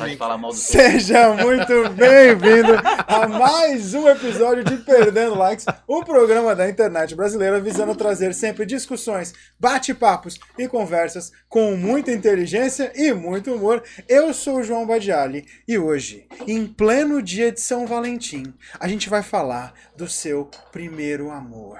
Parar de falar mal do Seja muito bem-vindo a mais um episódio de Perdendo Likes, o programa da internet brasileira visando trazer sempre discussões, bate-papos e conversas com muita inteligência e muito humor. Eu sou o João Badiali e hoje, em pleno dia de São Valentim, a gente vai falar do seu primeiro amor.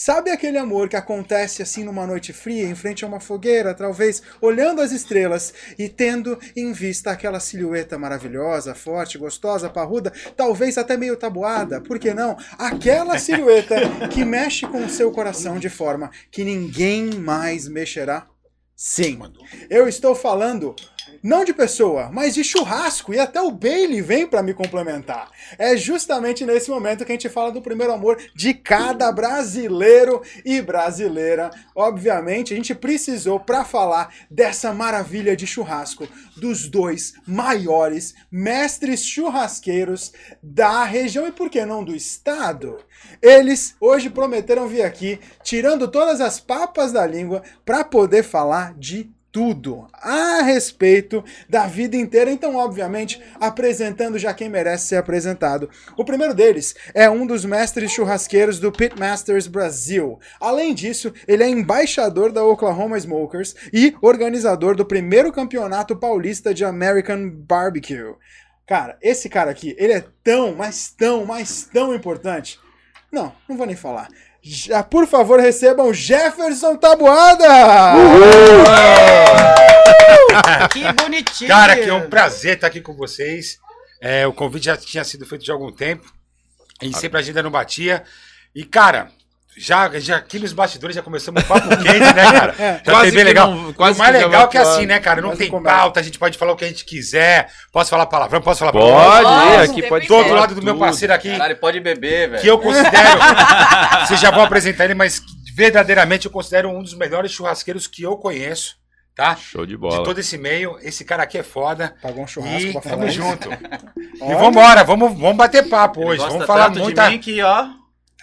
Sabe aquele amor que acontece assim numa noite fria, em frente a uma fogueira, talvez olhando as estrelas e tendo em vista aquela silhueta maravilhosa, forte, gostosa, parruda, talvez até meio tabuada, por que não? Aquela silhueta que mexe com o seu coração de forma que ninguém mais mexerá? Sim, eu estou falando não de pessoa, mas de churrasco, e até o Bailey vem para me complementar. É justamente nesse momento que a gente fala do primeiro amor de cada brasileiro e brasileira. Obviamente, a gente precisou para falar dessa maravilha de churrasco dos dois maiores mestres churrasqueiros da região e por que não do estado. Eles hoje prometeram vir aqui tirando todas as papas da língua para poder falar de tudo a respeito da vida inteira, então, obviamente, apresentando já quem merece ser apresentado. O primeiro deles é um dos mestres churrasqueiros do Pitmasters Brasil. Além disso, ele é embaixador da Oklahoma Smokers e organizador do primeiro campeonato paulista de American Barbecue. Cara, esse cara aqui, ele é tão, mas tão, mas tão importante. Não, não vou nem falar. Já, por favor, recebam Jefferson Tabuada! Uhul! que bonitinho! Cara, que é um prazer estar aqui com vocês. É, o convite já tinha sido feito de algum tempo. E sempre a agenda não batia. E, cara, já, já aqui nos bastidores já começamos um papo quente, né, cara? É, já quase bem legal. Não, quase o mais legal é que é assim, né, cara? Não Quase tem pauta, a gente pode falar o que a gente quiser. Posso falar palavrão? Posso falar Pode, aqui tem pode Do outro falar lado do meu parceiro aqui, Caralho, pode beber, velho. que eu considero. Vocês já vão apresentar ele, mas verdadeiramente eu considero um dos melhores churrasqueiros que eu conheço, tá? Show de De bola. todo esse meio. Esse cara aqui é foda. Pagou um churrasco E pra falar tamo isso. junto. E vambora, vamos, vamos bater papo Ele hoje. gosta Vamos falar tanto muita. de mim que, ó...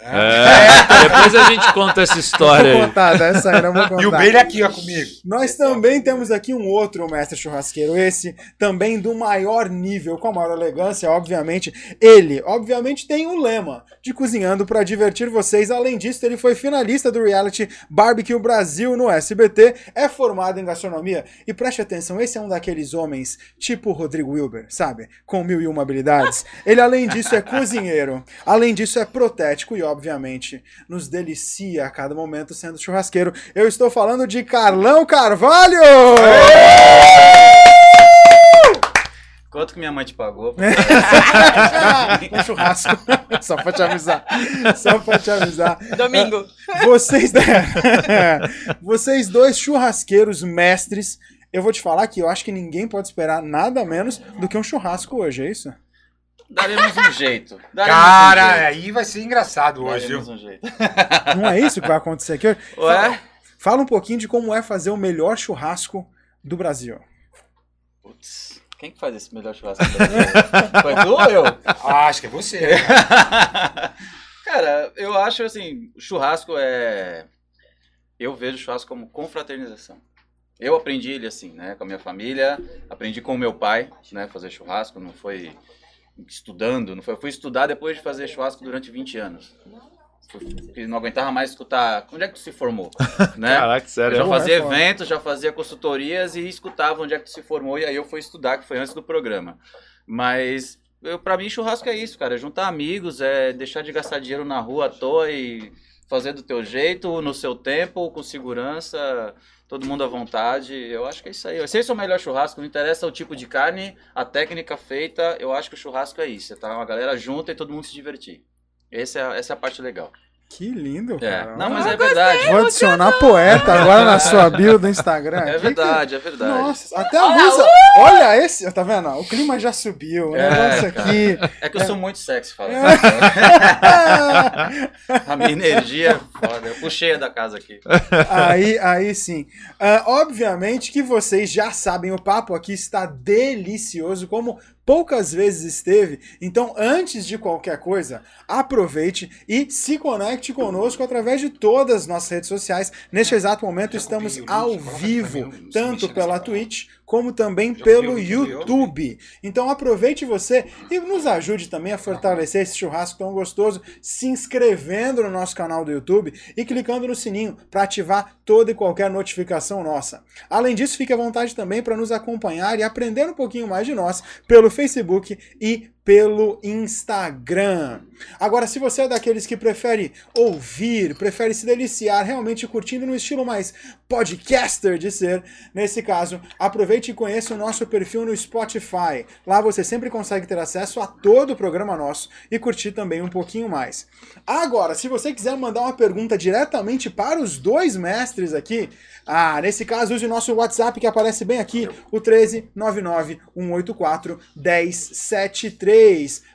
É, depois a gente conta essa história Vou aí. contar, dessa aí não vou contar. E o Bailey aqui, ó, comigo. Nós também temos aqui um outro mestre churrasqueiro, esse também do maior nível, com a maior elegância, obviamente. Ele, obviamente, tem um lema de cozinhando para divertir vocês. Além disso, ele foi finalista do reality Barbecue Brasil no SBT, é formado em gastronomia. E preste atenção, esse é um daqueles homens tipo Rodrigo Wilber, sabe? Com mil e uma habilidades. Ele, além disso, é cozinheiro. Além disso, é protético e, obviamente, nos delicia a cada momento sendo churrasqueiro. Eu estou falando de Carlão Carvalho! Quanto que minha mãe te pagou? um churrasco. Só pra te avisar. Só pra te avisar. Domingo. Vocês, vocês dois churrasqueiros mestres. Eu vou te falar que eu acho que ninguém pode esperar nada menos do que um churrasco hoje, é isso? Daremos um jeito. Daremos Cara, um jeito. aí vai ser engraçado hoje? Daremos um jeito. Não é isso que vai acontecer aqui hoje? Ué? Fala um pouquinho de como é fazer o melhor churrasco do Brasil. Putz, quem que faz esse melhor churrasco do Brasil? Foi tu ou eu? Ah, acho que é você. Cara, eu acho assim, o churrasco é. Eu vejo churrasco como confraternização. Eu aprendi ele assim, né? Com a minha família, aprendi com o meu pai, né? Fazer churrasco, não foi estudando, não foi. Eu fui estudar depois de fazer churrasco durante 20 anos. Fui- não aguentava mais escutar. Onde é que tu se formou? Né? Caraca, Eu sério. já Não, fazia é foda. eventos, já fazia consultorias e escutava onde é que tu se formou. E aí eu fui estudar, que foi antes do programa. Mas eu, pra mim, churrasco é isso, cara. É juntar amigos, é deixar de gastar dinheiro na rua à toa e fazer do teu jeito, no seu tempo, com segurança, todo mundo à vontade. Eu acho que é isso aí. Esse é o melhor churrasco, não interessa o tipo de carne, a técnica feita. Eu acho que o churrasco é isso. É tá uma galera junta e todo mundo se divertir. Essa é, essa é a parte legal. Que lindo, É. cara. Não, mas é verdade. Vou adicionar poeta agora na sua bio do Instagram. É verdade, é verdade. Nossa, até a musa. Olha esse, tá vendo? O clima já subiu. O É, negócio aqui. É que eu sou muito sexy, fala. A minha energia é foda. Eu puxei a da casa aqui. aí, aí sim. Ah, obviamente que vocês já sabem, o papo aqui está delicioso, como poucas vezes esteve. Então, antes de qualquer coisa, aproveite e se conecte conosco através de todas as nossas redes sociais. Neste exato momento, estamos ao vivo, tanto pela Twitch como também pelo. YouTube. Então aproveite você e nos ajude também a fortalecer esse churrasco tão gostoso, se inscrevendo no nosso canal do YouTube e clicando no sininho para ativar toda e qualquer notificação nossa. Além disso, fique à vontade também para nos acompanhar e aprender um pouquinho mais de nós pelo Facebook e pelo Instagram. Agora, se você é daqueles que prefere ouvir, prefere se deliciar, realmente curtindo no estilo mais podcaster de ser, nesse caso, aproveite e conheça o nosso perfil no Spotify. Lá você sempre consegue ter acesso a todo o programa nosso e curtir também um pouquinho mais. Agora, se você quiser mandar uma pergunta diretamente para os dois mestres aqui, ah, nesse caso, use o nosso WhatsApp que aparece bem aqui, o 1399 184 1073.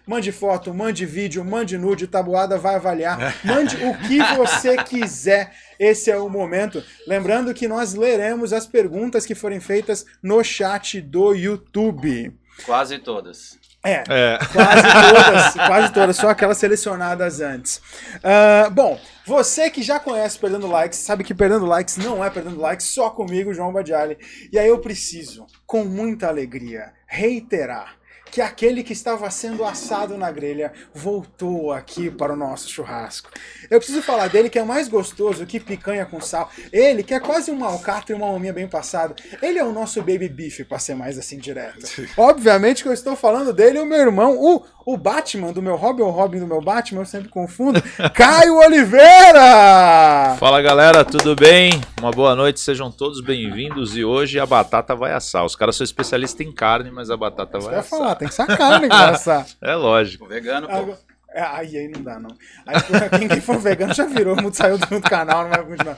Mande foto, mande vídeo, mande nude, tabuada vai avaliar. Mande o que você quiser. Esse é o momento. Lembrando que nós leremos as perguntas que forem feitas no chat do YouTube. Quase todas. É, É. Quase todas, quase todas, só aquelas selecionadas antes. Ah, bom, você que já conhece Perdendo Likes, sabe que Perdendo Likes não é Perdendo Likes só comigo, João Badiali. E aí eu preciso, com muita alegria, reiterar que aquele que estava sendo assado na grelha voltou aqui para o nosso churrasco. Eu preciso falar dele que é mais gostoso que picanha com sal. Ele, que é quase um alcatra e uma maminha bem passada. Ele é o nosso baby beef, para ser mais assim direto. Obviamente que eu estou falando dele, o meu irmão, o, o Batman do meu Robin, ou Robin do meu Batman, eu sempre confundo. Caio Oliveira! Fala galera, tudo bem? Uma boa noite, sejam todos bem-vindos. E hoje a batata vai assar. Os caras são especialistas em carne, mas a batata Você vai vai assar. falar, tem que sacar, né, engraçado. É lógico. O vegano, pô. Agora- é, Aí, aí não dá, não. Aí, quem, quem for vegano já virou, muito saiu do do canal, não vai continuar.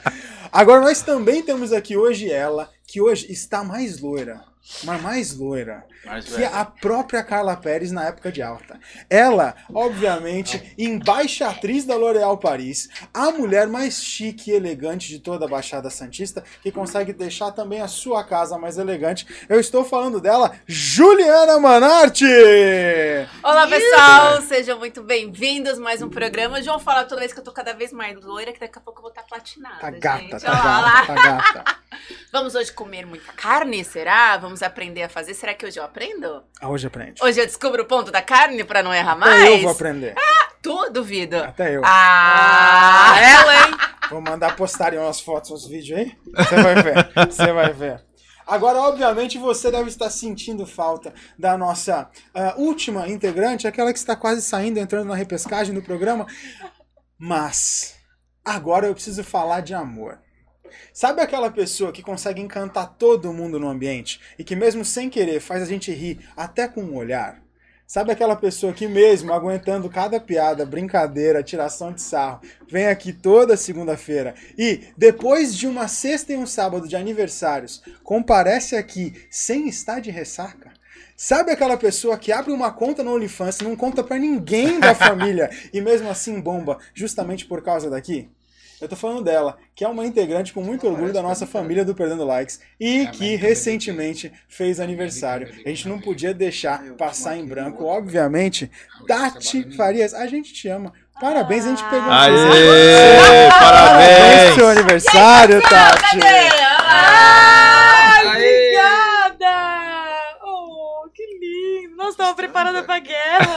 Agora, nós também temos aqui hoje ela, que hoje está mais loira. Mas mais loira. Mas, Que velho, a própria Carla Pérez na época de alta. Ela, obviamente, embaixatriz da L'Oréal Paris, a mulher mais chique e elegante de toda a Baixada Santista, que consegue deixar também a sua casa mais elegante. Eu estou falando dela, Juliana Manarte! Olá, pessoal! Sejam muito bem-vindos. Mais um programa. João fala toda vez que eu tô cada vez mais loira, que daqui a pouco eu vou estar platinada. Tá gata, gente. tá Olha lá. gata, tá gata. Vamos hoje comer muita carne, será? Vamos aprender a fazer. Será que hoje eu aprendo? Ah, Hoje aprende. Hoje eu descubro o ponto da carne pra não errar Até mais? eu vou aprender. Tu duvido. Até eu. Ah, ela, hein? Vou mandar postarem umas fotos, uns vídeos aí. Você vai ver. Você vai ver. Agora, obviamente, você deve estar sentindo falta da nossa ah, última integrante, aquela que está quase saindo, entrando na repescagem do programa. Mas, agora eu preciso falar de amor. Sabe aquela pessoa que consegue encantar todo mundo no ambiente e que, mesmo sem querer, faz a gente rir até com um olhar? Sabe aquela pessoa que, mesmo aguentando cada piada, brincadeira, tiração de sarro, vem aqui toda segunda-feira e, depois de uma sexta e um sábado de aniversários, comparece aqui sem estar de ressaca? Sabe aquela pessoa que abre uma conta no OnlyFans, não conta pra ninguém da família e mesmo assim bomba, justamente por causa daqui? Eu tô falando dela, que é uma integrante com muito orgulho da nossa família do Perdendo Likes e que recentemente fez aniversário. A gente não podia deixar passar em branco, obviamente. Tati Farias, a gente te ama. Parabéns, a gente pegou Aê, Parabéns parabéns! seu aniversário, Tati. Cadê? Ai! Obrigada! Oh, que lindo! Nossa, tava preparada pra guerra.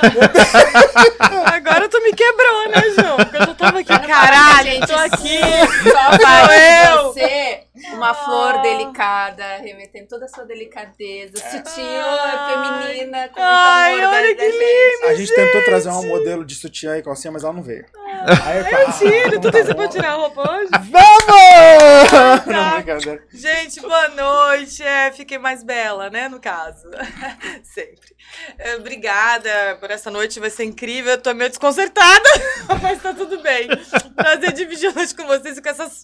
Agora tu me quebrou, né, João? Porque eu já tava aqui, caralho, gente, tô aqui. Só faz eu. Uma flor Ah. delicada, remetendo toda a sua delicadeza, sutil, feminina, com muito Ai, amor da- olha da que gente. A gente tentou trazer um modelo de sutiã e calcinha, mas ela não veio. Aí, eu Eu tiro, então tu tá tem pode tirar a roupa hoje? Vamos! Não, Tá. brincadeira. Gente, boa noite. É, fiquei mais bela, né, no caso. Sempre. É, Obrigada por essa noite, vai ser incrível. Eu tô meio desconcertada, mas tá tudo bem. Prazer dividir a noite com vocês e com, essas,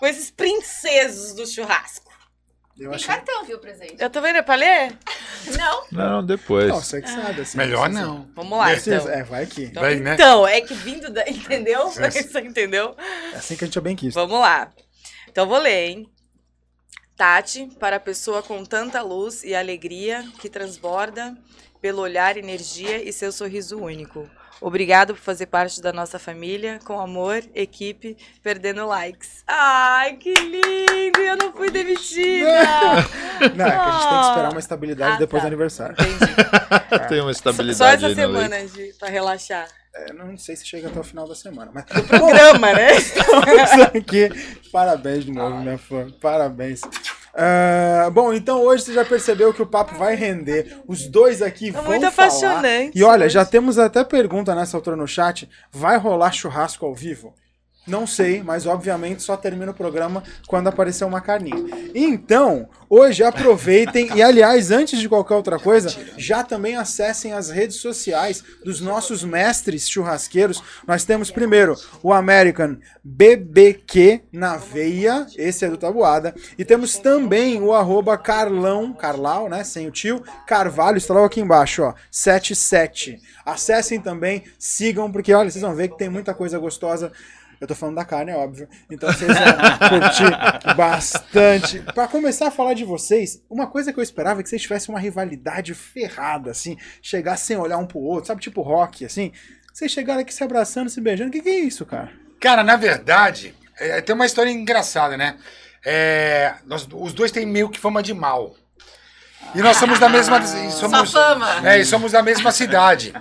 com esses princesos do churrasco. Eu Tem achei. cartão, viu, presente? Eu tô vendo, é pra ler? Não. Não, depois. Não, você que sabe. Assim, Melhor você não. Vamos lá, sabe. então. É, vai que. Então, Vai, né? então, é que vindo da. Entendeu? É. Você entendeu? É assim que a gente é bem quis. Vamos lá. Então vou ler, hein? Tati, para a pessoa com tanta luz e alegria que transborda pelo olhar, energia e seu sorriso único. Obrigado por fazer parte da nossa família, com amor, equipe, perdendo likes. Ai, que lindo! Eu não fui demitida! Não, é que a gente tem que esperar uma estabilidade Ah, depois tá. do aniversário. Entendi. Tem uma estabilidade Só essa leite. semana de, pra relaxar. É, não sei se chega até o final da semana, mas Programa, né? Isso aqui. Parabéns de novo, minha fã. Parabéns. Ah, bom, então hoje você já percebeu que o papo vai render. Os dois aqui Tá vão muito falar. apaixonante E olha, já temos até pergunta nessa altura no chat. Vai rolar churrasco ao vivo? Não sei, mas obviamente só termina o programa quando aparecer uma carninha. Então, hoje aproveitem e, aliás, antes de qualquer outra coisa, já também acessem as redes sociais dos nossos mestres churrasqueiros. Nós temos primeiro o American BBQ na veia, esse é do Tabuada, e temos também o arroba Carlão, Carlau, né, sem o tio, Carvalho, está logo aqui embaixo, ó, 77. Acessem também, sigam, porque olha, vocês vão ver que tem muita coisa gostosa eu tô falando da carne, é óbvio. Então vocês vão curtir bastante. Pra começar a falar de vocês, uma coisa que eu esperava é que vocês tivessem uma rivalidade ferrada, assim. Chegassem sem olhar um pro outro, sabe? Tipo rock, assim. Vocês chegaram aqui se abraçando, se beijando. O que, que é isso, cara? Cara, na verdade, é, tem uma história engraçada, né? É, nós, os dois têm meio que fama de mal. E nós somos da mesma. e Somos, Só fama. É, e somos da mesma cidade.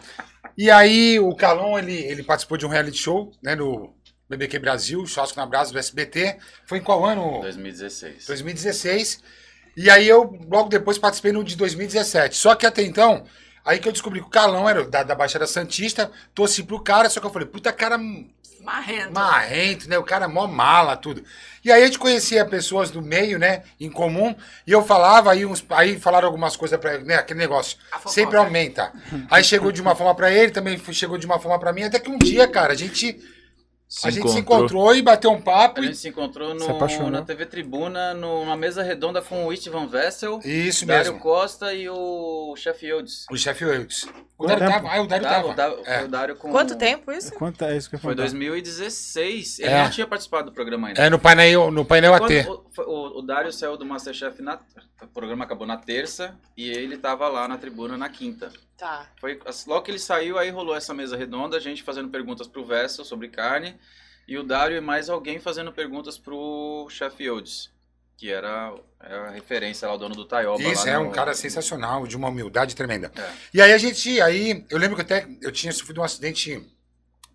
E aí, o Calon, ele, ele participou de um reality show, né, no BBQ Brasil, Churrasco na Brasa do SBT. Foi em qual ano? 2016. 2016. E aí eu, logo depois, participei no de 2017. Só que até então, aí que eu descobri que o Calão era da, da Baixada Santista, torci pro cara, só que eu falei, puta cara Marrento. marrento, né? O cara é mó mala, tudo. E aí a gente conhecia pessoas do meio, né? Em comum, e eu falava, aí, uns, aí falaram algumas coisas pra ele, né? Aquele negócio. Sempre aumenta. Aí chegou de uma forma pra ele, também chegou de uma forma pra mim, até que um dia, cara, a gente, Se a gente se encontrou e bateu um papo. A E... gente se encontrou no, na TV Tribuna, numa mesa redonda com o Istvan Vessel, Isso Dário mesmo. Costa e o Chef. O. O Dário tempo? tava. Ah, o Dário Tava, tava. É. Foi o Dário com... Quanto tempo isso? Quanto é isso que eu Foi falar? 2016. Ele É. não tinha participado do programa ainda. É, no painel, no painel AT. O, foi- o, o Dário saiu do Masterchef na. O programa acabou na terça e ele tava lá na tribuna na quinta. Tá. Foi, assim, logo que ele saiu, aí rolou essa mesa redonda, a gente fazendo perguntas pro Vessel sobre carne, e o Dário e mais alguém fazendo perguntas pro Chef Yodes, que era, era a referência lá, o dono do Taioba. Isso, lá é no- um cara sensacional, de uma humildade tremenda. É. E aí a gente, aí, eu lembro que até eu tinha sofrido um acidente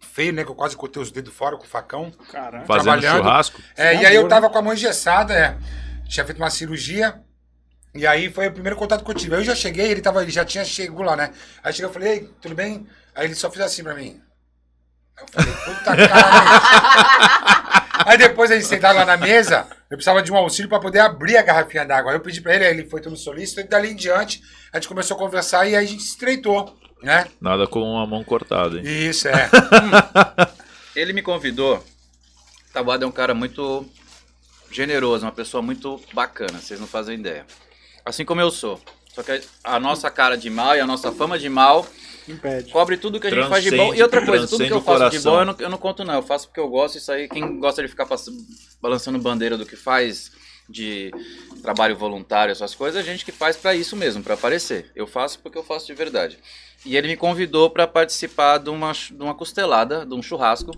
feio, né? Que eu quase cortei os dedos fora com o facão. Caramba. Fazendo trabalhando. churrasco. É, Sim, e aí eu tava com a mão engessada, é. Tinha feito uma cirurgia. E aí foi o primeiro contato que eu tive. Aí eu já cheguei, ele tava, ele já tinha chegado lá, né? Aí cheguei, eu falei, Ei, tudo bem? Aí ele só fez assim pra mim. Aí eu falei, puta cara. aí depois a gente sentado lá na mesa, eu precisava de um auxílio pra poder abrir a garrafinha d'água. Aí eu pedi pra ele, aí ele foi todo solícito, e dali em diante a gente começou a conversar e aí a gente se estreitou, né? Nada com a mão cortada, hein? Isso, é. Ele me convidou. Tabuada é um cara muito generoso, uma pessoa muito bacana, vocês não fazem ideia. Assim como eu sou. Só que a nossa cara de mal e a nossa fama de mal Impede. cobre tudo que a gente faz de bom. Transcende- E outra coisa, tudo que eu transcende faço de bom eu não, eu não conto não, eu faço porque eu gosto. Isso aí, quem gosta de ficar pass- balançando bandeira do que faz, de trabalho voluntário, essas coisas, é gente que faz pra isso mesmo, pra aparecer. Eu faço porque eu faço de verdade. E ele me convidou pra participar de uma, de uma costelada, de um churrasco,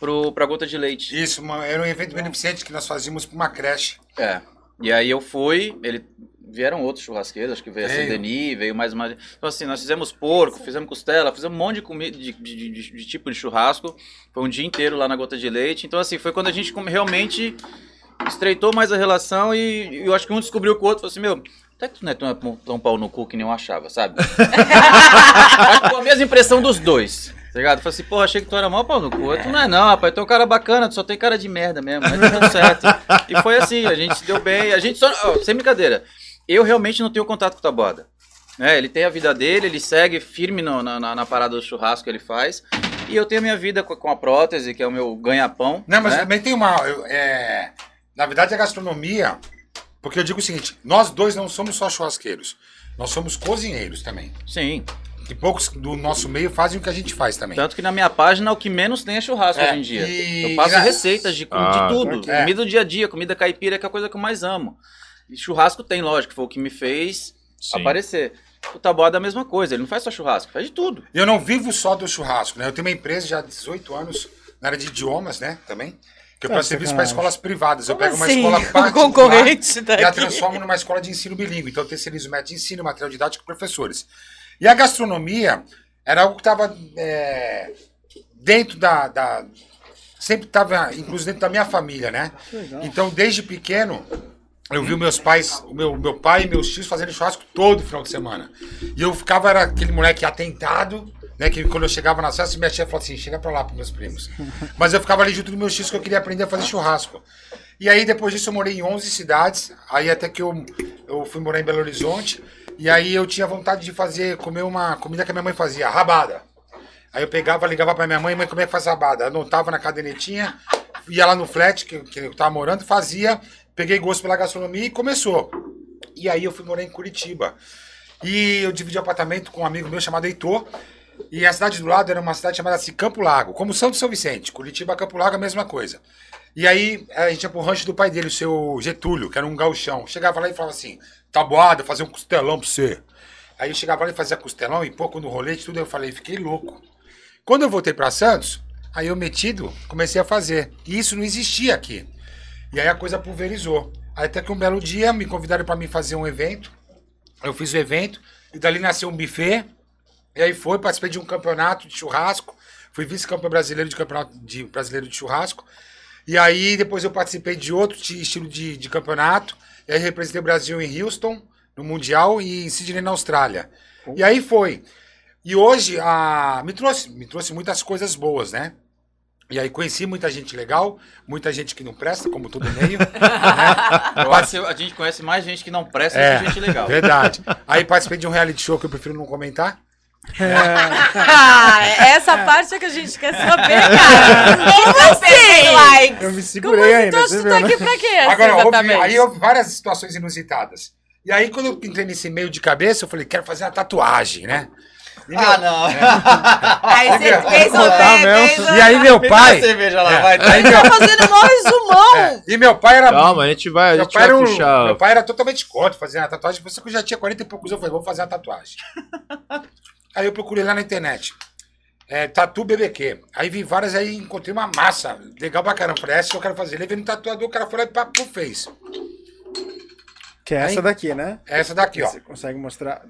pro, pra gota de leite. Isso, uma- era um evento beneficente que nós fazíamos pra uma creche. É. E aí eu fui, ele vieram outros churrasqueiros, acho que veio a Veio. Sendeni, veio mais uma. Então assim, nós fizemos porco, fizemos costela, fizemos um monte de comida de, de- de- de tipo de churrasco. Foi um dia inteiro lá na gota de leite. Então assim, foi quando a gente realmente estreitou mais a relação e, eu acho que um descobriu com o outro, falou assim, meu, até que tu não é tão, tão pau no cu que nem eu achava, sabe? Que foi a mesma impressão dos dois. Tá ligado? Falei assim, pô, achei que tu era mó pau no cu. Tu não é não, rapaz. Tu é um cara bacana, tu só tem cara de merda mesmo. Mas tá tudo certo. E foi assim, a gente se deu bem. A gente só. ó, sem brincadeira. Eu realmente não tenho contato com o Taboada. É, ele tem a vida dele, ele segue firme no- na, na, na parada do churrasco que ele faz. E eu tenho a minha vida com, com a prótese, que é o meu ganha-pão. Não, mas né? também tem uma. eu- é, na verdade, a gastronomia. Porque eu digo o seguinte: nós dois não somos só churrasqueiros. Nós somos cozinheiros também. Sim. E poucos do nosso meio fazem o que a gente faz também. Tanto que na minha página o que menos tem é churrasco É, hoje em dia. e- Eu passo e receitas de, Ah, de tudo. é. Comida do dia a dia, comida caipira, que é a coisa que eu mais amo. E churrasco tem, lógico, foi o que me fez Sim. aparecer. O tabuada é a mesma coisa, ele não faz só churrasco, faz de tudo. Eu não vivo só do churrasco, né? Eu tenho uma empresa já há 18 anos na área de idiomas, né? Também. Que eu Tá presto serviço para escolas privadas. Eu Como pego uma assim? escola particular concorrente e a transformo numa escola de ensino bilíngue. Então eu terceirizo método de ensino, material didático e professores. E a gastronomia era algo que estava dentro da, da- Sempre estava, inclusive dentro da minha família, né? Legal. Então, desde pequeno, eu vi meus pais, o meu, meu pai e meus tios fazendo churrasco todo final de semana. E eu ficava, era aquele moleque atentado, né? Que quando eu chegava na festa, minha tia falava assim: chega pra lá pros meus primos. Mas eu ficava ali junto dos meus tios que eu queria aprender a fazer churrasco. E aí, depois disso, eu morei em 11 cidades. Aí, até que eu, eu fui morar em Belo Horizonte. E aí, eu tinha vontade de fazer, comer uma comida que a minha mãe fazia, rabada. Aí eu pegava, ligava pra minha mãe, mãe, como é que faz rabada? Anotava na cadernetinha, ia lá no flat, que, que eu tava morando, fazia, peguei gosto pela gastronomia e começou. E aí eu fui morar em Curitiba. E eu dividi apartamento com um amigo meu chamado Heitor. E a cidade do lado era uma cidade chamada assim, Campo Lago, como São São Vicente. Curitiba, Campo Lago, a mesma coisa. E aí a gente ia pro rancho do pai dele, o seu Getúlio, que era um gauchão. Chegava lá e falava assim, tabuada, fazer um costelão pra você. Aí eu chegava lá e fazia costelão e pouco no rolete, tudo. Eu falei, fiquei louco. Quando eu voltei para Santos, aí eu metido, comecei a fazer. E isso não existia aqui. E aí a coisa pulverizou. Aí até que um belo dia me convidaram para mim fazer um evento. Eu fiz o evento e dali nasceu um buffet. E aí foi, participei de um campeonato de churrasco. Fui vice-campeão brasileiro de campeonato de, brasileiro de churrasco. E aí depois eu participei de outro ti- estilo de, de campeonato. E aí representei o Brasil em Houston, no Mundial, e em Sydney, na Austrália. E aí foi. E hoje a, me, trouxe, me trouxe muitas coisas boas, né? E aí conheci muita gente legal, muita gente que não presta, como todo meio. né? Eu acho que a gente conhece mais gente que não presta É, do que gente legal. Verdade. Aí participei de um reality show que eu prefiro não comentar. Ah, essa parte é que a gente quer saber, cara. Como assim? Like? Eu me Como segurei assim? ainda, Tu, você tu tá né? aqui pra quê, Agora, houve, aí houve várias situações inusitadas. E aí, quando eu entrei nesse meio de cabeça, eu falei, quero fazer uma tatuagem, né? Meu- Ah, não. Aí você fez o o... E aí, meu pai. cerveja lá, É. vai. Tá Aí, meu, Tá fazendo mó resumão. é, e meu pai era. Calma, a gente vai, a meu, gente pai vai era um- puxar. meu pai era totalmente contra fazer uma tatuagem. Você que eu já tinha 40 e poucos anos, eu falei, vou fazer uma tatuagem. Aí eu procurei lá na internet. É, tatu BBQ. Aí vi várias, aí encontrei uma massa. Legal pra caramba. Falei, essa que eu quero fazer. Levei no tatuador, o cara foi lá e pum, fez. Que é essa Aí- daqui, né? Essa daqui, ó. Você consegue mostrar.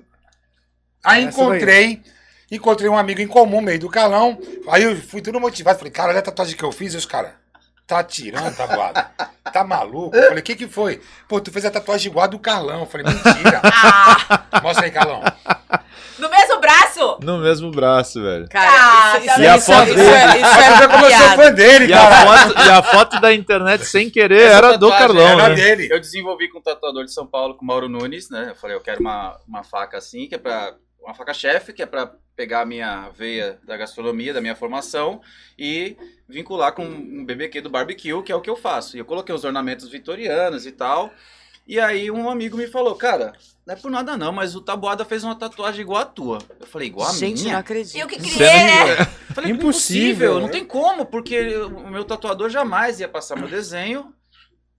Aí Essa encontrei, encontrei um amigo em comum, meio do calão. Aí eu fui tudo motivado. Falei, cara, olha a tatuagem que eu fiz. E os caras, tá tirando, tá boado. Tá maluco? Eu falei, o que que foi? Pô, tu fez a tatuagem igual a do Carlão. Eu falei, mentira. Mostra aí, Carlão. No mesmo braço? Velho. Cara, Ah, isso, tá isso, E a isso, foto isso, é, isso Mas é como eu sou piada. fã dele, E a, cara. foto, e a foto da internet, sem querer, Essa era do Carlão, Era né? dele. Eu desenvolvi com o tatuador de São Paulo, com o Mauro Nunes, né? Eu falei, eu quero uma, uma faca assim, que é pra. Uma faca chefe, que é pra pegar a minha veia da gastronomia, da minha formação, e vincular com um BBQ do barbecue, que é o que eu faço. E eu coloquei os ornamentos vitorianos e tal. E aí um amigo me falou, cara, não é por nada não, mas o Tabuada fez uma tatuagem igual a tua. Eu falei, igual a Gente, minha? não acredito. Eu que criei, né? Eu Falei, Impossível, impossível, não né? tem como, porque o meu tatuador jamais ia passar meu desenho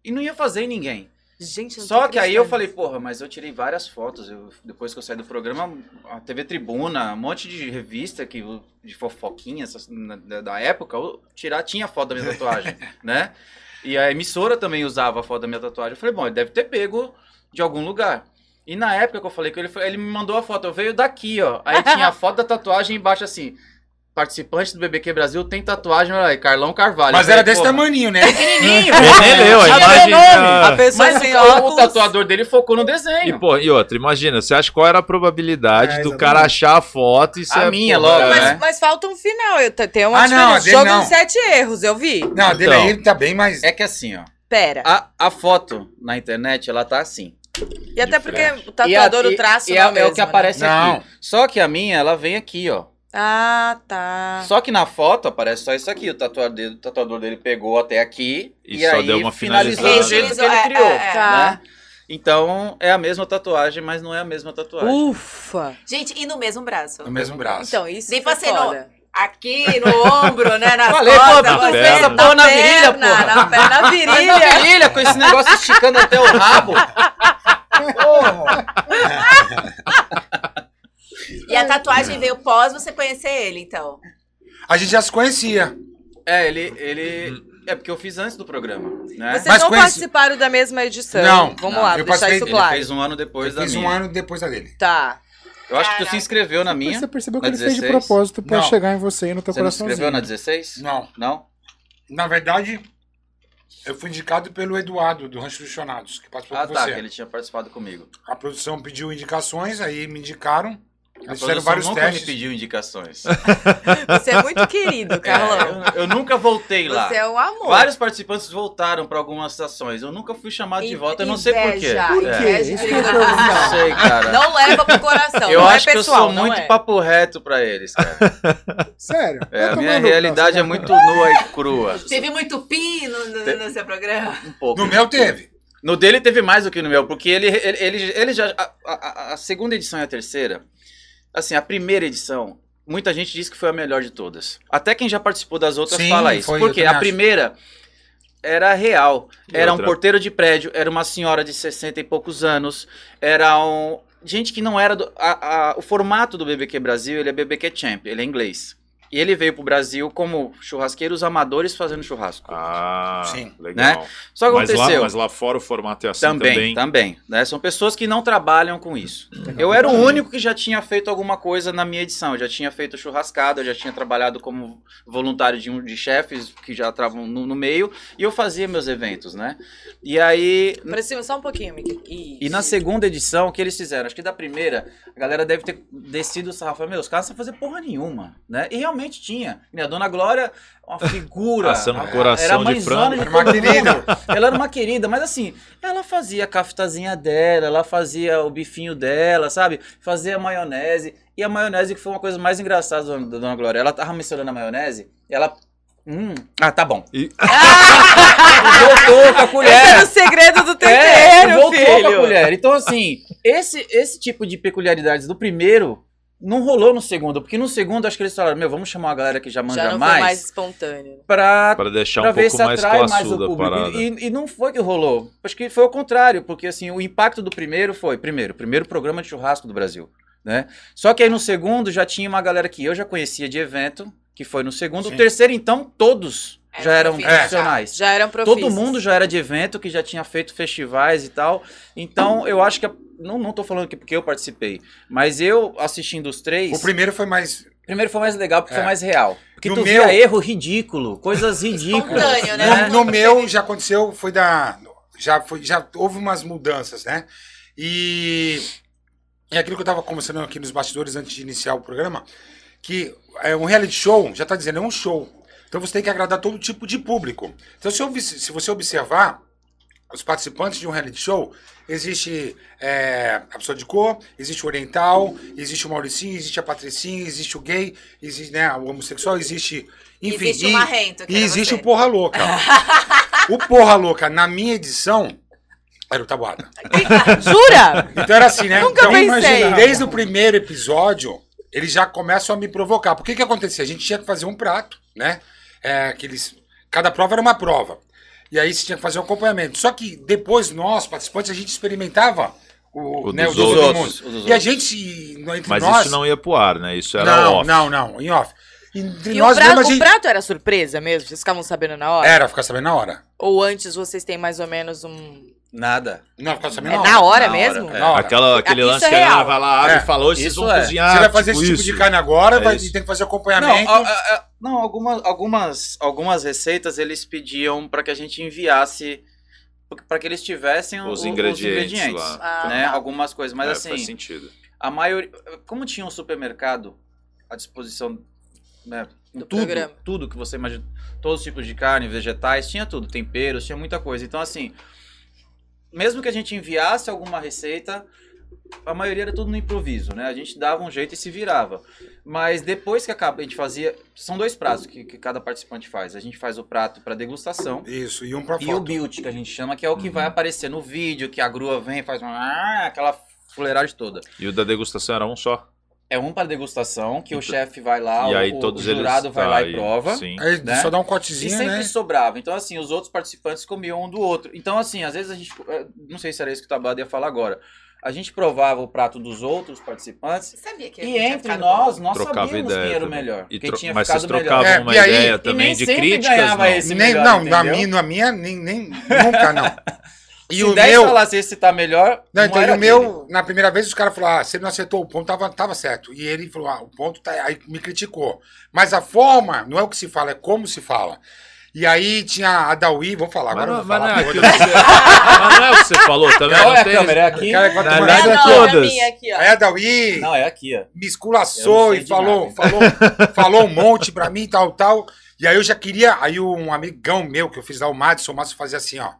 e não ia fazer em ninguém. Gente, eu não Só que aí eu falei, porra, mas eu tirei várias fotos. Eu, depois que eu saí do programa, a TV Tribuna, um monte de revista que, de fofoquinha essas- na- da, da época, eu tirar, tinha foto da minha tatuagem, né? E a emissora também usava a foto da minha tatuagem. Eu falei, bom, ele deve ter pego de algum lugar. E na época que eu falei com ele, ele me mandou a foto. Eu veio daqui, ó. Aí tinha a foto da tatuagem embaixo assim. Participante do BBQ Brasil tem tatuagem, olha aí, Carlão Carvalho. Mas era desse tamaninho, né? Pequenininho. Ele nem leu, a imagem. A pessoa Mas sem o, o tatuador dele focou no E, desenho. pô, e outra, imagina, você acha qual era a probabilidade É, do cara achar a foto e você. A minha, pô, logo, é, Mas, né? mas falta um final. Eu, te- tem uma Ah, não, a Jogo não. de sete erros, eu vi. Não, a dele Então. aí tá bem mais. É que assim, ó. Pera. A, a foto na internet, ela tá assim. e até porque o E a- tatuador, e- o traço e não é, é, é o mesmo, que aparece Não. aqui. Só que a minha, ela vem aqui, ó. Ah, tá. Só que na foto aparece só isso aqui. O tatuador dele, o tatuador dele pegou até aqui E e, só aí deu uma finalizou do finalizada. jeito que ele É, criou. é, é. Tá. né? Então, é a mesma tatuagem, mas não é a mesma tatuagem. Ufa. Gente, e no mesmo braço? No mesmo braço. Então, isso Nem foi passei no-. Aqui no ombro, né? Na Falei, pô, costa, você- essa porra na virilha, porra. Na perna, na Mas na virilha. virilha, com esse negócio esticando até o rabo. Porra. E a tatuagem veio pós você conhecer ele, então. A gente já se conhecia. É, ele, ele. É porque eu fiz antes do programa, né? Vocês Mas não conhece- participaram da mesma edição. Não, Vamos não, lá, eu deixar isso Ele claro. fez um ano depois Eu da fiz minha. um ano depois da dele. Tá. Eu acho que tu se Caraca. inscreveu na minha. Você percebeu que ele fez de 16? propósito pra Não. chegar em você e no teu Você não se coraçãozinho. inscreveu na 16? Não. Não? Na verdade, eu fui indicado pelo Eduardo, do Rancho dos Chonados, que participou Ah, com tá, você. que ele tinha participado comigo. A produção pediu indicações, aí me indicaram. Eles fizeram vários nunca testes. me pediu indicações. Você é muito querido, Carlão. É, eu, eu nunca voltei lá. Você é um amor. Vários participantes voltaram pra algumas estações. Eu nunca fui chamado de volta, eu não sei por quê. É. ia ligação. perguntar. Não sei, cara. Não leva pro coração. eu não acho é que eu pessoal, sou muito é. papo reto pra eles, cara. Sério? É, a minha realidade não, é muito nua e crua. Teve muito pi no, no, no seu programa? Um pouco. No meu teve. No dele teve mais do que no meu, porque ele, ele, ele, ele já. A, a- a segunda edição e a terceira. Assim, a primeira edição, muita gente diz que foi a melhor de todas. Até quem já participou das outras Sim, fala isso. foi, porque a acho. primeira era real. E Era um outra? porteiro de prédio, era uma senhora de 60 e poucos anos, era um. Gente que não era do. a- a- o formato do BBQ Brasil, ele é BBQ Champ, ele é inglês. E ele veio pro Brasil como churrasqueiros amadores fazendo churrasco. Ah, Sim. legal. Só que Mas lá, aconteceu. mas lá fora o formato é assim Também, também. também. né? São pessoas que não trabalham com isso. Eu era o único que já tinha feito alguma coisa na minha edição. Eu já tinha feito churrascada, eu já tinha trabalhado como voluntário de, um, de chefes que já estavam no, no meio, e eu fazia meus eventos, né? E aí. Pra cima, só um pouquinho, Miki. E na segunda edição, o que eles fizeram? Acho que da primeira, a galera deve ter descido o sarrafo. Meu, os caras não sabem fazer porra nenhuma, né? E realmente tinha. Minha dona Glória, uma figura. Assando a- coração era a de frango. Era uma querida. Ela era uma querida, mas assim, ela fazia a caftazinha dela, ela fazia o bifinho dela, sabe? Fazia a maionese. E a maionese que foi uma coisa mais engraçada da Dona Glória. Ela tava misturando a maionese, e ela. Hum, ah, tá bom. E- E voltou com a colher. Esse era o segredo do É, tempero, voltou com a filho. colher. Então, assim, esse, esse tipo de peculiaridades do primeiro não rolou no segundo. Porque no segundo, acho que eles falaram, meu, vamos chamar uma galera que já manja Já não mais, foi mais espontâneo. pra, Para deixar pra um ver pouco se mais atrai mais o classuda a público. parada. E, e não foi que rolou. Acho que foi o contrário. Porque, assim, o impacto do primeiro foi, primeiro, primeiro programa de churrasco do Brasil. Né? Só que aí no segundo já tinha uma galera que eu já conhecia de evento, que foi no segundo. Sim. O terceiro, então, todos Eram já eram profissionais. profissionais. Já eram profissionais. Todo mundo já era de evento, que já tinha feito festivais e tal. Então, eu acho que. a- não, não tô falando que porque eu participei, mas eu assistindo os três. O primeiro foi mais. Primeiro foi mais legal porque É. foi mais real. Porque No tu meu- via erro ridículo, coisas ridículas. Espontâneo, né? No, no meu já aconteceu, foi da. Já, foi, já houve umas mudanças, né? E. É aquilo que eu tava conversando aqui nos bastidores antes de iniciar o programa, que é um reality show, já tá dizendo, é um show. Então você tem que agradar todo tipo de público. Então, se, se você observar os participantes de um reality show, existe é, a pessoa de cor, existe o oriental, existe o Mauricinho, existe a Patricinha, existe o gay, existe né, o homossexual, existe. Enfim, Existe o e- marrento, que e existe você. o Porra Louca. o Porra Louca, na minha edição, era o Tabuada. Jura? Então era assim, né? Nunca então, pensei. Desde o primeiro episódio, eles já começam a me provocar. Por que que acontecia? A gente tinha que fazer um prato, né? É, que eles, cada prova era uma prova. E aí você tinha que fazer um acompanhamento. Só que depois nós, participantes, a gente experimentava o, O né, dos o outros, mundo. o dos E a outros. gente, entre Mas nós... isso não ia pro ar, né? Isso era não, off. não, não, em off. Entre E o nós prato, mesmo a o gente... prato era surpresa mesmo? Vocês ficavam sabendo na hora? Era, ficar sabendo na hora. Ou antes vocês têm mais ou menos um... Nada. Não, sabendo É na na hora. hora Na mesmo? hora, é. Na hora. Aquela, aquele Isso lance é que a galera real. vai lá, abre É. e fala, hoje vocês Isso vão é. cozinhar. Você vai fazer esse tipo isso. de carne agora, É vai, tem que fazer Não, acompanhamento. a- a- a- não algumas, algumas, algumas receitas eles pediam para que a gente enviasse, para que eles tivessem Os o- ingredientes lá. Ah, né? tá. Algumas coisas, mas É, assim, Faz sentido. a maioria, como tinha um supermercado à disposição, né, tudo, programa. tudo que você imagina, todos os tipos de carne, vegetais, tinha tudo, temperos, tinha muita coisa. Então assim, mesmo que a gente enviasse alguma receita, a maioria era tudo no improviso, né? A gente dava um jeito e se virava. Mas depois que acaba, a gente fazia, são dois pratos que, que cada participante faz. A gente faz o prato para degustação. Isso, e um pra E foto. o build, que a gente chama, que é o que Uhum. vai aparecer no vídeo, que a grua vem e faz uma, aquela fuleiragem toda. E o da degustação era um só. É um para degustação, que o Então- chefe vai lá, e aí o, todos o jurado eles. vai tá, lá e prova. Sim. Aí né? só dá um E cortezinho, sempre né? sobrava. Então, assim, os outros participantes comiam um do outro. Então, assim, às vezes a gente. eh, Não sei se era isso que o Tabada ia falar agora. a gente provava o prato dos outros participantes. Sabia que E entre nós, bom? nós Trocava sabíamos ideia quem era o melhor. E Quem tro- tinha mas vocês ficado trocavam melhor. É, uma e aí- ideia E também nem de críticas, não. esse nem, melhor, não, na minha, na minha nem, nem, nunca não. E Se o 10 meu, falasse esse tá melhor, não, não, então, e era o meu, aquele. na primeira vez os caras falaram, ah, você não acertou o ponto, tava, tava certo. E ele falou, ah, o ponto tá, aí me criticou. Mas a forma, não é o que se fala, é como se fala. E aí tinha a Dawi, vou falar Mas agora, não, eu vou mas não falar. é aquilo que você- mas não é o que você falou também. Qual não é a tem- câmera? É aqui? Cara, verdade, Ah, é não, é a minha aqui, ó. Aí a Dawi Não, é aqui, ó. me não esculaçou e falou, nada. falou, falou um monte pra mim, tal, tal. E aí eu já queria, aí um amigão meu que eu fiz lá, o Madison, o Madison fazia assim, ó.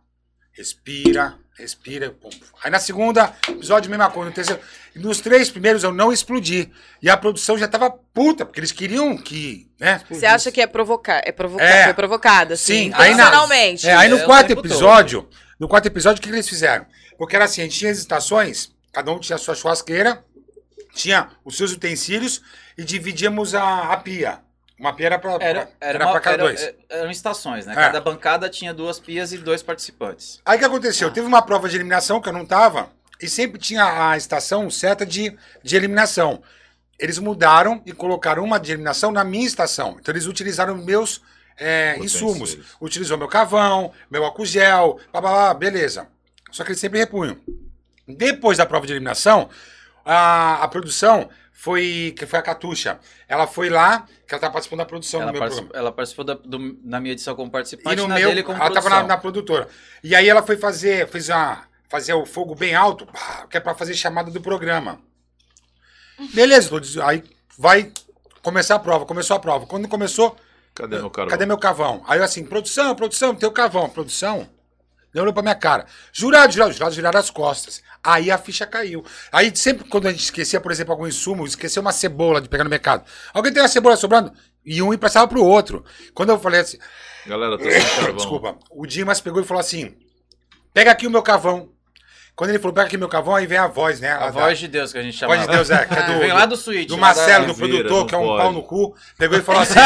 Respira, respira, pum. Aí na segunda, episódio, mesma coisa. No terceiro, nos três primeiros eu não explodi. E a produção já tava puta, porque eles queriam que, né? Você acha que é provocar? É provocar, É. foi provocada, assim, Sim, aí na-. É, aí no quarto episódio, no quarto episódio, o que, que eles fizeram? Porque era assim, a gente tinha as estações, cada um tinha a sua churrasqueira, tinha os seus utensílios e dividíamos a, a pia. Uma pia era pra, Era, era, era cada dois. é- eram estações, né? É. Cada bancada tinha duas pias e dois participantes. Aí o que aconteceu? Teve uma prova de eliminação que eu não tava, e sempre tinha a estação certa de, de eliminação. Eles mudaram e colocaram uma de eliminação na minha estação. Então eles utilizaram meus é, insumos. Utilizou meu cavão, meu álcool gel, blá, blá, blá, beleza. Só que eles sempre repunham. Depois da prova de eliminação, a, a produção foi. que foi a Catuxa. Ela foi lá, que ela tá participando da produção Ela, do meu particip- programa. ela participou da, do- na minha edição como E participante no na meu, dele como ela tava produção. na, na produtora. E aí ela foi fazer, fez a, fazer o fogo bem alto, que é pra fazer chamada do programa. Beleza, aí vai começar a prova. Começou a prova. Quando começou, Cadê meu carvão? cadê meu cavão? Aí eu assim, produção, produção, teu cavão, produção. Ele olhou pra minha cara. Jurado, jurado, jurado, viraram as costas. Aí a ficha caiu. Aí sempre quando a gente esquecia, por exemplo, algum insumo, esquecia uma cebola de pegar no mercado. Alguém tem uma cebola sobrando? E um emprestava pro outro. Quando eu falei assim, Galera, tô sem carvão. Desculpa. O Dimas pegou e falou assim: pega aqui o meu cavão. Quando ele falou, pega aqui o meu cavão, aí vem a voz, né? A da- voz de Deus que a gente chama. voz de Deus, é, que é do, Vem lá do suíte. do da- Marcelo, do Vira, produtor, não que é um pode. pau no cu. Pegou e falou assim: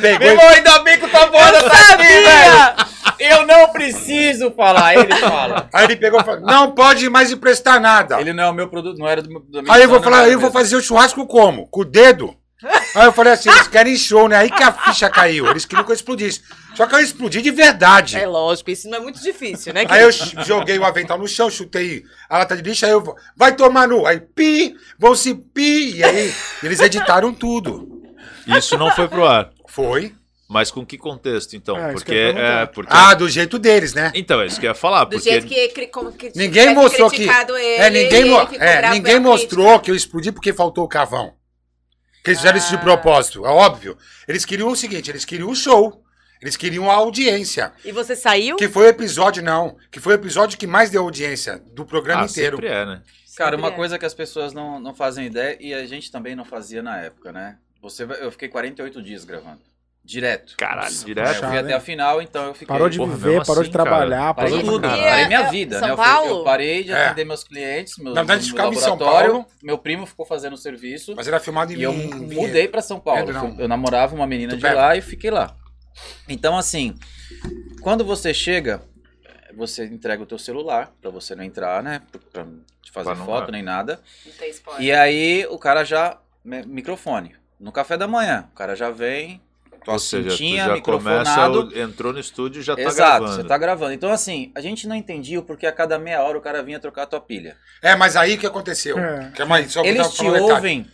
pegou Meu e irmão, ainda bem que o Taboada tá aqui, velho. Eu não preciso falar, ele fala. Aí ele pegou e falou: não pode mais emprestar nada. Ele não é o meu produto, não era do meu. da minha Aí eu vou falar, eu vou mesmo. fazer o churrasco como? Com o dedo? Aí eu falei assim, eles querem show, né? Aí que a ficha caiu. Eles queriam que eu explodisse. Só que eu explodi de verdade. É lógico, isso não é muito difícil, né? Aí eu joguei o avental no chão, chutei a lata de lixo, aí eu vou, vai tomar no. Aí pi, vão se pi. E aí eles editaram tudo. Isso não foi pro ar. Foi. Mas com que contexto, então? É, isso porque é, porque Ah, do jeito deles, né? Então, é isso que eu ia falar, Do porque jeito que, cri- como que Ninguém mostrou que. criticado Ele, É, ninguém, e mo- é, ninguém mostrou crítica. que eu explodi porque faltou o cavão. Que eles fizeram isso de Ah. propósito, é óbvio. Eles queriam o seguinte, eles queriam o show. Eles queriam a audiência. E você saiu? Que foi o episódio, não. Que foi o episódio que mais deu audiência do programa ah, inteiro. sempre é, né? Cara, uma é. coisa que as pessoas não, não fazem ideia, e a gente também não fazia na época, né? Você, eu fiquei 48 dias gravando. Direto. Caralho, eu direto. Puxado, fui até hein? a final, então eu fiquei. Parou de Porra, viver, parou de assim, cara. trabalhar, Parei parou de tudo. E parei minha é vida, São né? Eu, Paulo? eu parei de É. atender meus clientes, meu, Na verdade, meu ficava em São. Paulo. Meu primo ficou fazendo o serviço. Mas era filmado em E eu em mudei pra São Paulo. Pedro, não. Eu namorava uma menina de lá e fiquei lá. Então, assim, quando você chega, você entrega o teu celular pra você não entrar, né? Pra te fazer Pra não foto nem nada. Não tem spoiler. E aí o cara já. mi- Microfone. No café da manhã, o cara já vem. Ou seja, tu Tinha já começa, microfonado. o- entrou no estúdio e já tá Exato, gravando. você tá gravando. Então, assim, a gente não entendia o porquê a cada meia hora o cara vinha trocar a tua pilha. É, mas aí o que aconteceu? É. Que é só Eles te ouvem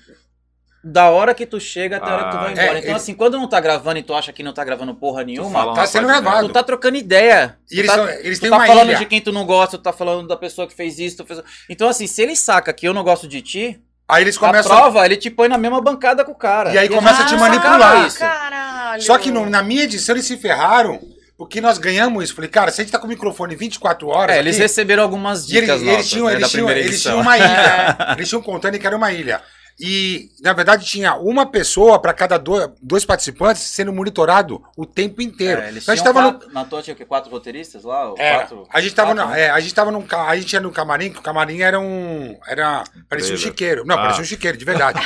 da hora que tu chega até a hora que tu vai Ah, embora. é, então, ele- assim, quando não tá gravando e tu acha que não tá gravando porra nenhuma, Tá sendo gravado. tu tá trocando ideia. E eles, tá, são- eles tu têm tá uma falando ilha. de quem tu não gosta, tu tá falando da pessoa que fez isso. Tu fez... Então, assim, se ele saca que eu não gosto de ti, Aí eles a começam. prova, ele te põe na mesma bancada com o cara. E aí começa a te gente manipular. isso. Caralho. Só que no- na minha edição eles se ferraram, porque nós ganhamos isso. Falei, cara, se a gente tá com o microfone 24 horas. É, eles aqui, receberam algumas E eles, dicas eles nossas, tinham, né, eles, da tinham, primeira eles edição. tinham uma ilha. eles tinham contando que era uma ilha. E, na verdade, tinha uma pessoa para cada dois, dois participantes sendo monitorado o tempo inteiro. É, então a gente tava no. quatro, na tua tinha o quê? Quatro roteiristas lá? É, quatro, a gente tava, quatro, no, né? é, a gente tava num, a gente ia no camarim, que o camarim era um, era, parecia um chiqueiro. Não, Ah. parecia um chiqueiro, de verdade.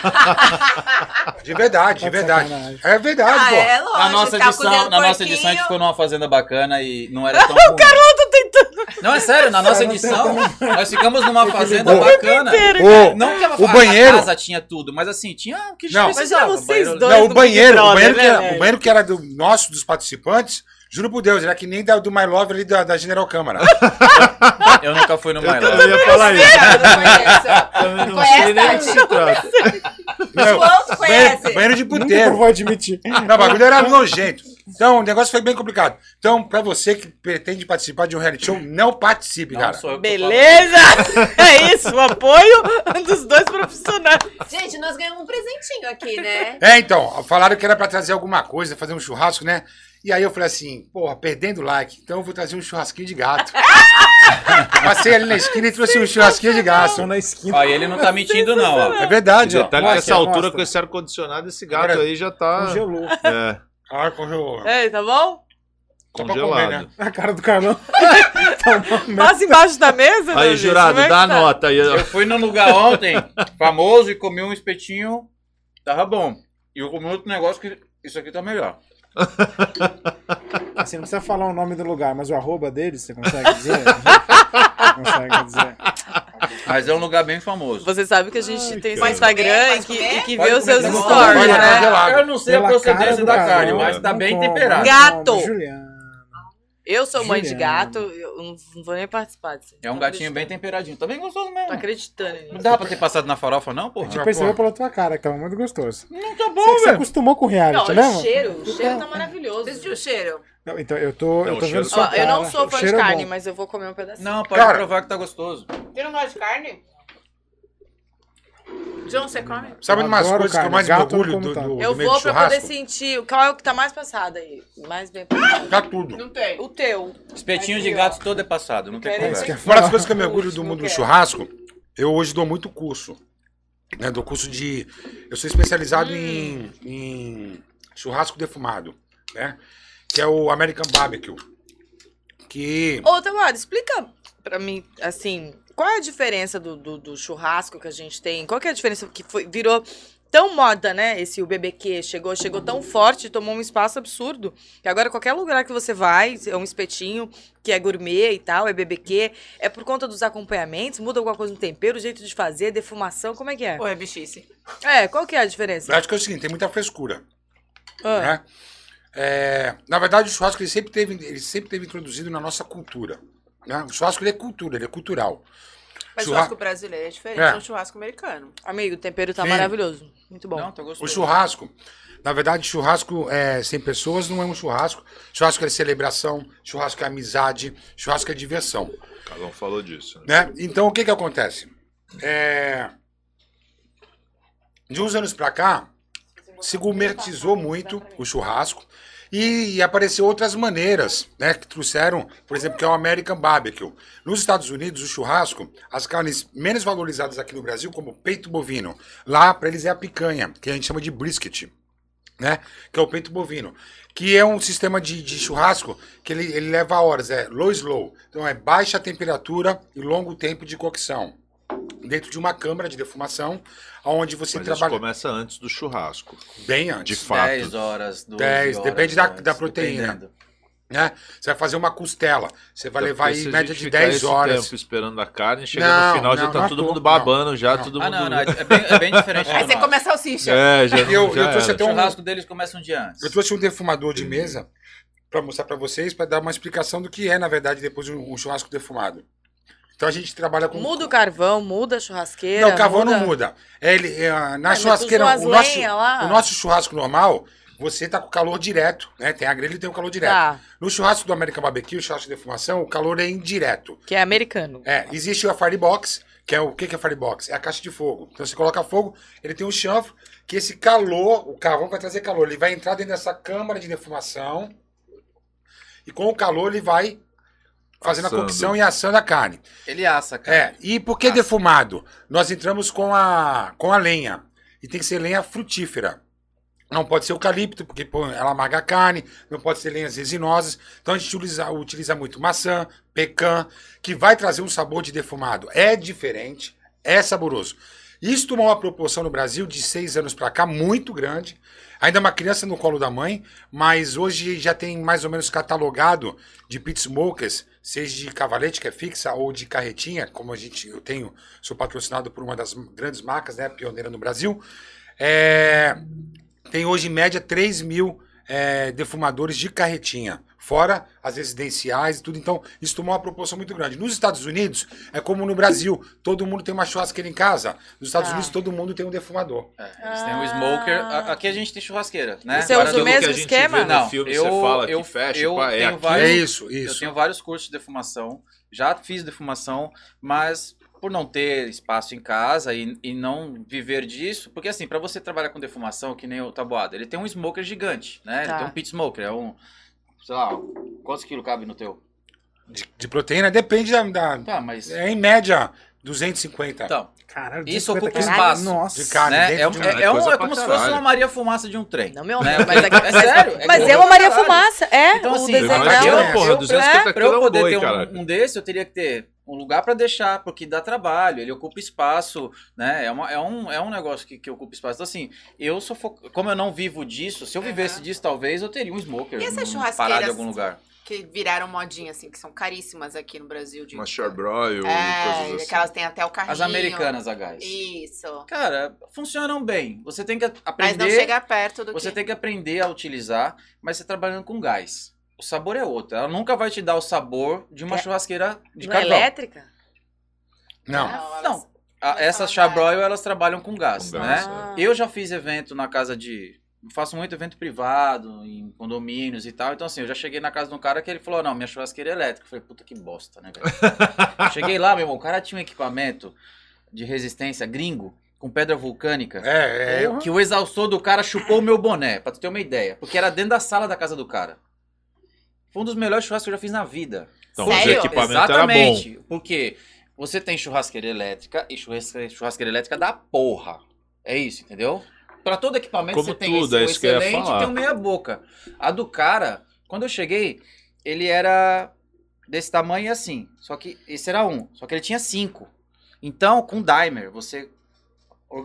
de verdade, de de verdade. É verdade, Ah, pô. é lógico. Na nossa edição, na nossa edição a gente ficou numa fazenda bacana e não era tão ruim. Tô tentando. Não, é sério, na nossa edição, nós ficamos numa fazenda bacana. O, Não que a, O a banheiro- casa tinha tudo, mas assim, tinha o que Não. Mas vocês dois. não, o do banheiro, o banheiro, que né, era, o banheiro que era do nosso, dos participantes, juro por Deus, era que nem da, do My Love ali da, da General Câmara. Eu nunca fui no Eu Mailão. também ia falar isso. Cara, não conheço. Também não Conhece, sei nem do que Tati? se trata. Não, banheiro, conhece? banheiro de Nunca puteiro. vou admitir. Não, o bagulho era nojento. Então, o negócio foi bem complicado. Então, pra você que pretende participar de um reality show, não participe, cara. sou eu que tô Beleza! É isso, o apoio dos dois profissionais. Gente, nós ganhamos um presentinho aqui, né? É, então, falaram que era pra trazer alguma coisa, fazer um churrasco, né? E aí eu falei assim, porra, perdendo like, então eu vou trazer um churrasquinho de gato. Passei ali na esquina e trouxe um churrasquinho de Estão gato. na esquina. Ó, e ele não tá mentindo, não, ó. É verdade, ó. Detalhe que Mostra, essa altura mostra. com esse ar-condicionado, esse gato Agora- aí já tá Congelou. é, Ah, congelou. Ei, tá bom? Congelado. comer, né? A cara do Carlão. Tá uma merda. Passa embaixo da mesa, meu Aí, jurado, é dá a tá? nota aí. Eu fui num lugar ontem, famoso, e comi um espetinho, tava bom. E eu comi outro negócio que isso aqui tá melhor. Assim, não precisa falar o nome do lugar, mas o arroba dele, você consegue dizer? consegue dizer. Mas é um lugar bem famoso. Você sabe que a gente Ai, tem esse cara. Instagram e que, comer? e que vê os seus tá bom. stories, Pode né? Eu não sei a Pela procedência cara do da carne, mas tá não bem temperado. não Gato. Eu sou mãe de gato, eu não, não vou nem participar disso. É um gatinho bem temperadinho. Tá bem gostoso Tô mesmo. acreditando Não dá pra ter passado na farofa, não, A porra? gente percebeu pela tua cara, que é muito gostoso. Não tá Você, você acostumou com reality, Não, né, o cheiro, o cheiro tá maravilhoso. Você sentiu o cheiro? Não, então, eu tô, Não, eu tô vendo sua cara. eu não sou fã de é carne, bom. mas eu vou comer um pedacinho. Não, pode Cara. provar que tá gostoso. Você não gosta de carne? João, você come? Sabe Eu umas coisas que eu mais eu orgulho do, do, Eu do meio vou do pra poder sentir qual é o que tá mais passado aí. Mais bem passado. Tá tudo. Não tem. O teu. Espetinho Aqui, de ó. gato todo é passado, não tem conversa. É Uma das coisas que eu me orgulho do mundo do churrasco, eu hoje dou muito curso. Né? Dou curso de. Eu sou especializado Hum. em, em churrasco defumado, né? Que é o American Barbecue. Que. Ô, Tamara, explica pra mim, assim, qual é a diferença do, do, do churrasco que a gente tem? Qual que é a diferença que foi, virou tão moda, né? Esse o BBQ chegou, chegou tão forte, tomou um espaço absurdo. Que agora qualquer lugar que você vai, é um espetinho que é gourmet e tal, é BBQ, é por conta dos acompanhamentos, muda alguma coisa no tempero, o jeito de fazer, defumação, como é que é? Ou é bichice? É, qual que é a diferença? Eu acho que é o seguinte, tem muita frescura. Ah, né? É, na verdade, o churrasco ele sempre teve, ele sempre teve introduzido na nossa cultura. Né? O churrasco ele é cultura, ele é cultural. Mas Churra- churrasco brasileiro é diferente É. do churrasco americano. Amigo, o tempero tá Sim. maravilhoso. Muito bom. Não, tá O churrasco, na verdade, churrasco é, sem pessoas não é um churrasco. Churrasco é celebração, churrasco é amizade, churrasco é diversão. Cada um falou disso. Né? Né? Então, o que que acontece? É, De uns anos pra cá, se gourmetizou muito o churrasco e, apareceu outras maneiras, né, que trouxeram, por exemplo, que é o American Barbecue. Nos Estados Unidos, o churrasco, as carnes menos valorizadas aqui no Brasil, como peito bovino, lá para eles é a picanha, que a gente chama de brisket, né, que é o peito bovino, que é um sistema de, de churrasco que ele, ele leva horas, é low slow, então é baixa temperatura e longo tempo de cocção. Dentro de uma câmara de defumação, onde você Mas isso trabalha começa antes do churrasco. bem De antes. fato. 10 horas, 12 10, horas depende da- antes, da proteína. dependendo. né? Você vai fazer uma costela, você vai Até levar aí média de ficar 10 esse horas. tempo esperando a carne, chega Não, no final já não, tá não, todo mundo babando já, não. todo Ah, mundo... não, não. É bem, é bem diferente do Aí você nosso. come a salsicha. É, já, Eu- eu já trouxe era. até O um- churrasco deles começa um dia antes. Eu trouxe um defumador de mesa para mostrar para vocês, para dar uma explicação do que é, na verdade, depois um, um churrasco defumado. Então a gente trabalha com. Muda o carvão, muda a churrasqueira. Não, o carvão não muda. É, ele, é, na mas churrasqueira, o nosso, o nosso churrasco normal, você tá com calor direto, né? Tem a grelha e tem o calor direto. Tá, No churrasco do American Barbecue, o churrasco de defumação, o calor é indireto. que é americano. É, existe a Firebox, que é o que, que é Firebox? É a caixa de fogo. Então você coloca fogo, ele tem um chanfro, que esse calor, o carvão vai trazer calor, ele vai entrar dentro dessa câmara de defumação e com o calor ele vai fazendo Assando. a cocção e assando a carne. Ele assa, cara. É, e por que defumado? Nós entramos com a, com a lenha. E tem que ser lenha frutífera. Não pode ser eucalipto, porque pô, ela amarga a carne. Não pode ser lenhas resinosas. Então a gente utiliza, utiliza muito maçã, pecan, que vai trazer um sabor de defumado. É diferente, é saboroso. Isso tomou uma proporção no Brasil de seis anos para cá muito grande. Ainda é uma criança no colo da mãe, mas hoje já tem mais ou menos catalogado de pit smokers seja de cavalete, que é fixa, ou de carretinha, como a gente, eu tenho, sou patrocinado por uma das grandes marcas, né, pioneira no Brasil, é, tem hoje em média 3 mil é, defumadores de carretinha. Fora as residenciais e tudo. Então, isso tomou uma proporção muito grande. Nos Estados Unidos, é como no Brasil. Todo mundo tem uma churrasqueira em casa. Nos Estados Ah. Unidos, todo mundo tem um defumador. É, eles têm um smoker. A- Aqui a gente tem churrasqueira, né? Você usa o mesmo esquema? Não, filme, eu- você fala eu- que fecha, eu pá, é vários- É isso, Eu isso. tenho vários cursos de defumação, já fiz defumação, mas por não ter espaço em casa e, e não viver disso, porque assim, para você trabalhar com defumação, que nem o tabuado, ele tem um smoker gigante, né? Tá. Ele tem um pit smoker, é um, sei lá, quantos quilos cabe no teu? De, de proteína depende da, da- Tá, mas... É em média 250. Então, Caralho, Isso 250 ocupa espaço. Nossa. De carne. né? É, um- de é- é um- é pra como se fosse uma Maria Fumaça de um trem. Não, meu né? amor, mas, É sério, é mas que- é uma Maria Caralho. Fumaça, é. Então, o assim, imagina, dela. eu- porra, eu- 250 Pra eu é um poder boi, ter um, um desse, eu teria que ter um lugar pra deixar, porque dá trabalho, ele ocupa espaço, né? É, uma- é um, é um negócio que, que ocupa espaço. Então, assim, eu sou fo... como eu não vivo disso, se eu vivesse disso, talvez eu teria um smoker. E essas num- parado em algum lugar. Que viraram modinha, assim, que são caríssimas aqui no Brasil. De... Uma Charbroil, É, coisas assim. que elas têm até o carrinho. As americanas a gás. Isso. Cara, funcionam bem. Você tem que Mas aprender. não chega perto do Você que... tem que aprender a utilizar, mas você trabalhando com gás. O sabor é outro. Ela nunca vai te dar o sabor de uma É- churrasqueira de Não é carvão. elétrica? Não. Não. A- elas essas falam Charbroil, elas trabalham com gás, Com né? gás, Ah. Eu já fiz evento na casa de. Faço muito evento privado, em condomínios e tal. Então, assim, eu já cheguei na casa de um cara que ele falou: não, minha churrasqueira é elétrica. Eu falei, puta que bosta, né, velho? cheguei lá, meu irmão, o cara tinha um equipamento de resistência gringo, com pedra vulcânica. É, é. Que o exaustor do cara chupou o meu boné, pra tu ter uma ideia. Porque era dentro da sala da casa do cara. Foi um dos melhores churrascos que eu já fiz na vida. Então, Sério? o equipamento Exatamente. era bom. Porque você tem churrasqueira elétrica e churrasqueira, churrasqueira elétrica da porra. É isso, entendeu? Pra todo equipamento Como você tem tudo, esse, é isso que eu ia excelente e falar. tem o meia boca. A do cara, quando eu cheguei, ele era desse tamanho e assim. Só que esse era um. Só que ele tinha cinco. Então, com dimer, você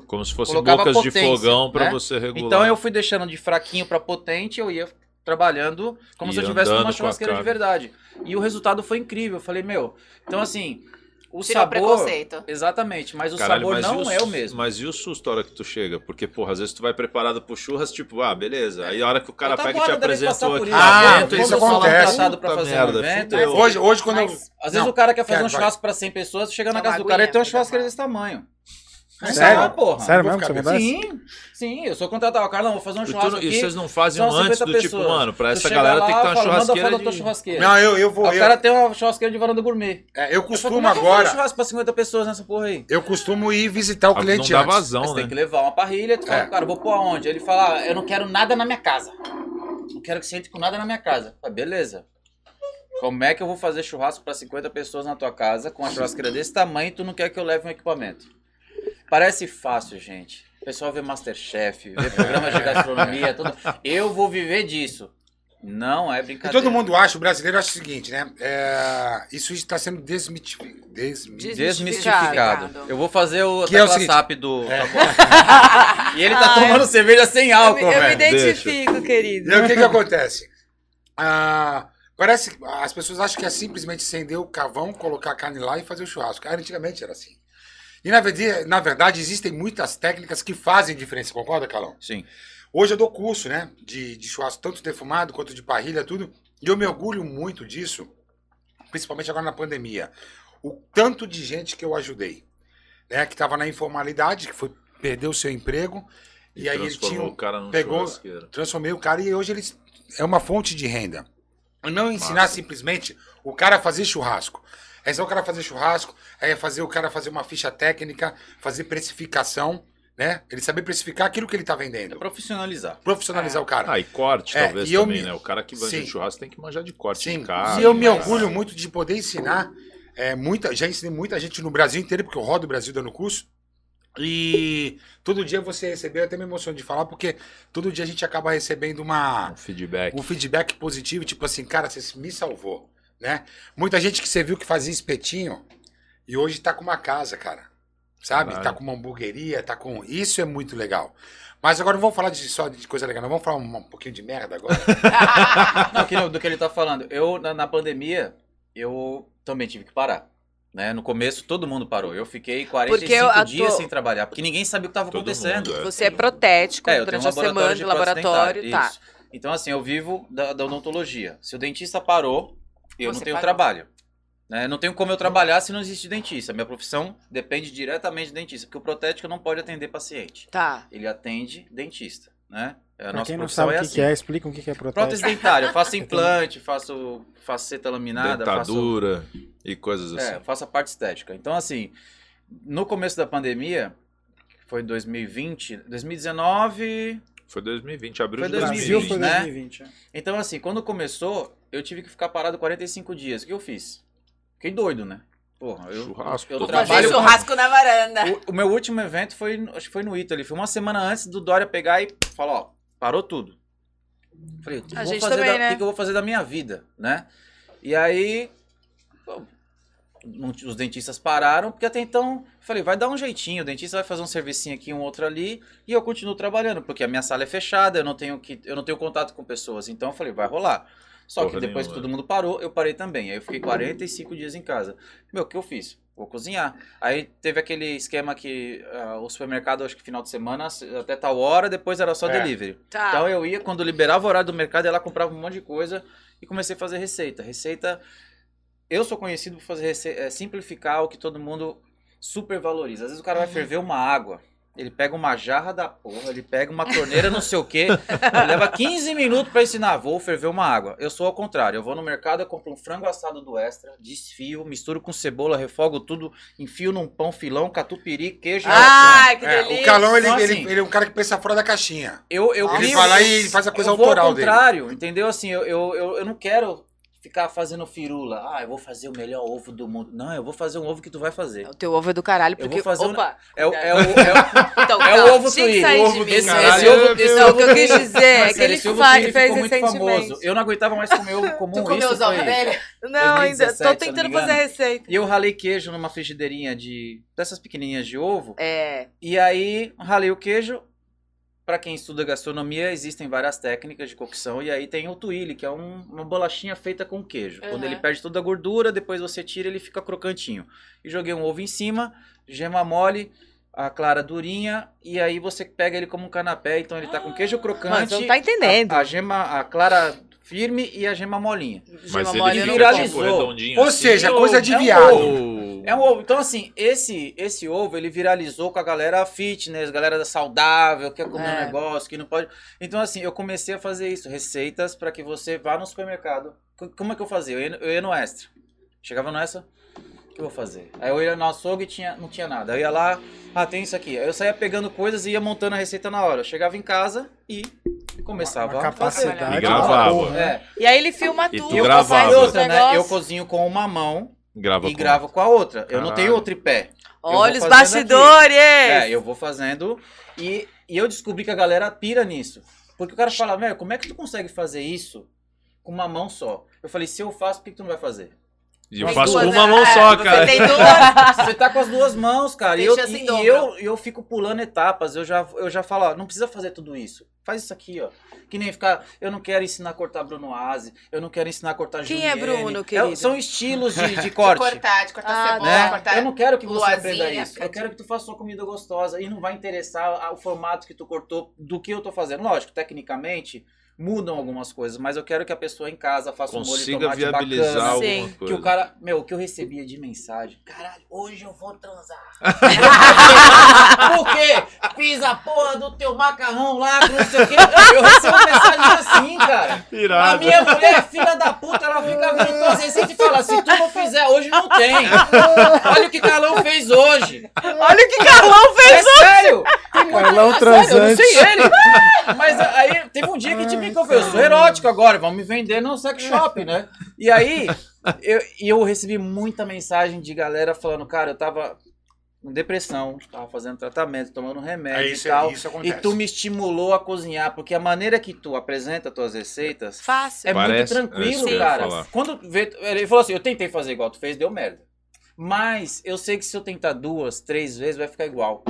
Como se fossem Colocava bocas de potência, fogão pra né? você regular. Então eu fui deixando de fraquinho pra potente, eu ia trabalhando como E se eu tivesse andando numa com a churrasqueira de verdade. E o resultado foi incrível. Eu falei, meu, então assim, o Tirou o sabor. preconceito. Exatamente, mas o Caralho, sabor mas não o é o mesmo. Mas e o susto a hora que tu chega? Porque, porra, às vezes tu vai preparado pro churras, tipo, ah, beleza. Aí a hora que o cara Eu tava pega e te apresentou aqui. Ah, então isso acontece. pra fazer merda, um evento, Hoje, hoje quando Mas- eu. às vezes Não, o cara quer fazer quero, um vai. churrasco pra 100 pessoas, chega na casa uma do cara e tem uma churrasqueira mal. desse tamanho. Sério? Ah, porra. Sério mesmo que ficar acontece? Sim, sim, eu sou contratado. Carlão, vou fazer um E, tu churrasco não- e aqui. vocês não fazem um antes 50 do tipo, pessoas. mano, pra Tu essa galera lá, tem que ter uma Manda churrasqueira foto da tua de... churrasqueira. Não, eu, eu vou. O Eu, cara tem uma churrasqueira de varanda gourmet. é, eu Eu costumo como é que eu vou fazer agora. churrasco pra 50 pessoas nessa porra aí? Eu costumo ir visitar o Ah, cliente Não dá antes. vazão, Mas né? tem que levar uma parrilha, tu fala, É. cara, vou pôr aonde? Ele fala, ah, eu não quero nada na minha casa. Não quero que você entre com nada na minha casa. Ah, beleza. Como é que eu vou fazer churrasco pra 50 pessoas na tua casa com uma churrasqueira desse tamanho e tu não quer que eu leve um equipamento? Parece fácil, gente. O pessoal vê Masterchef, vê programas de gastronomia, tudo. Eu vou viver disso. Não é E brincadeira. todo mundo acha, o brasileiro acha o seguinte, né? É, isso está sendo desmitificado. Desmi... Des- Desmistificado. Desmistificado. Eu vou fazer o Que é o seguinte- do. É. E ele tá Ai. tomando cerveja sem Eu, álcool, me- eu me identifico, querido. E aí o que que acontece? Ah, parece que as pessoas acham que é simplesmente acender o cavão, colocar a carne lá e fazer o churrasco. Ah, antigamente era assim. E na verdade, na verdade existem muitas técnicas que fazem diferença, concorda, Calão? Sim. Hoje eu dou curso, né? De, de churrasco, tanto defumado quanto de parrilha, tudo. E eu me orgulho muito disso, principalmente agora na pandemia. O tanto de gente que eu ajudei, né? Que estava na informalidade, que foi perdeu o seu emprego. E, aí ele tinha. o cara num pegou-. Transformei o cara e hoje eles é uma fonte de renda. E não ensinar simplesmente o cara a fazer churrasco. É só o cara fazer churrasco, é fazer o cara fazer uma ficha técnica, fazer precificação, né? Ele saber precificar aquilo que ele está É vendendo. profissionalizar. Profissionalizar o cara. Ah, e corte, É, talvez, e eu também, me- né? O cara que vai Sim. de churrasco tem que manjar de corte Sim, de carne. e eu me cara. orgulho muito de poder ensinar é, muita, já ensinei muita gente no Brasil inteiro, porque eu rodo o Brasil dando curso. E todo dia você recebeu, eu até me emociono de falar, porque todo dia a gente acaba recebendo uma, Um feedback. um feedback positivo, tipo assim, cara, você me salvou, né? Muita gente que você viu que fazia espetinho e hoje tá com uma casa, cara. Sabe? Caralho. Tá com uma hamburgueria, tá com. Isso é muito legal. Mas agora não vamos falar de, só de coisa legal, não vamos falar um, um pouquinho de merda agora. Não, que- do que ele tá falando. Eu, na, na pandemia, eu também tive que parar. Né? No começo todo mundo parou. Eu fiquei 45 Porque eu- dias sem trabalhar, porque ninguém sabia o que estava Todo acontecendo. mundo, é. Você é protético É, eu tenho durante um a semana de laboratório, tá. isso. Então, assim, eu vivo da, da odontologia. Se o dentista parou, eu Você não tenho parou. trabalho. Né? Não tenho como eu trabalhar se não existe dentista. Minha profissão depende diretamente do dentista, porque o protético não pode atender paciente. Tá. Ele atende dentista, né? A Pra nossa quem não profissão sabe o é que, assim. que é, explica o que, é Prótese protético. dentária, eu faço implante, faço faceta laminada, faço Dentadura e coisas assim. é, eu faço a parte estética. Então, assim, no começo da pandemia, foi 2020, 2019. Foi 2020, abril Foi de 2020. Brasil foi né? 2020. é. Então, assim, quando começou, eu tive que ficar parado 45 dias. O que eu fiz? Fiquei doido, né? Porra, eu, Churrasco, eu trabalho. churrasco na varanda. O, o meu último evento foi, no- acho que foi no Italy. Foi uma semana antes do Dória pegar e falar, ó, parou tudo. Falei, o que, eu vou também, da- né? o que eu vou fazer da minha vida, né? E aí, pô, os dentistas pararam, porque até então, falei, vai dar um jeitinho, o dentista vai fazer um servicinho aqui, um outro ali, e eu continuo trabalhando, porque a minha sala é fechada, eu não tenho, que, eu não tenho contato com pessoas, então eu falei, vai rolar. Só Porra que depois nenhuma. que todo mundo parou, eu parei também. Aí eu fiquei 45 dias em casa. Meu, o que eu fiz? Vou cozinhar. Aí teve aquele esquema que ah, o supermercado, acho que final de semana, até tal hora, depois era só É. delivery. Tá. Então eu ia, quando liberava o horário do mercado, lá comprava um monte de coisa e comecei a fazer receita. Receita. Eu sou conhecido por fazer receita, é, simplificar o que todo mundo supervaloriza. Às vezes o cara vai ferver uma água. Ele pega uma jarra da porra, ele pega uma torneira, não sei o quê, ele leva 15 minutos pra ensinar, vou ferver uma água. Eu sou ao contrário, eu vou no mercado, eu compro um frango assado do Extra, desfio, misturo com cebola, refogo tudo, enfio num pão filão, catupiry, queijo. Ai, que É, delícia. o Calão, ele, Então, ele, assim- ele é um cara que pensa fora da caixinha. Eu, eu Ele vivo- vai lá e faz a coisa eu vou autoral ao dele. contrário, entendeu? Assim, eu, eu, eu, eu não quero ficar fazendo firula. Ah, eu vou fazer o melhor ovo do mundo. Não, eu vou fazer um ovo que tu vai fazer. O teu ovo é do caralho, Eu porque... vou fazer um- Opa! É, o- é, o, é, o- Então, é o ovo twin. sair O de ovo mim. esse, Caralho, esse ovo, esse Não, o que eu quis dizer é que ele esse ovo fa- twin fez muito famoso. Eu não aguentava mais comer ovo comum. Tu comeu isso os ovos? Não, ainda 2017, tô se eu não tentando fazer a receita. E eu ralei queijo numa frigideirinha de dessas pequenininhas de ovo. É, E aí, ralei o queijo. Pra quem estuda gastronomia, existem várias técnicas de cocção. E aí tem o tuile, que é um- uma bolachinha feita com queijo. Quando Uhum. ele perde toda a gordura, depois você tira, ele fica crocantinho. E joguei um ovo em cima, gema mole, a clara durinha. E aí você pega ele como um canapé. Então ele tá com queijo mas crocante. não tá entendendo. A, a gema, a clara firme e a gema molinha. Mas Gema ele não viralizou. tipo Ou assim, seja, é coisa de ovo, é um viado. É um ovo. Então, assim, esse, esse ovo, ele viralizou com a galera fitness, galera da saudável, quer comer É. um negócio, que não pode. Então, assim, eu comecei a fazer isso, receitas para que você vá no supermercado. Co- Como é que eu fazia? Eu ia, no- eu ia no extra. Chegava no extra, que eu vou fazer? Aí eu ia no açougue e tinha, não tinha nada. Eu ia lá, ah, tem isso aqui. Aí eu saía pegando coisas e ia montando a receita na hora. Eu chegava em casa e começava Uma a fazer. capacidade. E gravava. É. E aí ele filma E tu tudo, gravava. E os outra, né? Eu cozinho com uma mão Grava e com- gravo com a outra. Eu não Caralho. tenho o tripé. Eu vou Olha os fazendo aqui. bastidores! É, eu vou fazendo e, e eu descobri que a galera pira nisso. Porque o cara fala, velho, como é que tu consegue fazer isso com uma mão só? Eu falei, se eu faço, por que que tu não vai fazer? E eu Tem faço duas, com uma né? mão É, só, você cara. Tem duas. Você tá com as duas mãos, cara. E Tem eu, em e, dobro. e eu, eu fico pulando etapas. Eu já, eu já falo, ó, não precisa fazer tudo isso. Faz isso aqui, ó. Que nem ficar. Eu não quero ensinar a cortar Bruno Aze. Eu não quero ensinar a cortar Quem é. Bruno, É, querido? são estilos de, de De corte. cortar, de cortar Ah, cebola, né? cortar... Eu não quero que você luazinha, aprenda isso. Eu quero que tu faça uma comida gostosa e não vai interessar o formato que tu cortou do que eu tô fazendo. Lógico, tecnicamente mudam algumas coisas, mas eu quero que a pessoa em casa faça um molho de Consiga tomate viabilizar bacana. alguma Sim. coisa. Que o cara, meu, o que eu recebia de mensagem, caralho, hoje eu vou transar. Por quê? Fiz a porra do teu macarrão lá, não sei o quê. Eu recebo mensagens assim, cara. A Irado. minha mulher, filha da puta, ela fica vendo tuas receitas e fala: se tu não fizer hoje, não tem. Olha o que Carlão fez hoje. Olha o que Carlão fez! É sério. Tem muita- Carlão é sério, Eu não transante. sei ele. Mas aí teve um dia que tipo, que eu falei: eu sou erótico agora, vão me vender no sex shop, né? E aí, eu, e eu recebi muita mensagem de galera falando: cara, eu tava com depressão, tava fazendo tratamento, tomando remédio É e isso, tal. isso E tu me estimulou a cozinhar, porque a maneira que tu apresenta tuas receitas Fácil. é Parece- muito é tranquilo, cara. Quando vê, ele falou assim, eu tentei fazer igual tu fez, deu merda. Mas eu sei que se eu tentar duas, três vezes vai ficar igual.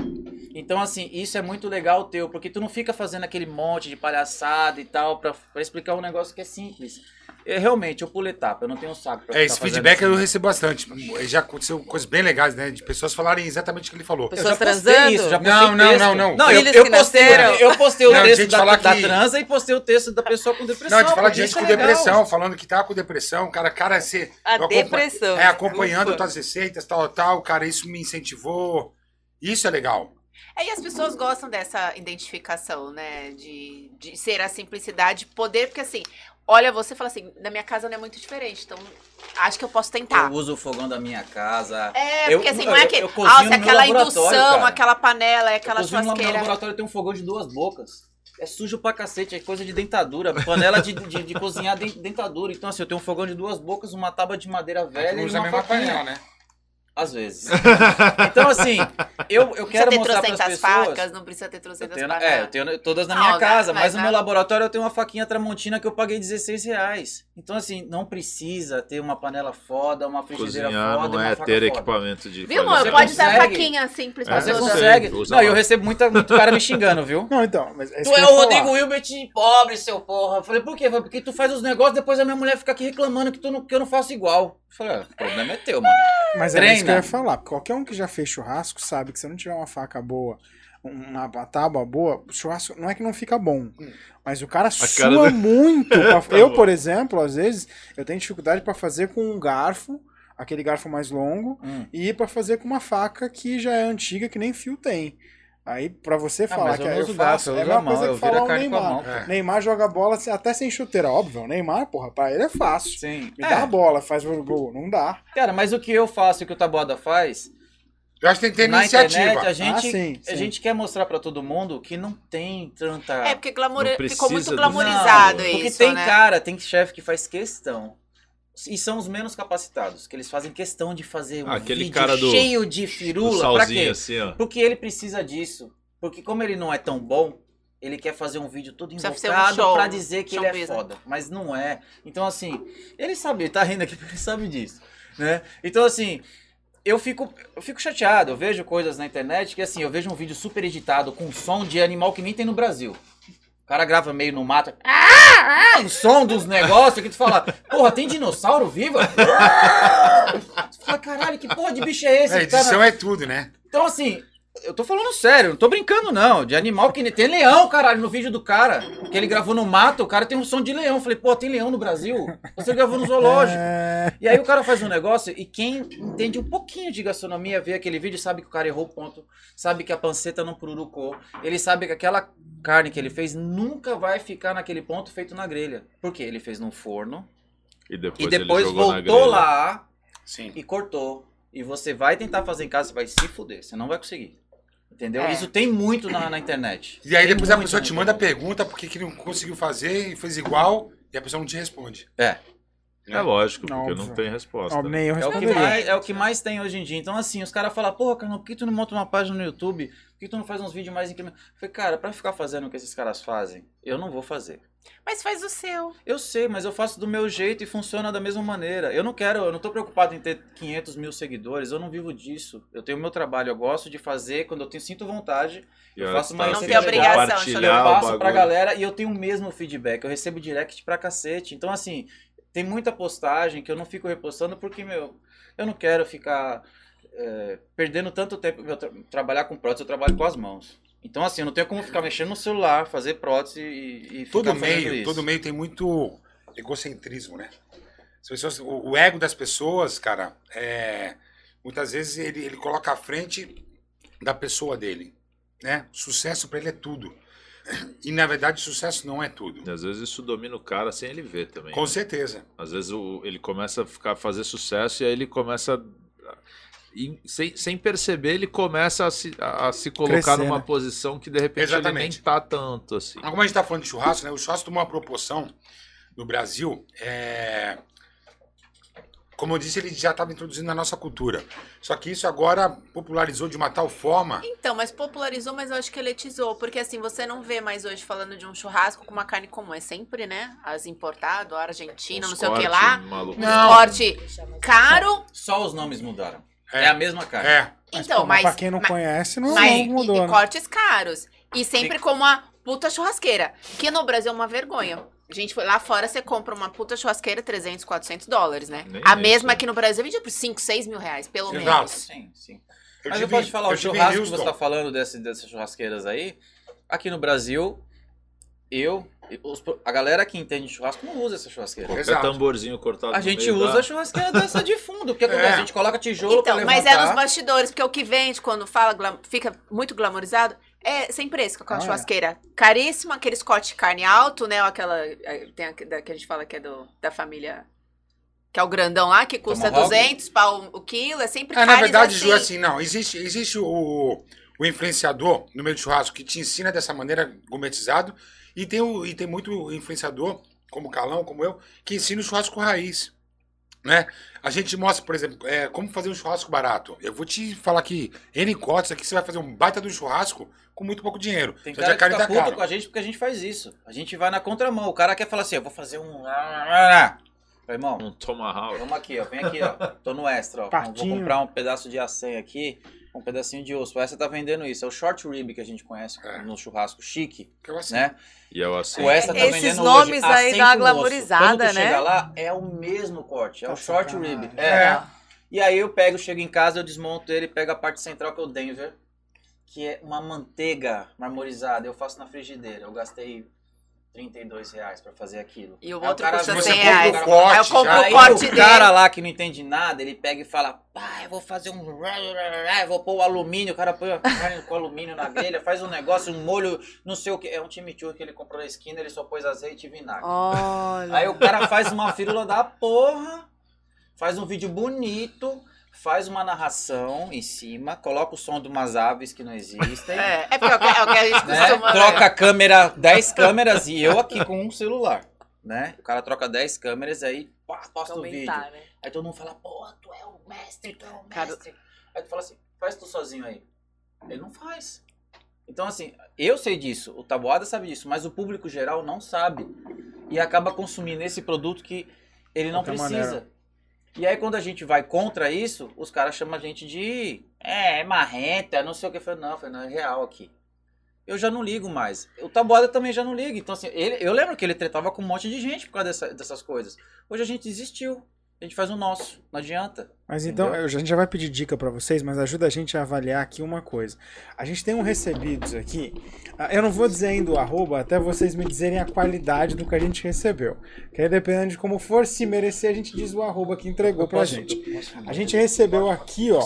Então, assim, isso é muito legal teu, porque tu não fica fazendo aquele monte de palhaçada e tal pra, pra explicar um negócio que é simples. É, realmente, eu pulo etapa, eu não tenho saco pra É, esse feedback eu assim. recebo bastante. Já aconteceu coisas bem legais, né? De pessoas falarem exatamente o que ele falou. Eu Pessoas já postei transando? isso, já postei Não, não, não, não. Não, eu, eu que postei, eu postei o Não, texto gente da, falar da que- transa e postei o texto da pessoa com depressão. Não, de falar de porque gente com é depressão, falando que tá com depressão, cara, cara, você. A eu acompanho- depressão. É, acompanhando Ufa. tuas receitas, tal, tal, cara, isso me incentivou. Isso é legal. É, e as pessoas gostam dessa identificação, né? De, de ser a simplicidade, poder, porque assim, olha você e fala assim, na minha casa não é muito diferente, então acho que eu posso tentar. Eu uso o fogão da minha casa. É, Eu- porque assim, eu- não é eu- que, eu cozinho ah, no se meu aquela indução, cara. aquela panela, é aquela eu cozinho no meu churrasqueira. laboratório tem um fogão de duas bocas. É sujo pra cacete, é coisa de dentadura. Panela de, de, de cozinhar de- dentadura. Então, assim, eu tenho um fogão de duas bocas, uma tábua de madeira velha Tu e usa a uma mesma faquinha. panela, né? Às vezes. então, assim, eu, eu quero ter mostrar pras trocentas pessoas... facas, não precisa ter Eu trocentas tenho, na- panelas. é, eu tenho todas na Não, minha casa, mas mas no meu laboratório eu tenho uma faquinha tramontina que eu paguei 16 reais. Então, assim, não precisa ter uma panela foda, uma frigideira Cozinhar foda, não uma é faca ter foda. equipamento de Viu, amor? Pode usar faquinha simples É, pra Você eu consegue. usa Não, eu recebo muita, muito cara me xingando, viu? Não, então, mas é Tu é eu o. Rodrigo Hilbert pobre, seu porra. Eu falei, por quê? Eu falei, Porque tu faz os negócios, depois a minha mulher fica aqui reclamando que, tu não, que eu não faço igual. Eu falei, ah, o problema é teu, mano. Mas é isso que eu ia falar. Qualquer um que já fez churrasco sabe que se não tiver uma faca boa, uma tábua boa, o churrasco não é que não fica bom. Mas o cara sua cara muito. pra- Tá eu, por exemplo, às vezes, eu tenho dificuldade pra fazer com um garfo, aquele garfo mais longo, Hum. e pra fazer com uma faca que já é antiga, que nem fio tem. Aí, pra você Ah, falar mas que eu não eu faço, é a a mesma coisa eu que viro falar a o a Neymar. mão. É. Neymar joga bola até sem chuteira, óbvio. O Neymar, porra, pra ele é fácil. Sim. Me dá a É, bola, faz o gol. Não dá. cara, mas o que eu faço e o que o Taboada faz, Eu acho que tem que ter na iniciativa. internet, a gente, Ah, sim, a sim. gente quer mostrar pra todo mundo que não tem tanta... É, porque glamour... Ficou muito do- glamorizado Não, porque isso, tem né? cara, tem chefe que faz questão. E são os menos capacitados, que eles fazem questão de fazer um Ah, aquele vídeo cara do- cheio de firula. Pra salzinho quê? assim, ó. Porque ele precisa disso. Porque como ele não é tão bom, ele quer fazer um vídeo todo um invocado show, pra dizer que ele é né? foda. Mas não é. Então, assim, ele sabe, ele tá rindo aqui porque ele sabe disso. Né? Então, assim, eu fico, eu fico chateado. Eu vejo coisas na internet que, assim, eu vejo um vídeo super editado com som de animal que nem tem no Brasil. O cara grava meio no mato. Ah, ah, o som dos negócios que tu fala, porra, tem dinossauro vivo? Tu fala, caralho, que porra de bicho é esse? É, tá na- edição é tudo, né? então, assim, eu tô falando sério, não tô brincando, não. De animal que nem- tem leão, caralho, no vídeo do cara. Que ele gravou no mato, o cara tem um som de leão. Eu falei, pô, tem leão no Brasil? Você gravou no zoológico. É... E aí o cara faz um negócio e quem entende um pouquinho de gastronomia vê aquele vídeo sabe que o cara errou o ponto, sabe que a panceta não pururucou, ele sabe que aquela carne que ele fez nunca vai ficar naquele ponto feito na grelha. Por quê? Ele fez no forno E depois, e depois ele jogou na voltou lá Sim. e cortou. E você vai tentar fazer em casa, você vai se fuder. Você não vai conseguir. Entendeu? É. Isso tem muito na, na internet. E aí Tem depois a pessoa te manda internet. pergunta por que não conseguiu fazer e fez igual e a pessoa não te responde. É. É lógico, Não, porque não tem resposta. Ó, nem eu É o, que mais, é o que mais tem hoje em dia. Então, assim, os caras falam, porra, Carlão, por que tu não monta uma página no YouTube? Por que tu não faz uns vídeos mais incríveis? Eu falei, cara, pra ficar fazendo o que esses caras fazem, eu não vou fazer. Mas faz o seu. Eu sei, mas eu faço do meu jeito e funciona da mesma maneira. Eu não quero, eu não tô preocupado em ter 500 mil seguidores, eu não vivo disso. Eu tenho o meu trabalho, eu gosto de fazer quando eu tenho, sinto vontade, E eu faço tá uma Não receita tem legal, obrigação, eu passo pra galera e eu tenho o mesmo feedback. Eu recebo direct pra cacete. Então, assim, tem muita postagem que eu não fico repostando porque, meu, eu não quero ficar é, perdendo tanto tempo. Tra- trabalhar com prótese, eu trabalho com as mãos. Então, assim, eu não tenho como ficar mexendo no celular, fazer prótese e, e ficar Todo meio, isso. todo meio tem muito egocentrismo, né? As pessoas, o, o ego das pessoas, cara, é, muitas vezes ele, ele coloca à frente da pessoa dele, né? Sucesso pra ele é tudo. E na verdade, sucesso não é tudo. E às vezes isso domina o cara sem ele ver também. Com né? certeza. Às vezes o- ele começa a ficar, fazer sucesso e aí ele começa. a- e sem, sem perceber, ele começa a se, a, a se colocar Crescer, numa né? posição que de repente ele nem Exatamente. tá tanto assim. Como a gente tá falando de churrasco, né? O churrasco tomou uma proporção no Brasil. é, Como eu disse, ele já estava introduzindo na nossa cultura. Só que isso agora popularizou de uma tal forma. Então, mas popularizou, mas eu acho que eletizou. Porque assim, você não vê mais hoje falando de um churrasco com uma carne comum. É sempre, né? As importado, a Argentina, Uns não sei o que corte lá. maluco. Não. corte caro. Só os nomes mudaram. É. É, a mesma carne. É. Mas, Então, pô, mas mas. pra quem não mas- conhece, não, mas não mudou, e né? cortes caros. E sempre com uma puta churrasqueira. Que no Brasil é uma vergonha. Gente, foi lá fora você compra uma puta churrasqueira 300, 400 dólares, né? Nem a mesma aqui no Brasil vendia por 5, 6 mil reais, pelo Exato. menos. Sim, sim. Eu Mas eu tive- posso te falar, eu o churrasco que você tá falando desse, dessas churrasqueiras aí, aqui no Brasil, eu, os- a galera que entende de churrasco não usa essa churrasqueira. Qualquer Exato. tamborzinho cortado A gente usa dá. a churrasqueira dessa de fundo. O que acontece? É. A gente coloca tijolo Então, pra mas é nos bastidores, porque o que vende quando fala, fica muito glamorizado, é sem preço, com a Ah, é. churrasqueira. Caríssima, aqueles corte de carne alto, né? Aquela. é, Tem a, da, que a gente fala que é do, da família. Que é o grandão lá, que custa Tomahawk? 200 pau o quilo, é sempre É, na verdade, assim. Ju, assim, não. Existe, existe o, o influenciador no meio do churrasco que te ensina dessa maneira gourmetizado. E tem, o, e tem muito influenciador, como o Calão, como eu, que ensina o churrasco raiz. Né? A gente mostra, por exemplo, é, como fazer um churrasco barato. Eu vou te falar aqui, N cortes aqui, você vai fazer um baita do churrasco com muito pouco dinheiro. Tem cara a que fica puto cara. com a gente porque a gente faz isso. A gente vai na contramão. O cara quer falar assim, eu vou fazer um... Falei, irmão, Um tomahawk. vamos aqui, ó. Vem aqui, ó. Tô no extra, ó. Partinho. Vou comprar um pedaço de acém aqui, um pedacinho de osso. O Essa tá vendendo isso. É o short rib que a gente conhece É. no churrasco chique, Que eu assim, né? E eu assim. O Essa tá Esses vendendo nomes hoje, aí dá glamourizada, né? chega lá, é o mesmo corte. É Tá o short sacanagem. rib. É. É. E aí eu pego, chego em casa, eu desmonto ele, pego a parte central que é o Denver, que é uma manteiga marmorizada. Eu faço na frigideira. Eu gastei 32 reais pra fazer aquilo. E o Aí outro cara custa vem- Você 100 compra reais. o Aí eu corte, compro já. o Aí corte o dele. cara lá que não entende nada, ele pega e fala, pai, eu vou fazer um... eu Vou pôr o alumínio, o cara põe a carne com alumínio na grelha, faz um negócio, um molho, não sei o que. É um chimichurri que ele comprou na esquina, ele só pôs azeite e vinagre. Olha. Aí o cara faz uma firula da porra, faz um vídeo bonito, faz uma narração em cima, coloca o som de umas aves que não existem. É, é porque é o que- é a gente né? costuma. Troca a câmera, 10 câmeras e eu aqui com um celular. Né? O cara troca 10 câmeras aí pá, posta o vídeo. Né? Aí todo mundo fala, porra, tu é o mestre, tu é o Cara- mestre. Aí tu fala assim, faz tu sozinho aí. Ele não faz. Então, assim, eu sei disso, o Taboada sabe disso, mas o público geral não sabe. E acaba consumindo esse produto que ele não precisa. maneira. E aí, quando a gente vai contra isso, os caras chamam a gente de. É, é marrenta, não sei o que. Eu falei, não, falei, não, é real aqui. Eu já não ligo mais. O Taboada também já não liga. Então, assim, ele, eu lembro que ele tretava com um monte de gente por causa dessa- dessas coisas. Hoje a gente desistiu. A gente faz o nosso. Não adianta. Mas então, Entendeu? eu- a gente já vai pedir dica pra vocês, mas ajuda a gente a avaliar aqui uma coisa. A gente tem um recebidos aqui. ah, Eu não vou dizer ainda o arroba até vocês me dizerem a qualidade do que a gente recebeu. Que aí, dependendo de como for, se merecer, a gente diz o arroba que entregou pra gente. A gente recebeu aqui, ó,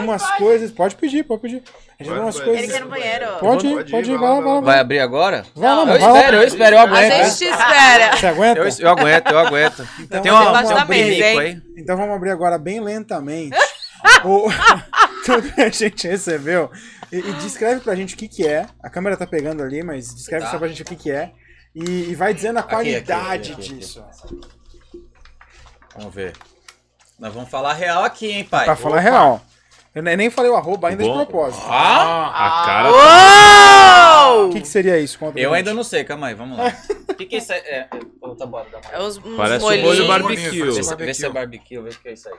umas coisas. Pode pedir, pode pedir. A gente umas coisas. Ele quer no banheiro. Pode ir, Pode ir, pode ir, vai vai lá, vai lá. Vai abrir agora? Vai lá, Eu espero, eu espero, eu A aguento. gente te espera. Você aguenta? Eu, eu aguento, eu aguento. Então, Tem uma, tem um aí. Então vamos abrir agora bem lentamente o, tudo que a gente recebeu. E, e descreve pra gente o que, que é. A câmera tá pegando ali, mas descreve Tá. só pra gente o que, que é. E, e vai dizendo a Aqui, aqui, qualidade aqui, aqui, aqui. disso. Vamos ver. Nós vamos falar real aqui, hein, pai? Pra falar real. Eu ne- nem falei o arroba ainda de Bom. propósito. Ah, A cara. O que, que seria isso? Conta eu ainda não sei, calma aí, vamos lá. O que, que é isso aí? É, é, bora, dá É os, uns Parece um molho barbecue. Vê se, vê se é barbecue, vê o que é isso aí.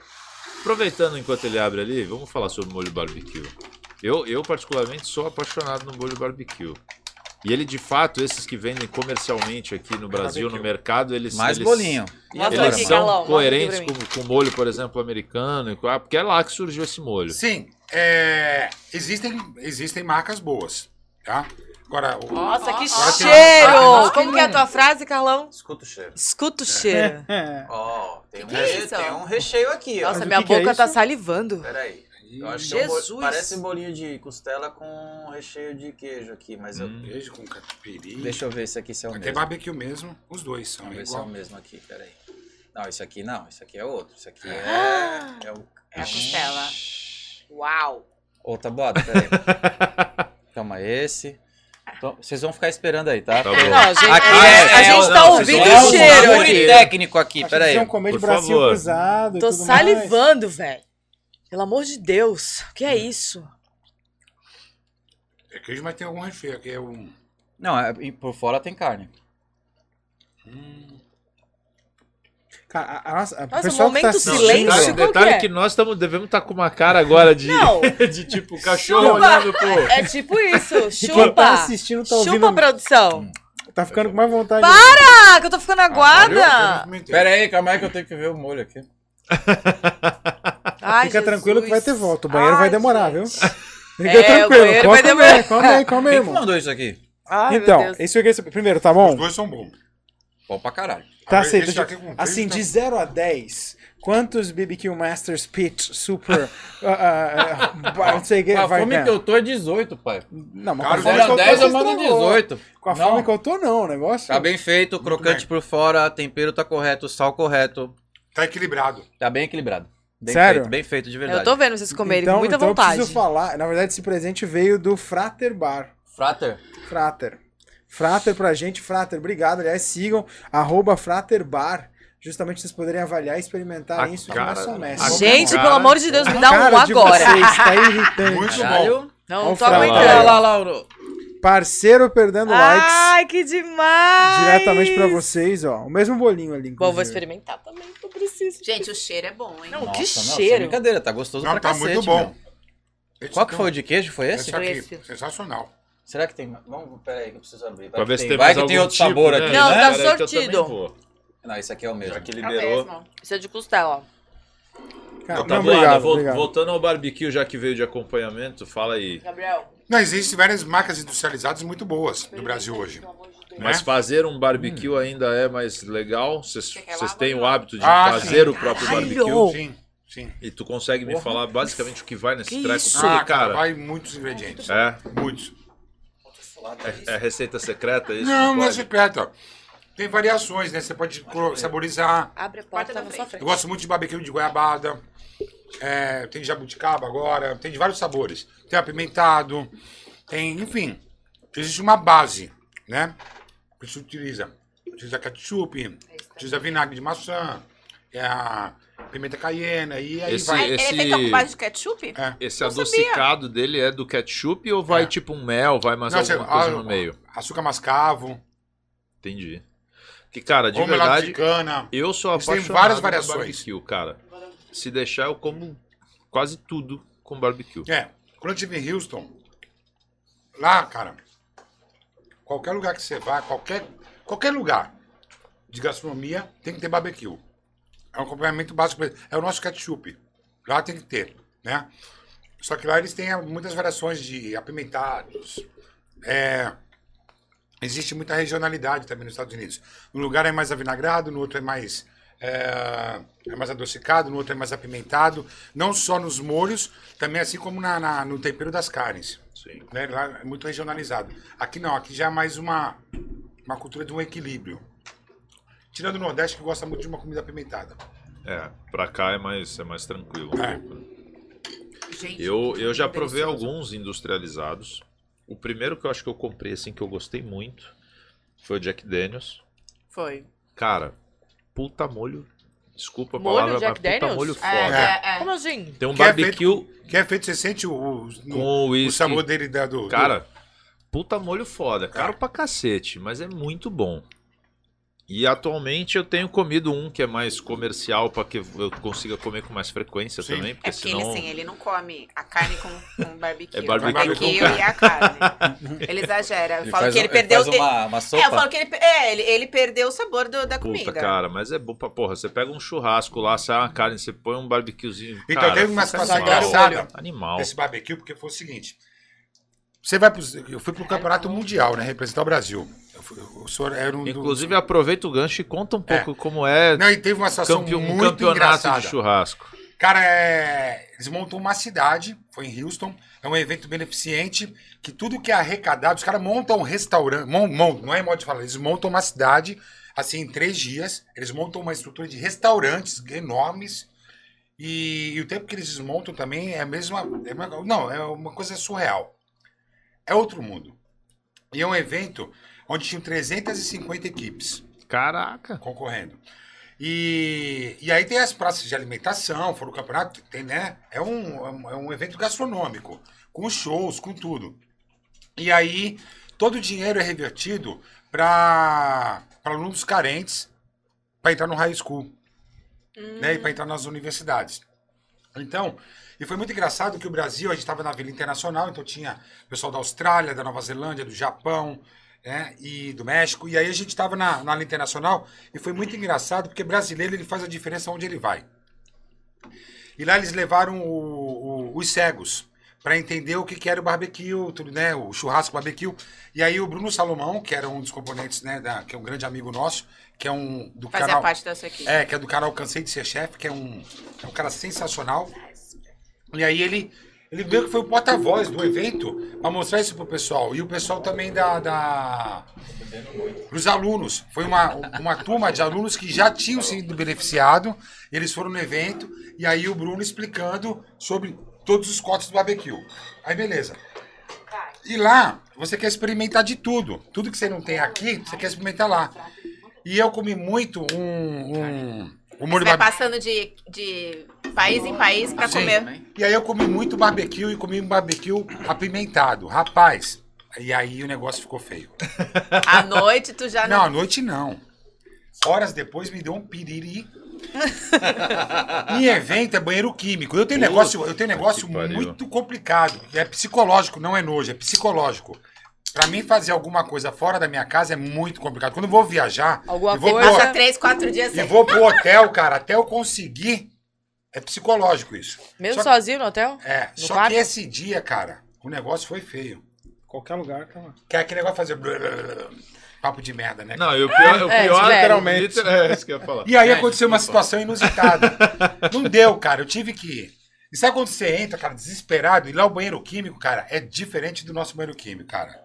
Aproveitando enquanto ele abre ali, vamos falar sobre molho barbecue. Eu, eu particularmente, sou apaixonado no molho barbecue. E ele, de fato, esses que vendem comercialmente aqui no Brasil, no mercado, eles. Mais eles, bolinho. E Eles aqui, são coerentes com, molho, por exemplo, americano. e ah, Porque é lá que surgiu esse molho. Sim, é, existem, existem marcas boas, tá? Agora, o- Nossa, que Agora tem- cheiro! Ah, tem- Como que é a tua frase, Carlão? Escuta o cheiro. Escuta o cheiro. É. Ó, tem, um é recheio- tem um recheio aqui, ó. Nossa, Mas minha que que é boca tá salivando. Peraí. Eu acho que é um Jesus! bol- parece um bolinho de costela com recheio de queijo aqui, mas eu... Hum. queijo com catupiry. Deixa eu ver se aqui é o Tem mesmo. barbecue mesmo, os dois são Vamos ver se é o igual. mesmo aqui, peraí. Não, isso aqui não, isso aqui é outro. Isso aqui é. É o. É a costela. Uau! Outra bota, peraí. Calma, esse. Então, vocês vão ficar esperando aí, tá? Tá bom. Não, gente, Aqui a, é- a é gente o- tá não, ouvindo o cheiro é um aqui. técnico aqui, peraí. vocês comer de Por bracinho favor. cruzado Tô salivando, velho. Pelo amor de Deus. O que é isso? É queijo, mas tem algum recheio aqui. É um... Não, é- por fora tem carne. Cara, a, a nossa, a Nossa, pessoal tá momento assistindo- silêncio. detalhe, detalhe é? que nós tamo, devemos estar com uma cara agora de, de tipo cachorro Chupa. olhando pro. É tipo isso. Quem tá Chupa. assistindo tá ouvindo. Chupa, produção. Tá ficando com mais vontade. Ah, que eu tô ficando Eu aguada. experimentei. Pera aí, calma aí que eu tenho que ver o molho aqui. Ai, Fica Jesus. tranquilo que vai ter volta. O banheiro Ai, vai demorar, viu? gente. Fica É, o tranquilo. vai comer, demorar. come aí, come aí, Quem irmão. mandou isso aqui? Ai, meu Então, Deus. isso saber. Primeiro, tá bom? Os dois são bons. Bom pra caralho. Tá com Assim, três, de 0 a 10, quantos BBQ Masters Pitch Super. ah, ah, não sei o que. Com a vai fome que eu tô é 18, pai. Não, mas Cara, com a fome 0 que eu tô, 10 eu você mando estragou. 18. Com a Não. fome que eu tô, não, o negócio. Tá bem feito, crocante por fora, tempero tá correto, sal correto. Tá equilibrado. Tá bem equilibrado. Bem Sério? feito, bem feito de verdade. Eu tô vendo vocês comerem então, com muita então eu vontade. preciso falar. Na verdade, esse presente veio do Frater Bar. Frater. Frater. Frater pra gente, Frater, obrigado. Aliás, sigam arroba Frater Bar. Justamente vocês poderem avaliar e experimentar A isso cara- mestre. Gente, Cara, pelo amor de Deus, me dá um agora. Vocês, tá irritante. Muito bom. Não, não tô aguentando. lá, lá, lá. Parceiro perdendo likes. Ai, que demais! Diretamente pra vocês, ó. O mesmo bolinho ali. Bom, vou inclusive. experimentar também, que eu preciso. Gente, o cheiro é bom, hein? Não, Nossa, que não, cheiro. brincadeira, tá gostoso Não, pra tá cacete, muito bom. Qual que aqui foi é o de queijo? Foi esse? Esse aqui, Esse. sensacional. Será que tem... Vamos, pera aí que eu preciso abrir. Vai Pra que ver se tem, tem vai que tem algum outro tipo, sabor né? aqui, Não, né? tá sortido. Não, esse aqui é o mesmo. Já que É liberou. mesmo. Isso é de costela, ó. Cara, Então, tá não, obrigado, vol- obrigado. Voltando ao barbecue, já que veio de acompanhamento, fala aí. Gabriel. Não, existem várias marcas industrializadas muito boas no Brasil hoje. Mas Né? fazer um barbecue ainda é mais legal? Vocês lá, têm o hábito de Ah, fazer sim. o próprio Caralho! barbecue? Sim, sim. E tu consegue me falar basicamente o que vai nesse Que treco? isso? Porque, Ah, cara, vai muitos ingredientes. é, Muitos. É, é receita secreta isso? Não, não é secreta. Tem variações, né? Você pode colo- saborizar. Abre a Porta na sua frente. Eu gosto muito de barbecue de goiabada. É, tem de jabuticaba agora. Tem de vários sabores. Tem apimentado. Tem, enfim. Existe uma base, né? Que se utiliza. Utiliza ketchup, utiliza vinagre de maçã, é a pimenta caiena e aí Esse- vai. Ele Esse- é feito com base de ketchup? É. Esse Não adocicado dele é do ketchup ou vai É. tipo um mel, vai mais Não, alguma você- coisa ah, no meio? Açúcar mascavo, Entendi. Que, cara, de ou verdade, cana. eu sou apaixonado várias por variações. barbecue, cara. Se deixar, eu como quase tudo com barbecue. É, quando eu estive em Houston, lá, cara, qualquer lugar que você vá, qualquer, qualquer lugar de gastronomia tem que ter barbecue. É um acompanhamento básico. É o nosso ketchup. Lá tem que ter, né? Só que lá eles têm muitas variações de apimentados. É, existe muita regionalidade também nos Estados Unidos. No lugar é mais avinagrado, no outro é mais é, é mais adocicado, no outro é mais apimentado. Não só nos molhos, também assim como na, na- no tempero das carnes. Sim. Né? Lá é muito regionalizado. Aqui não, aqui já é mais uma, uma cultura de um equilíbrio. Tirando o Nordeste, que gosta muito de uma comida apimentada. É, pra cá é mais, é mais tranquilo. É. Gente, Eu, eu já provei alguns industrializados. O primeiro que eu acho que eu comprei, assim, que eu gostei muito, foi o Jack Daniels. Foi. Cara, puta molho. Desculpa a Molho palavra, Jack mas puta Daniels? molho É, foda. é, é. Como assim? Tem um Que é barbecue Que é feito, você sente o, o, com o o sabor dele da, do. Cara, puta molho foda. Caro pra cacete, mas é muito bom. E atualmente eu tenho comido um que é mais comercial para que eu consiga comer com mais frequência Sim. também, porque, É porque senão ele, assim, ele não come a carne com, com barbecue. É barbecue o barbecue com e a carne. Ele exagera. Eu Ele falo faz que um- ele perdeu... faz uma, uma É, sopa. eu falo que ele, é, ele, ele perdeu o sabor do- da Puta, comida. cara, mas é bom pra porra. Você pega um churrasco lá, sai uma carne, você põe um barbecuezinho. Então, cara, teve uma situação animal. engraçada Animal. desse barbecue, porque foi o seguinte. Você vai pro, eu fui pro campeonato mundial, né? Representar o Brasil. O senhor era um do- Inclusive, aproveita o gancho e conta um pouco como é Não, e teve uma situação campe- um muito campeonato engraçada. de churrasco. Cara, é, eles montam uma cidade, foi em Houston, é um evento beneficente, que tudo que é arrecadado, os caras montam um restaurante, mon, mon- não é modo de falar, eles montam uma cidade, assim, em três dias, eles montam uma estrutura de restaurantes enormes, e, e o tempo que eles desmontam também é a mesma, é uma- não, é uma coisa surreal. É outro mundo. E é um evento onde tinham 350 equipes Caraca. concorrendo. E, e aí tem as praças de alimentação, fora o campeonato, tem, né? É um, é um- é evento gastronômico, com shows, com tudo. E aí todo o dinheiro é revertido para alunos carentes para entrar no high school. né? E para entrar nas universidades. Então, e foi muito engraçado que o Brasil, a gente estava na Vila Internacional, então tinha pessoal da Austrália, da Nova Zelândia, do Japão, né? E do México. E aí a gente estava na, na Internacional e foi muito engraçado porque brasileiro ele faz a diferença onde ele vai. E lá eles levaram o- o- os cegos para entender o que, que era o barbecue, tudo, né? O churrasco barbecue. E aí o Bruno Salomão, que era um dos componentes, né? Da, que é um grande amigo nosso, que é um do Fazia canal. parte da sua equipe. É, que é do canal Cansei de Ser Chefe, que é um, é um cara sensacional. E aí ele, ele meio que foi o porta-voz do evento para mostrar isso pro pessoal. E o pessoal também da. da os alunos. Foi uma, uma turma de alunos que já tinham sido beneficiado. Eles foram no evento. E aí o Bruno explicando sobre todos os cortes do barbecue. Aí beleza. E lá, você quer experimentar de tudo. Tudo que você não tem aqui, você quer experimentar lá. E eu comi muito um, um, molho Você vai passando de, de país em país pra Sim. comer. E aí eu comi muito barbecue e comi um barbecue apimentado. Rapaz, e aí o negócio ficou feio. À noite, tu já Não, não. à noite não. Horas depois me deu um piriri. em evento é banheiro químico. Eu tenho Puta negócio, eu tenho negócio muito complicado. É psicológico, não é nojo, é psicológico. Pra mim fazer alguma coisa fora da minha casa é muito complicado. Quando eu vou viajar, Alguma eu vou coisa- pro- Passa três, quatro dias e vou pro hotel, cara, até eu conseguir. É psicológico isso. Mesmo Só- sozinho no hotel? É, No só quarto? que esse dia, cara, o negócio foi feio. Qualquer lugar, tá lá. Que é aquele negócio fazer blá, blá, blá, blá, papo de merda, né? Não, e o pior, o É, pior literalmente. liter- É, isso que eu ia falar. E aí É, aconteceu uma situação inusitada. Não deu, cara. Eu tive que ir. E sabe quando você entra, cara, desesperado, e lá o banheiro químico, cara, é diferente do nosso banheiro químico, cara.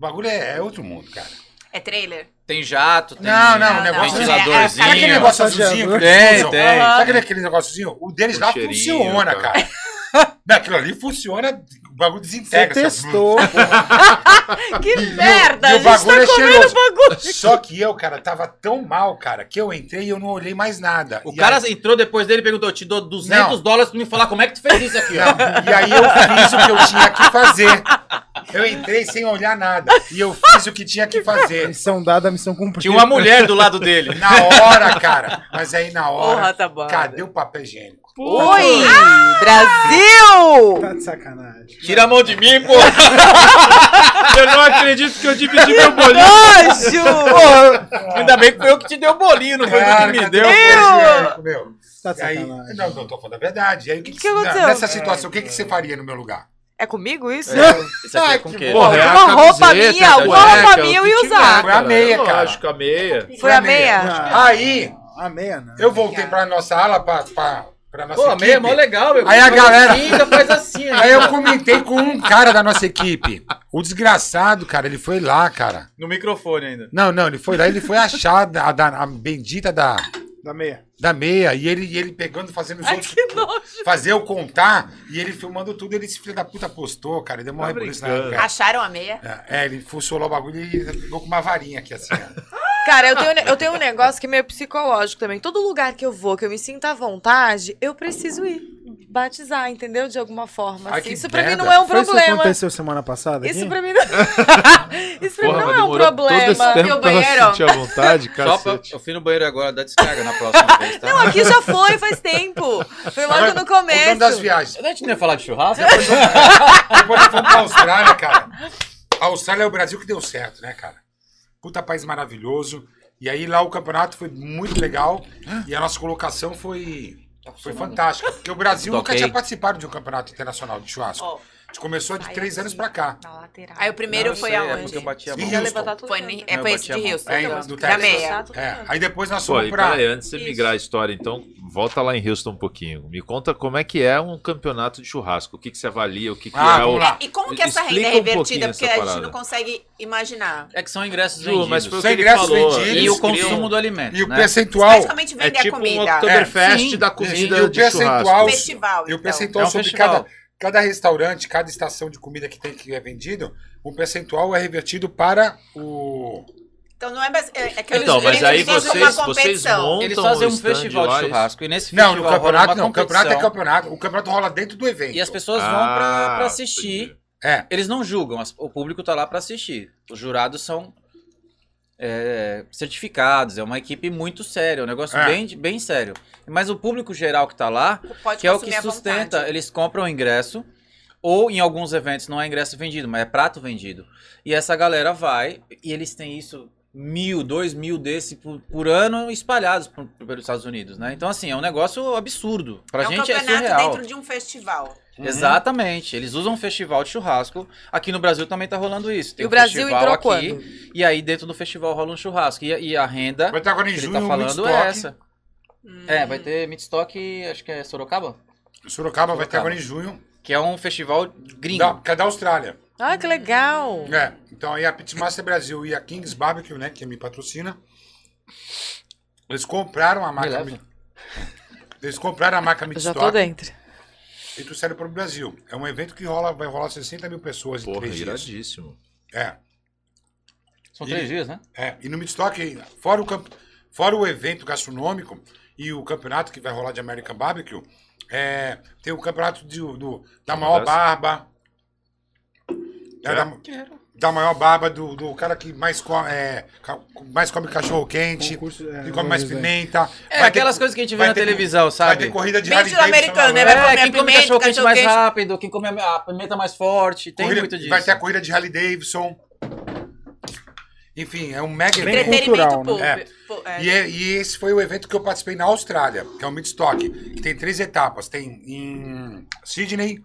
O bagulho é, é outro mundo, cara. É trailer? Tem jato, tem Não, não, o negócio não, é- é- ventiladorzinho. Sabe aquele negócio Massageador. azulzinho que eles Tem, usam? tem. Sabe aquele negóciozinho? O deles O lá funciona, cara. cara. Não, Aquilo ali funciona, bagulho Você desintegra. ó. testou. Que merda! e o a gente bagulho tá é cheiroso. bagulho. Só que eu, cara, tava tão mal, cara, que eu entrei e eu não olhei mais nada. O E cara aí- entrou depois dele e perguntou: te dou 200 Não. dólares pra me falar como é que tu fez isso aqui, ó. Não, e aí eu fiz o que eu tinha que fazer. Eu entrei sem olhar nada. E eu fiz o que tinha que fazer. Missão dada, missão cumprida. Tinha uma mulher do lado dele. Na hora, cara. Mas aí na hora. Porra, tá bom. Cadê o papel higiênico? Oi! Brasil! Tá de sacanagem. Tira a mão de mim, pô. Eu não acredito que eu dividi meu bolinho. Nojo! Ainda bem que foi eu que te dei o bolinho, não foi tu que Cara, me deu. meu? Tá E aí, não, não tô falando a verdade. E aí, o que, Que que, que aconteceu? Nessa situação, o que, que você faria no meu lugar? É comigo isso? Isso aqui é com o quê? Porra, é a Uma roupa camiseta, minha, a uma roupa minha eu que ia usar. Foi a meia, cara. Lógico, a meia. Foi a meia? Ah, Aí, A meia, não. eu voltei pra nossa ala, pra, pra, pra nossa Pô, meia é mó legal, meu. Aí a Faz galera- assim, ainda faz assim. Aí eu comentei com um cara da nossa equipe. O desgraçado, cara, ele foi lá, cara. No microfone ainda. Não, não, ele foi lá, ele foi achar a, da- a bendita da, Da meia. da meia. E ele, e ele pegando, fazendo os Ai, outros. que nojo. Fazer eu contar. E ele filmando tudo. Ele, esse filho da puta, postou, cara. Ele deu uma Tá rebuliço na época. Acharam a meia? É, ele fuçou lá o bagulho e ficou com uma varinha aqui, assim, ó. Cara, eu tenho, eu tenho um negócio que é meio psicológico também. Todo lugar que eu vou, que eu me sinta à vontade, eu preciso ir. Batizar, entendeu? De alguma forma. Ai, assim. Isso pra mim merda. não é um Foi isso que problema. aconteceu semana passada aqui? Isso pra mim não, isso pra mim Porra, não mas é um demorou todo esse problema. banheiro? sentir à vontade, Só pra, cacete. eu fui no banheiro agora, dá descarga na próxima vez, tá? Não, aqui já foi, faz tempo. Foi logo no Voltando das começo. viagens. A gente não ia falar de churrasco? Depois nós fomos pra Austrália, cara. A Austrália é o Brasil que deu certo, né, cara? Puta país maravilhoso. E aí lá o campeonato foi muito legal. E a nossa colocação foi, foi fantástica. Porque o Brasil nunca tinha participado de um campeonato internacional de churrasco. Gente começou de três anos pra cá. Na lateral. Aí o primeiro Não, eu foi sei, É aonde? porque eu bati a Em mão. Houston. levantar tudo. Foi, né? é, Eu foi bati esse a de mão. Houston. É, então. do da Texas. meia. É. Aí depois nós Pô, fomos e pra. peraí, antes de você migrar a história, então, volta lá em Houston um pouquinho. Me conta como é que é um campeonato de churrasco. O que, que você avalia, o que, que Ah, é o... lá. E como que essa renda Explica é um revertida? Porque a gente parada. não consegue imaginar. É que são ingressos Ju, mas vendidos. foi o São que ele ingressos falou. vendidos. E Eles o consumo criam- do alimento, E o né? percentual. Basicamente É vender a tipo um comida. Oktoberfest É, da sim. comida E o de percentual- churrasco. Festival, E o então. percentual É um sobre festival. cada, cada restaurante, cada estação de comida que tem que é vendido, um percentual é revertido para o. Então não é... bas- É, é que Então, eles, mas eles aí vocês, uma vocês competição. montam Eles fazem o um festival de e- churrasco. E nesse Não, festival no rola campeonato uma não. O campeonato é campeonato. O campeonato rola dentro do evento. E as pessoas vão Ah, pra, pra assistir. entendi. É. Eles não julgam, o público tá lá pra assistir. Os jurados são é, certificados, é uma equipe muito séria, é um negócio É. bem, bem sério. Mas o público geral que tá lá, Pode que é o que sustenta, eles compram o ingresso, ou em alguns eventos não é ingresso vendido, mas é prato vendido. E essa galera vai, e eles têm isso, mil, dois mil desse por, por ano espalhados por- pelos Estados Unidos, né? Então, assim, é um negócio absurdo. Pra é um gente é campeonato surreal. dentro de um festival. Exatamente. Eles usam um festival de churrasco. Aqui no Brasil também tá rolando isso. Tem E um o Brasil festival entrou aqui, quando? E aí dentro do festival rola um churrasco. E, a- e a renda Vai estar agora em que ele junho tá o falando Midstock. é essa. Hum. É, vai ter Midstock, acho que é Sorocaba? Sorocaba vai ter Sorocaba. agora em junho. Que é um festival gringo. Da, que é da Austrália. Ah, que legal. É, então aí a Pitmaster Brasil e a Kings Barbecue, né, que me patrocina, eles compraram a marca. leva. Eles compraram a marca Eu já Midstock tô dentro. E trouxeram para o Brasil. É um evento que rola, vai rolar 60 mil pessoas em Porra, três dias. iradíssimo. É, São E- três dias, né? é. E no Midstock, fora o, camp... fora o evento gastronômico e o campeonato que vai rolar de American Barbecue, é, tem o campeonato de- do, da maior barba. É, É? da, da maior barba do, do cara que mais come, é, mais come cachorro quente, Concurso, é, que come mais isso aí. pimenta. É Vai ter- aquelas coisas que a gente vê vai na ter- televisão, Vai sabe? ter corrida de Bem sul-americano, na né? Vai É, comer quem come pimenta, cachorro quente mais quente. rápido, quem come a pimenta mais forte, tem Corrida- muito disso. Vai ter a corrida de Harley Davidson. Enfim, é um mega Bem evento. Cultural, né? Pô, é. E, é- e esse foi o evento que eu participei na Austrália, que é o Midstock, que tem três etapas. Tem em Sydney,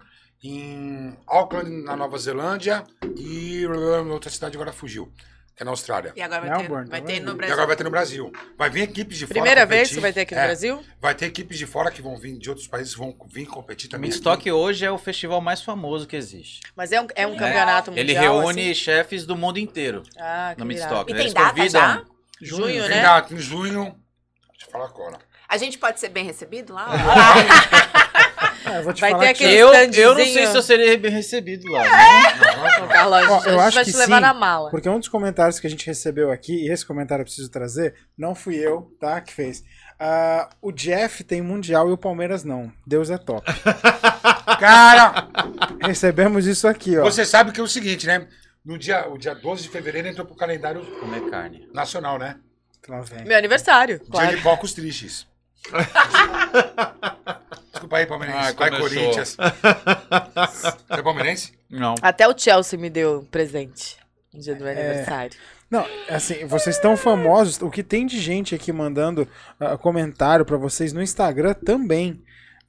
em Auckland, na Nova Zelândia, e outra cidade agora fugiu, que é na Austrália. E agora vai Melbourne, ter, vai tá ter no E Brasil. agora vai ter no Brasil. Vai vir equipes de fora. Primeira vez que vai ter aqui no É, Brasil? Vai ter equipes de fora que vão vir de outros países, vão vir competir O também. Midstock hoje é o festival mais famoso que existe. Mas é um, é um campeonato mundial. Ele reúne assim? chefes do mundo inteiro Ah, que no irado. Midstock. E né? tem Eles data convidam- já? Junho, né? Tem data em junho. Deixa eu falar agora. A gente pode ser bem recebido lá? É, eu vou te Vai falar ter que- aquele Eu, eu não sei se eu seria bem recebido lá. né? A Ó, gente eu acho vai que te levar sim, na mala. Porque um dos comentários que a gente recebeu aqui, e esse comentário eu preciso trazer, não fui eu, tá? Que fez. Ah, o Jeff tem Mundial e o Palmeiras não. Deus é top. Cara, Recebemos isso aqui, ó. você sabe que é o seguinte, né? No dia, o dia 12 de fevereiro entrou pro calendário Comer carne. nacional, né? Meu aniversário, Dia claro. de focos tristes. Desculpa aí, palmeirense. Ah, Vai, começou. Corinthians. Você é palmeirense? Não. Até o Chelsea me deu presente no dia do meu aniversário. Não, assim, vocês estão famosos. O que tem de gente aqui mandando ah, comentário pra vocês no Instagram também. Ué,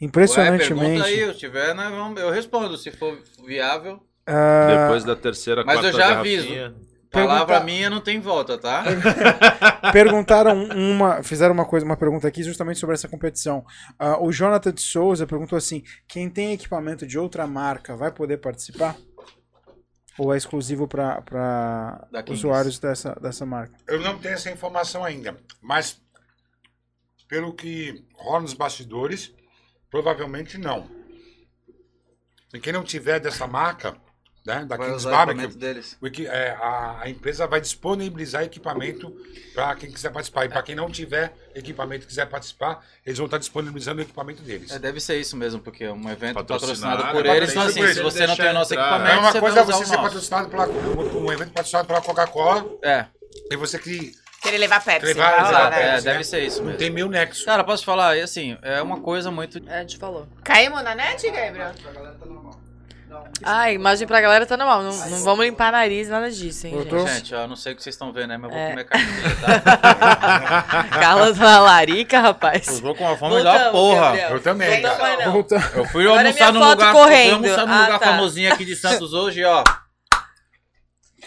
Impressionantemente. pergunta aí, se tiver, vamos- eu respondo, se for viável. Ah, Depois da terceira, Mas quarta eu já garrafinha, Palavra Pergunta- minha não tem volta, tá? perguntaram uma, fizeram uma coisa, uma pergunta aqui justamente sobre essa competição. Ah, o Jonathan de Souza perguntou assim: quem tem equipamento de outra marca vai poder participar? Ou é exclusivo para usuários dessa, dessa marca? Eu não tenho essa informação ainda, mas pelo que rola nos bastidores, provavelmente não. E quem não tiver dessa marca, né, da Vai Kings Barbecue, deles. o equi- é, a, a empresa vai disponibilizar equipamento para quem quiser participar. E para quem não tiver equipamento e quiser participar, eles vão estar disponibilizando o equipamento deles. É, deve ser isso mesmo, porque é um evento Patrocinado, patrocinado por é eles. Então, assim, se por você não tem o nosso entrar. equipamento, É uma você coisa vai você usar o ser patrocinado pela um evento patrocinado pela Coca-Cola É, e você que Querer levar Pepsi. Levar- lá, levar é, Pepsi, deve né? ser isso não mesmo. tem meio nexo. Cara, posso falar, e assim, é uma coisa muito. É, a gente falou. Caímos na net, Gabriel? Ah, a imagem pra galera tá normal. Não, não vamos limpar nariz, nada disso, hein, Voltou? gente. Gente, ó, não sei o que vocês estão vendo, né? Mas eu vou É. comer carne, tá? Carla na larica, rapaz. Eu vou com uma fome da Voltamos, porra. Gabriel. Eu também. Volta- Eu fui Agora é almoçar minha num foto lugar, correndo. fui almoçar num Ah, lugar tá. famosinho aqui de Santos hoje, ó.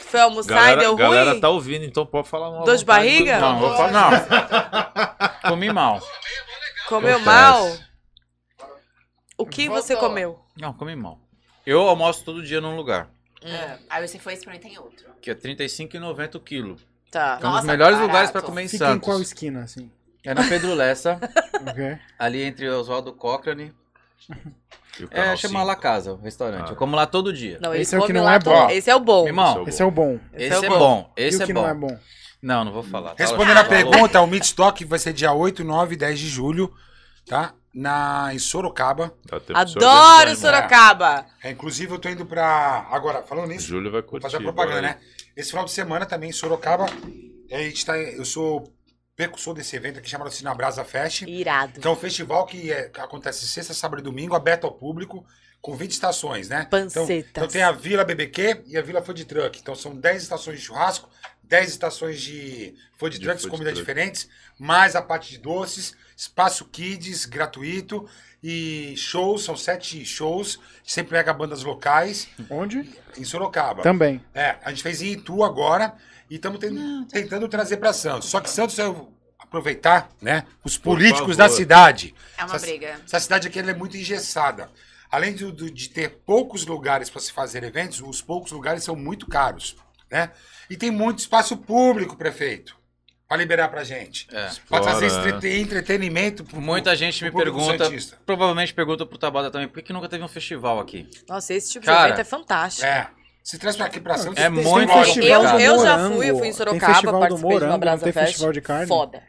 Foi almoçar e Galera, deu galera ruim? tá ouvindo, então pode falar uma Dor de barriga? Não, vou falar, não. Comi mal. Comeu Acontece. mal? O que você Voltou. comeu? Não, comi mal. Eu almoço todo dia num lugar, É. Aí você foi experimentar em outro. que é R$ 35,90 o quilo. Tá. É um dos Nossa, melhores barato. lugares pra comer em Fica em qual esquina, assim? É na Pedro Lessa, Ok? ali entre Oswaldo Cochrane. E o É, canal chama cinco. La Casa, o restaurante. Ah. Eu como lá todo dia. Não, Esse é o que come não lá é todo- bom. Esse é o bom. Irmão, Esse é o bom. esse é bom. Esse e o é que bom. não é bom? Não, não vou falar. tá? Respondendo a Falou. pergunta, o Midstock vai ser dia 8, 9 e 10 de julho, tá? Na, em Sorocaba. Dá tempo de se Adoro. Sorocaba. É, inclusive, eu tô indo pra. Agora, falando nisso, Julho vai vou curtir. fazer a propaganda, bora né? Esse final de semana também em Sorocaba A gente tá, eu sou percussor desse evento aqui chamado Sinabrasa Fest. Irado. Que é um festival que, é- que acontece sexta, sábado e domingo, aberto ao público, com 20 estações, né? Então, Pancetas. então tem a Vila BBQ e a Vila Food Truck. Então são 10 estações de churrasco, 10 estações de food De trucks, food comidas truck. diferentes, mais a parte de doces, espaço kids gratuito e shows, são sete shows. Sempre pega bandas locais Onde? em Sorocaba. Também. É, a gente fez em Itu agora e estamos tentando trazer para Santos. Só que Santos eu aproveitar, né, os políticos da cidade. É uma Essa- briga. Essa cidade aqui ela é muito engessada. Além de, de- de ter poucos lugares para se fazer eventos, os poucos lugares são muito caros, né? E tem muito espaço público, prefeito, para liberar pra gente. É. Para trazer entre- entretenimento pro Muita gente me pro pergunta, santista. provavelmente pergunta pro Tabata também, por que, que nunca teve um festival aqui? Nossa, esse tipo Cara, de evento é fantástico. É. Se traz para aqui para Santos, É muito festival Eu, eu já fui, eu fui em Tem Sorocaba, festival do participei de morango, uma não Brasa tem Fest. festival de carne? Foda.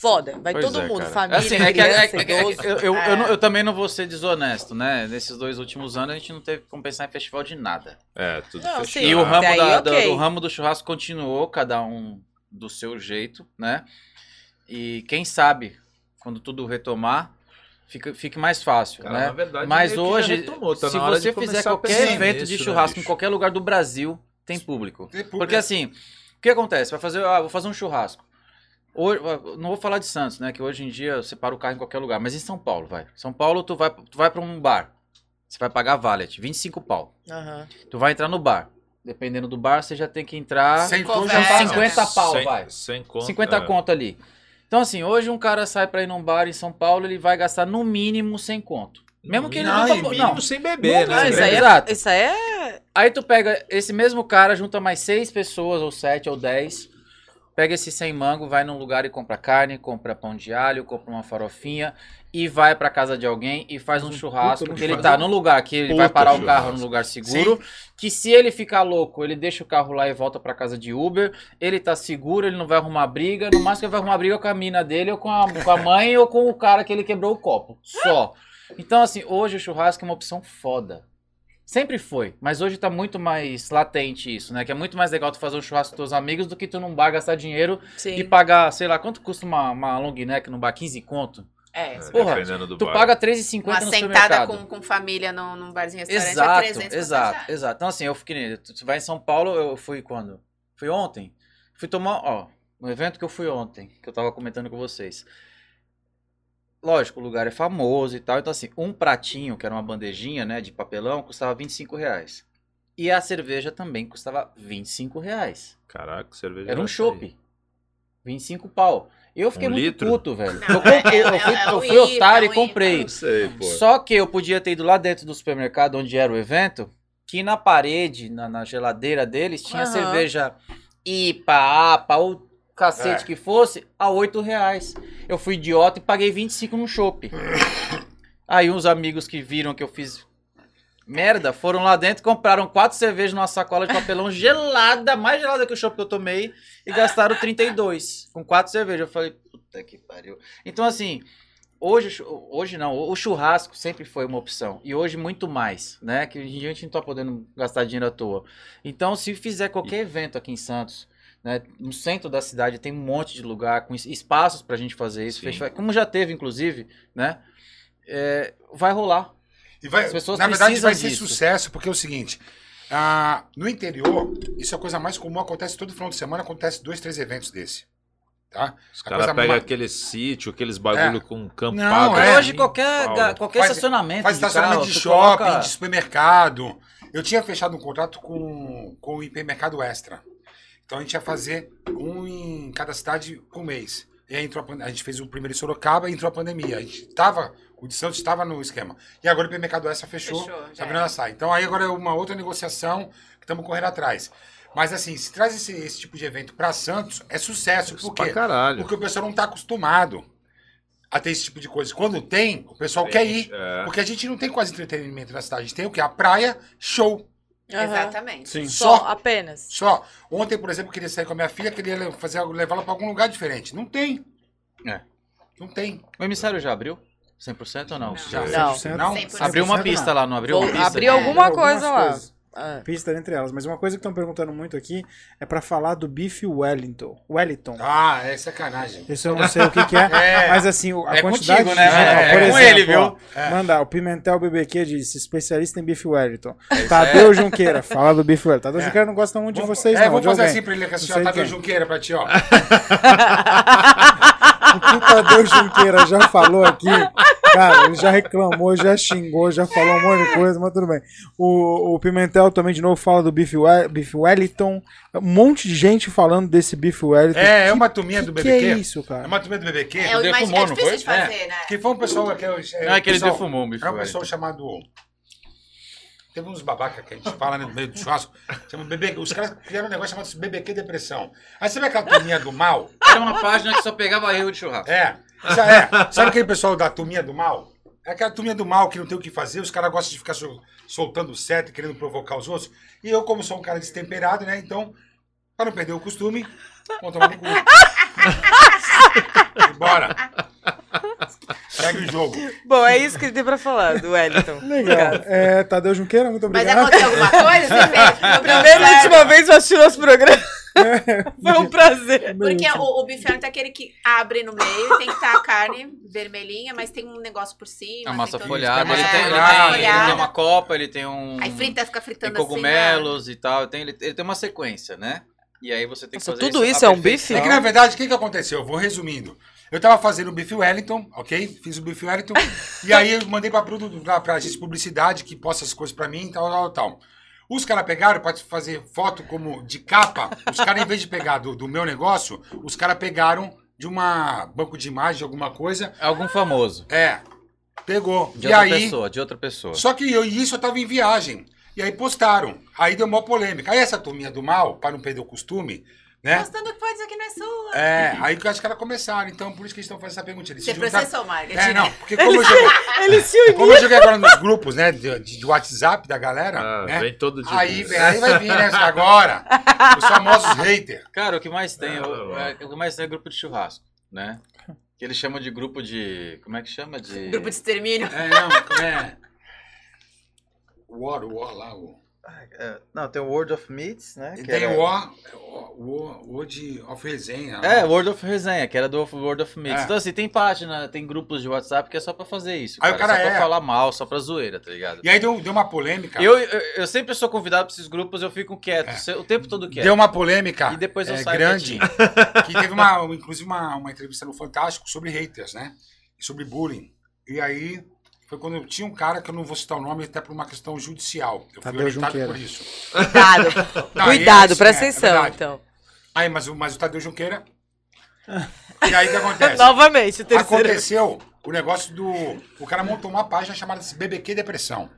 Foda. Vai Pois todo é, mundo, cara. família, Assim, é que, é- criança, é- é- idoso. eu, eu, É. eu, eu também não vou ser desonesto, né? Nesses dois últimos anos a gente não teve como pensar em festival de nada. É, tudo Não, fechado. sim. E o ramo, Daí, da- ok. do, do ramo do churrasco continuou, cada um do seu jeito, né? E quem sabe, quando tudo retomar, fica, fique mais fácil, Cara, né? na verdade, Mas hoje, retomou, tá se você fizer qualquer evento nisso, de né, churrasco em bicho? qualquer lugar do Brasil, tem público. Tem público. Porque assim, o que acontece? Vai fazer, ah, vou fazer um churrasco. Hoje, não vou falar de Santos, né? Que hoje em dia você para o carro em qualquer lugar. Mas em São Paulo, vai. São Paulo, tu vai, tu vai pra um bar. Você vai pagar valet, 25 pau. Aham. Tu vai entrar no bar. Dependendo do bar, você já tem que entrar Sentou, Conversa, já tá, né? 50 pau, Sem- vai. Sem conta. 50 é. conto ali. Então assim, hoje um cara sai pra ir num bar em São Paulo, ele vai gastar no mínimo 100 conto. Mesmo que ele não, não, e não, mínimo sem beber, Não, né? Isso aí é, exato. isso aí é... Aí tu pega esse mesmo cara, junta mais seis pessoas, ou sete, ou dez. Pega esse 100 mango, vai num lugar e compra carne, compra pão de alho, compra uma farofinha e vai pra casa de alguém e faz um churrasco. puta Que ele tá um num lugar que ele vai parar o carro num lugar seguro. Que se ele ficar louco, ele deixa o carro lá e volta pra casa de Uber. Ele tá seguro, ele não vai arrumar briga. No máximo ele vai arrumar briga com a mina dele, ou com a, com a mãe, ou com o cara que ele quebrou o copo. Só. Então, assim, hoje o churrasco é uma opção foda. Sempre foi, mas hoje tá muito mais latente isso, né? Que é muito mais legal tu fazer um churrasco com teus amigos do que tu num bar gastar dinheiro Sim. e pagar, sei lá, quanto custa uma, uma long neck num bar? 15 conto? É. É, Porra, dependendo do Tu bar. paga 3,50 Uma no sentada supermercado. com, com família num, num barzinho restaurante é Exato, 300 exato, reais. exato. Então assim, eu fiquei, tu vai em São Paulo, eu fui quando? Fui ontem. Fui tomar, ó, no evento que eu fui ontem, que eu tava comentando com vocês. Lógico, o lugar é famoso e tal, então assim, um pratinho, que era uma bandejinha, né, de papelão, custava 25 reais. E a cerveja também custava 25 reais. Caraca, cerveja. Era um chopp. 25 pau. Eu fiquei Um muito litro? puto, velho. Não, eu, comprei, é- eu fui, é- é eu um fui otário e é um comprei. Não sei, pô. Só que eu podia ter ido lá dentro do supermercado onde era o evento, que na parede, na, na geladeira deles, tinha Aham. cerveja IPA, APA, ou cacete É. que fosse, a 8 reais. Eu fui idiota e paguei 25 no chopp. Aí uns amigos que viram que eu fiz merda, foram lá dentro, compraram quatro cervejas numa sacola de papelão gelada, mais gelada que o chopp que eu tomei, e gastaram 32 com quatro cervejas. Eu falei, puta que pariu. Então assim, Hoje, hoje não, o churrasco sempre foi uma opção. E hoje muito mais, né? Que hoje em dia a gente não tá podendo gastar dinheiro à toa. Então, se fizer qualquer evento aqui em Santos, né? No centro da cidade tem um monte de lugar com es- espaços pra gente fazer isso. Festival- como já teve, inclusive, né? É, vai rolar. E vai, As pessoas na verdade, vai ser disso. sucesso, porque é o seguinte: ah, no interior, isso é a coisa mais comum, acontece todo final de semana, acontece dois, três eventos desse. Tá? Os A caras pegam mais- aquele sítio, aqueles bagulho É. com campo Não, pago. é. assim, hoje qualquer, qualquer Faz- estacionamento Faz de estacionamento carro, de shopping, coloca- de supermercado. Eu tinha fechado um contrato com, com o hipermercado Extra. Então a gente ia fazer um em cada cidade por mês. E aí entrou a, a gente fez o primeiro em Sorocaba e entrou a pandemia. A gente tava, o de Santos estava no esquema. E agora o hipermercado Extra fechou, Fechou, tá virando a sair. Então aí agora é uma outra negociação que estamos correndo atrás. Mas assim, se traz esse, esse tipo de evento para Santos, é sucesso. Por quê? Porque o pessoal não está acostumado a ter esse tipo de coisa. Quando tem, o pessoal quer ir. É. Porque a gente não tem quase entretenimento na cidade. A gente tem o quê? A praia, show. Aham. Exatamente. Sim. Só, Só. apenas. Só. Ontem, por exemplo, eu queria sair com a minha filha, queria fazer, levá-la para algum lugar diferente. Não tem. É. Não tem. O emissário já abriu? 100% ou não? Não. Já. Não. 100%, Não? 100%. Abriu uma 100% pista não. lá, não abriu uma Vou- pista? abriu alguma Algumas coisa lá. coisas. Ah, Pista entre elas. Mas uma coisa que estão perguntando muito aqui é pra falar do bife Wellington. Wellington. Ah, é sacanagem. Isso eu não sei o que, que é, É. mas assim, a É quantidade contigo, né, É por com exemplo, ele, viu? ó, É. Manda, o Pimentel BBQ disse, especialista em bife Wellington. Tadeu Junqueira, fala do bife Wellington. Tadeu É. Junqueira não gosta muito de vocês, é, não, vamos de fazer alguém. assim pra ele, que sei Tadeu quem. Junqueira pra ti, ó. O que o Tadeu Junqueira já falou aqui, cara, ele já reclamou, já xingou, já falou um monte de coisa, mas tudo bem. O, o Pimentel também, de novo, fala do bife, We- bife Wellington. Um monte de gente falando desse bife Wellington. É, é Que- uma turminha que do que BBQ. é isso, É cara? uma turminha do BBQ. É, mais, defumou, é não difícil foi? de fazer, né? Que foi um pessoal que é, é, Não, é que ele pessoal- defumou o bife É um Wellington. pessoal chamado. Teve uns babaca que a gente fala né, no meio do churrasco. Chama BB, os caras criaram um negócio chamado BBQ Depressão. Aí você vê aquela turminha do mal? Era uma página que só pegava erro de churrasco. É. É. Sabe aquele pessoal da turminha do mal? É aquela turminha do mal que não tem o que fazer, os caras gostam de ficar sol- soltando certo e querendo provocar os outros. E eu, como sou um cara destemperado, né? Então, para não perder o costume, vamos tomar no cu. Bora. Segue o jogo. Bom, é isso que ele tem pra falar do Wellington. Legal. É, Tadeu Junqueira, muito Mas obrigado. aconteceu alguma coisa? Você fez? Primeira e última vez eu assisti nosso programa. É, Foi um prazer. Porque o, o bife é aquele que abre no meio, tem que estar a carne vermelhinha, mas tem um negócio por cima. A massa tem folhada, ele tem, ele, massa tem, ele folhada. tem uma copa, ele tem um. Aí frita, fica tem fritando assim. cogumelos e tal. Tem, ele, ele tem uma sequência, né? E aí você tem que Nossa, fazer tudo isso isso é um perfeição. É que, na verdade, o que, que aconteceu? Eu vou resumindo. Eu tava fazendo o Bife Wellington, ok? Fiz o Bife Wellington. e aí eu mandei pra, pra, pra agência de publicidade que posta as coisas pra mim e tal, tal, tal. Os caras pegaram pra fazer foto como de capa. Os caras, em vez de pegar do, do meu negócio, os caras pegaram de uma banco de imagem, de alguma coisa. Algum famoso. É, pegou. De e outra aí, pessoa, de outra pessoa. só que eu, e isso eu tava em viagem. E aí postaram. Aí deu uma polêmica. Aí essa turminha do mal, pra não perder o costume, né? Postando pode dizer que não é sua. É, aí que eu acho que elas começaram. Então, por isso que eles estão fazendo essa pergunta. Eles Você se juntaram- processou, Margaret. É, não, porque como eu joguei, Ele se uniu. como eu joguei agora nos grupos, né, de, de- de WhatsApp da galera, Ah, né? vem todo dia. Aí, vem- aí vai vir, né, agora, os famosos haters. Cara, o que mais tem, Não, o, é- o que mais tem é grupo de churrasco, né? Que eles chamam de grupo de. Como é que chama? De. Grupo de extermínio. É, não, como é... O War, o War lá, o... É, não, tem o World of Meats, né? E que tem era- o War, de of resenha. É, World of Resenha, que era do World of Meats. É. Então, assim, tem página, tem grupos de WhatsApp que é só pra fazer isso. Aí o cara só é. pra falar mal, só pra zoeira, tá ligado? E aí deu, deu uma polêmica. Eu, eu, eu sempre sou convidado pra esses grupos, eu fico quieto, É. o tempo todo quieto. Deu uma polêmica E depois eu é, saio grande, que teve uma, inclusive uma, uma entrevista no Fantástico sobre haters, né? E sobre bullying. E aí foi quando eu tinha um cara que eu não vou citar o nome até por uma questão judicial. Eu fui Tadeu orientado Junqueira. por isso. Cuidado. Não, Cuidado, e, assim, presta é, é atenção, verdade. então. Aí, mas, o- mas o Tadeu Junqueira. e aí o que acontece? Novamente, o terceiro. Aconteceu o negócio do. O cara montou uma página chamada BBQ Depressão.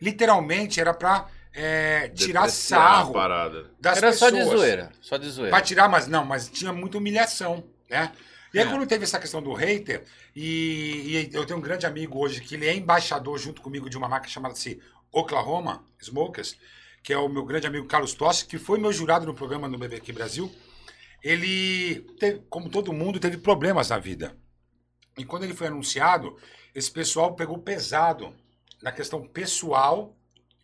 Literalmente era pra é, tirar sarro das Era só pessoas. de zoeira, só de zoeira. Pra tirar, mas não, mas tinha muita humilhação, né? E aí, É. quando teve essa questão do hater, e, e eu tenho um grande amigo hoje que ele é embaixador junto comigo de uma marca chamada-se Oklahoma Smokers, que é o meu grande amigo Carlos Tossi, que foi meu jurado no programa no BBQ Brasil. Ele, teve, como todo mundo, teve problemas na vida. E quando ele foi anunciado, esse pessoal pegou pesado na questão pessoal,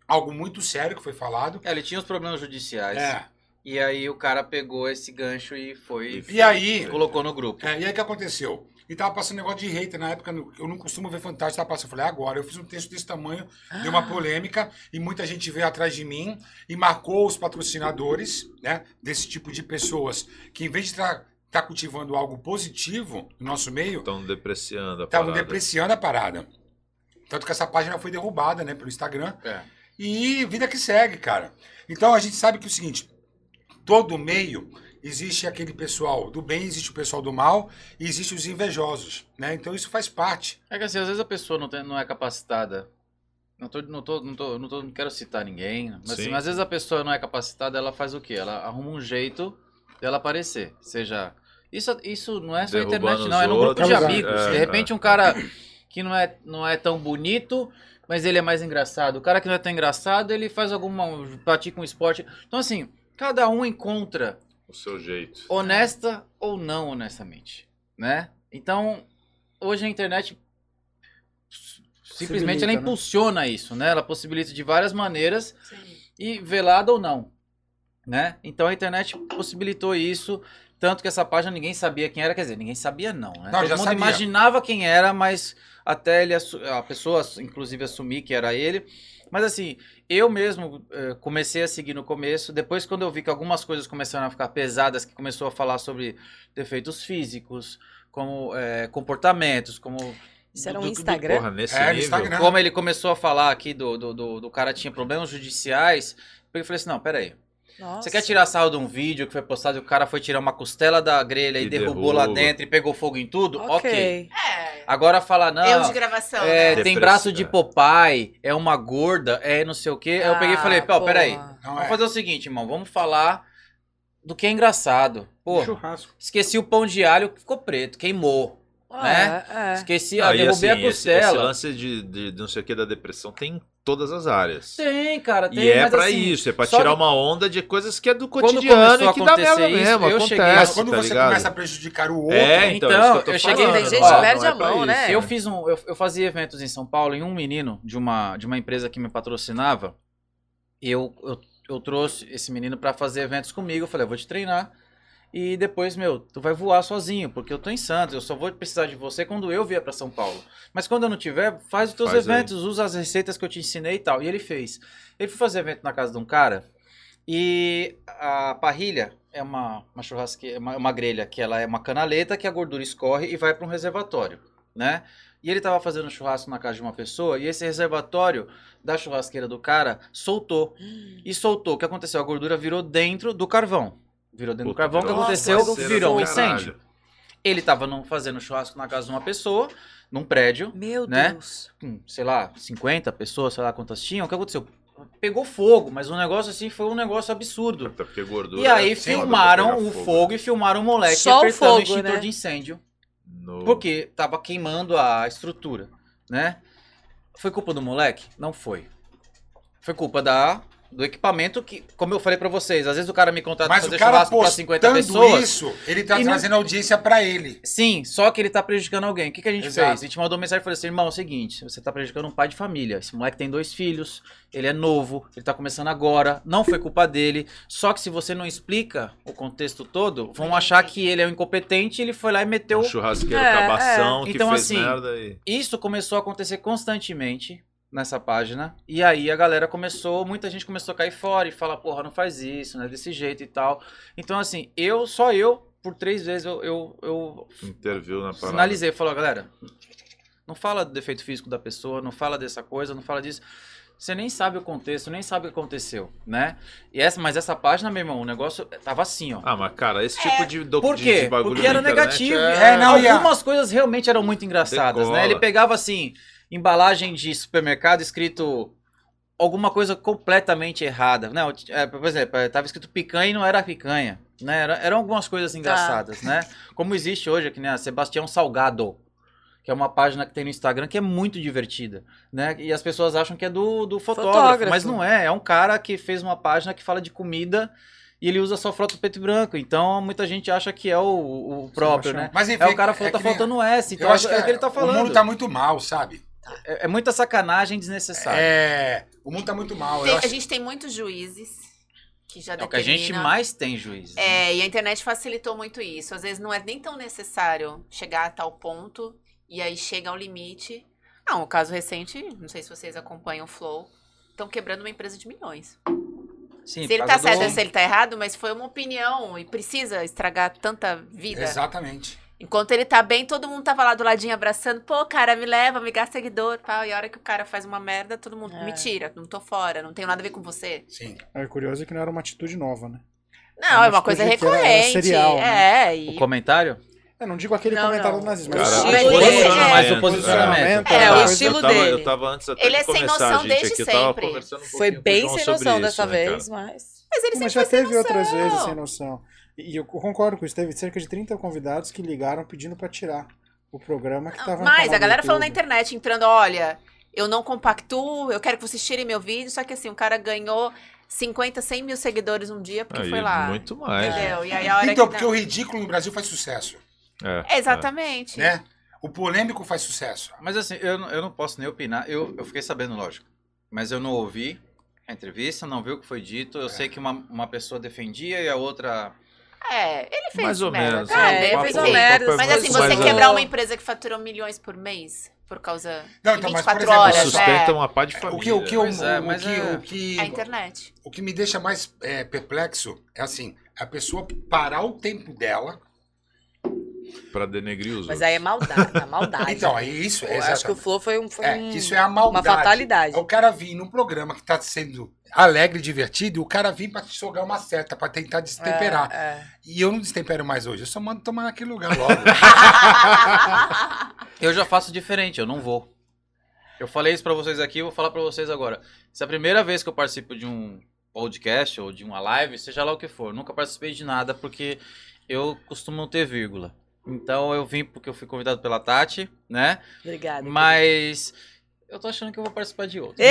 algo muito sério que foi falado. É, ele tinha os problemas judiciais. É. E aí o cara pegou esse gancho e foi. E aí, colocou no grupo. É, e aí o que aconteceu? E tava passando negócio de hater na época, eu não costumo ver fantástico, tava passando. Eu falei, agora, eu fiz um texto desse tamanho, deu uma polêmica, e muita gente veio atrás de mim e marcou os patrocinadores, né? Desse tipo de pessoas que, em vez de estar cultivando algo positivo no nosso meio, Estão depreciando a estavam parada. depreciando a parada. Tanto que essa página foi derrubada, né, pelo Instagram. É. E vida que segue, cara. Então a gente sabe que é o seguinte: todo meio existe aquele pessoal do bem, existe o pessoal do mal e existe os invejosos, né? Então isso faz parte. É que assim, às vezes a pessoa não, tem, não é capacitada. Não, tô, não, tô, não, tô, não, tô, não quero citar ninguém, mas, Sim. assim, mas às vezes a pessoa não é capacitada, ela faz o quê? Ela arruma um jeito dela aparecer. Seja. Isso, isso não é só na Derrubando internet, não, é num grupo outros, de é, amigos. é, de repente, é. um cara que não é, não é tão bonito, mas ele é mais engraçado. O cara que não é tão engraçado, ele faz alguma. pratica um esporte. Então, assim, cada um encontra O seu jeito. honesta ou não honestamente, né? Então, hoje a internet simplesmente ela né? impulsiona isso, né? Ela possibilita de várias maneiras e velada ou não, né? Então a internet possibilitou isso, tanto que essa página ninguém sabia quem era, quer dizer, ninguém sabia não, né? Não, Todo mundo sabia. imaginava quem era, mas até ele a pessoa inclusive assumir que era ele. Mas assim, eu mesmo eh, comecei a seguir no começo, depois quando eu vi que algumas coisas começaram a ficar pesadas, que começou a falar sobre defeitos físicos, como eh, comportamentos, como Isso era um do- do- Instagram? Porra, nesse É, nível. Instagram. como ele começou a falar aqui do, do, do, do cara tinha problemas judiciais, eu falei assim, não, peraí. Nossa. Você quer tirar sarro de um vídeo que foi postado e o cara foi tirar uma costela da grelha e, E derrubou lá dentro e pegou fogo em tudo? Ok. Ok. É. Agora fala, não, Erro de gravação, é, né? tem braço de é. Popeye, é uma gorda, é não sei o quê. Aí eu peguei e falei, Ah, pô, peraí, porra. Não vamos é. fazer o seguinte, irmão, vamos falar do que é engraçado. Pô, Churrasco. esqueci o pão de alho que ficou preto, queimou. né? É, é. Esqueci, Ah, derrubei assim, a esse, esse costela. lance de, de, de não sei o que da depressão tem em todas as áreas. Tem, cara, tem. E é mas pra assim, isso, é pra só tirar que- uma onda de coisas que é do cotidiano e que dá merda isso, mesmo, eu acontece, cheguei- Mas quando tá você ligado? começa a prejudicar o outro, É, então, Então, isso que eu tô eu cheguei- Tem gente que perde é a mão, isso. né? Eu fiz um. Eu, eu fazia eventos em São Paulo e um menino de uma, de uma empresa que me patrocinava. Eu, eu, eu trouxe esse menino pra fazer eventos comigo. Eu falei, eu vou te treinar. E depois, meu, tu vai voar sozinho, porque eu tô em Santos. Eu só vou precisar de você quando eu vier pra São Paulo. Mas quando eu não tiver, faz os teus Faz aí. eventos, usa as receitas que eu te ensinei e tal. E ele fez. Ele foi fazer evento na casa de um cara. E a parrilha é uma, uma churrasqueira, uma, uma grelha, que ela é uma canaleta que a gordura escorre e vai para um reservatório, né? E ele tava fazendo churrasco na casa de uma pessoa e esse reservatório da churrasqueira do cara soltou. E soltou. O que aconteceu? A gordura virou dentro do carvão. Virou dentro do Puta, carvão. O que aconteceu? Virou um do incêndio. Ele tava num- fazendo churrasco na casa de uma pessoa, num prédio, Meu né? Deus. com, sei lá, 50 pessoas, sei lá quantas tinham. O que aconteceu? Pegou fogo, mas um negócio assim foi um negócio absurdo. Até porque gordura. E aí é filmaram o fogo. e filmaram o moleque Só o apertando fogo, o extintor né? de incêndio. No- Porque tava queimando a estrutura, né? Foi culpa do moleque? Não foi. Foi culpa da, do equipamento que, como eu falei pra vocês, às vezes o cara me contrata pra mas fazer o cara churrasco pra 50 postando pessoas. isso, ele tá E não- trazendo audiência pra ele. Sim, só que ele tá prejudicando alguém. O que, que a gente Exato. fez? A gente mandou mensagem e falou assim: irmão, é o seguinte, você tá prejudicando um pai de família. Esse moleque tem dois filhos, ele é novo, ele tá começando agora, não foi culpa dele. Só que se você não explica o contexto todo, vão achar que ele é um incompetente e ele foi lá e meteu. Um churrasqueiro É, cabação é. que Então, fez assim, merda e. Isso começou a acontecer constantemente nessa página. E aí a galera começou, muita gente começou a cair fora e falar, porra, não faz isso, não é desse jeito e tal. Então, assim, eu, só eu, por três vezes, eu, eu, eu Interviu na parada. Sinalizei, falou, galera, não fala do defeito físico da pessoa, não fala dessa coisa, não fala disso. Você nem sabe o contexto, nem sabe o que aconteceu, né? E essa, mas essa página, meu irmão, o negócio tava assim, ó. Ah, mas cara, esse tipo de, do, Por quê? de bagulho Porque era negativo. É... É, não, Algumas coisas realmente eram muito engraçadas, Decola. né? Ele pegava assim, embalagem de supermercado escrito alguma coisa completamente errada. Não, é, por exemplo, é, tava escrito picanha e não era picanha, né? Era- eram algumas coisas engraçadas, né? Como existe hoje aqui, né? Sebastião Salgado, que é uma página que tem no Instagram que é muito divertida, né? E as pessoas acham que é do, do fotógrafo, Fotógrafo. mas não é. É um cara que fez uma página que fala de comida e ele usa só foto preto e branco. Então muita gente acha que é o, o próprio, né? Mas enfim, É o cara falou, é tá faltando S, então eu acho é, que, o que ele tá o falando. mundo tá muito mal, sabe? É, é muita sacanagem desnecessária. É, o mundo tá muito mal. Tem- eu a acho- gente tem muitos juízes que já É o que a gente mais tem juízes. né? É, e a internet facilitou muito isso. Às vezes não é nem tão necessário chegar a tal ponto e aí chega ao limite. Ah, um caso recente, não sei se vocês acompanham o Flow, estão quebrando uma empresa de milhões. Sim, se ele tá certo ou se ele tá errado, mas foi uma opinião e precisa estragar tanta vida. Exatamente. Enquanto ele tá bem, todo mundo tava lá do ladinho abraçando. Pô, cara, me leva, me gasta seguidor tal. E a hora que o cara faz uma merda, todo mundo É. me tira. Não tô fora, não tenho nada a ver com você. Sim. É curioso é que não era uma atitude nova, né? Não, uma é uma coisa que era- era recorrente. serial, né? É, O e. comentário? Eu não digo aquele Não, comentário não. do nazismo, Cara, mas o o estilo dele, posicionamento, é. Mas o posicionamento. É, o Eu estilo tava, dele. Eu tava antes até Ele é sem começar, noção gente, desde aqui, eu tava sempre. um Foi o bem sem noção isso, dessa né, cara? vez, mas. Mas ele Mas sempre já foi sem teve outras vezes sem noção. E eu concordo com isso. Teve cerca de 30 convidados que ligaram pedindo pra tirar o programa que tava no Mas a galera falou na internet, entrando, olha, eu não compactuo, eu quero que vocês tirem meu vídeo, só que assim, o cara ganhou 50, 100 mil seguidores um dia porque Aí, foi lá. Muito mais. né? Entendeu? E aí a hora Então, que. porque o ridículo no Brasil faz sucesso, É, Exatamente. né? O polêmico faz sucesso. Mas assim, eu, não- eu não posso nem opinar. Eu, eu fiquei sabendo, lógico. Mas eu não ouvi a entrevista, não vi o que foi dito. Eu sei que uma, uma pessoa defendia e a outra. É, ele fez Mais ou merda. menos. Ah, É, ele fez fez merda. merda, Mas mas assim, mas você é- quebrar uma empresa que faturou milhões por mês por causa Não, de então, mas, por 24 exemplo, horas, Sustenta é. uma pá de família. O que, o que, eu- Pois é, o, mas que, é- o, que, É a internet. o que me deixa mais é, perplexo é assim, a pessoa parar o tempo dela. Pra denegrir os Mas outros. aí é maldade, é maldade. Então, é isso. Eu É, acho que o. Flow foi, um, foi É, um- isso é a maldade. uma fatalidade. É o cara vir num programa que tá sendo alegre, divertido, e o cara vir pra te jogar uma seta, pra tentar destemperar. É, é. E eu não destempero mais hoje, eu só mando tomar naquele lugar logo. Eu já faço diferente, eu não vou. Eu falei isso pra vocês aqui, vou falar pra vocês agora. Se é a primeira vez que eu participo de um podcast ou de uma live, seja lá o que for, nunca participei de nada porque eu costumo não ter vírgula. Então eu vim porque eu fui convidado pela Tati, né? Obrigada. Mas eu tô achando que eu vou participar de outro.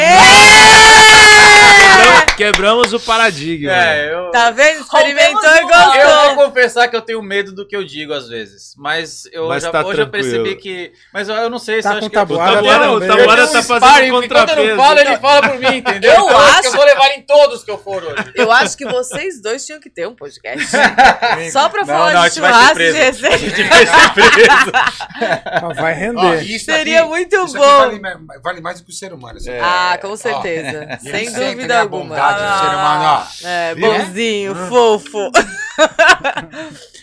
Quebramos, quebramos o paradigma. É, eu. Tá vendo? Experimentou e uma. Eu gostou. vou confessar que eu tenho medo do que eu digo às vezes. Mas eu Mas já, tá hoje eu tranquilo. percebi que. Mas eu, eu não sei se Tá eu acho que eu- tabuada, O Tabuada- tá o. Tabuada Eu tá fazendo sparring, porque Quando eu contrapeso. não falo, ele fala por mim, entendeu? Eu Então, acho- que eu vou levar em todos que eu for hoje. Eu acho que vocês dois tinham que ter um podcast. Só pra Não, falar não, a de gente vai ser churrasco de preso. receita. Mas vai render. Ó, isso Seria aqui- muito isso bom. aqui vale, vale mais do que o ser humano. Ah, com certeza. E Sem dúvida a bondade do ser humano, ó. É, bonzinho, fofo.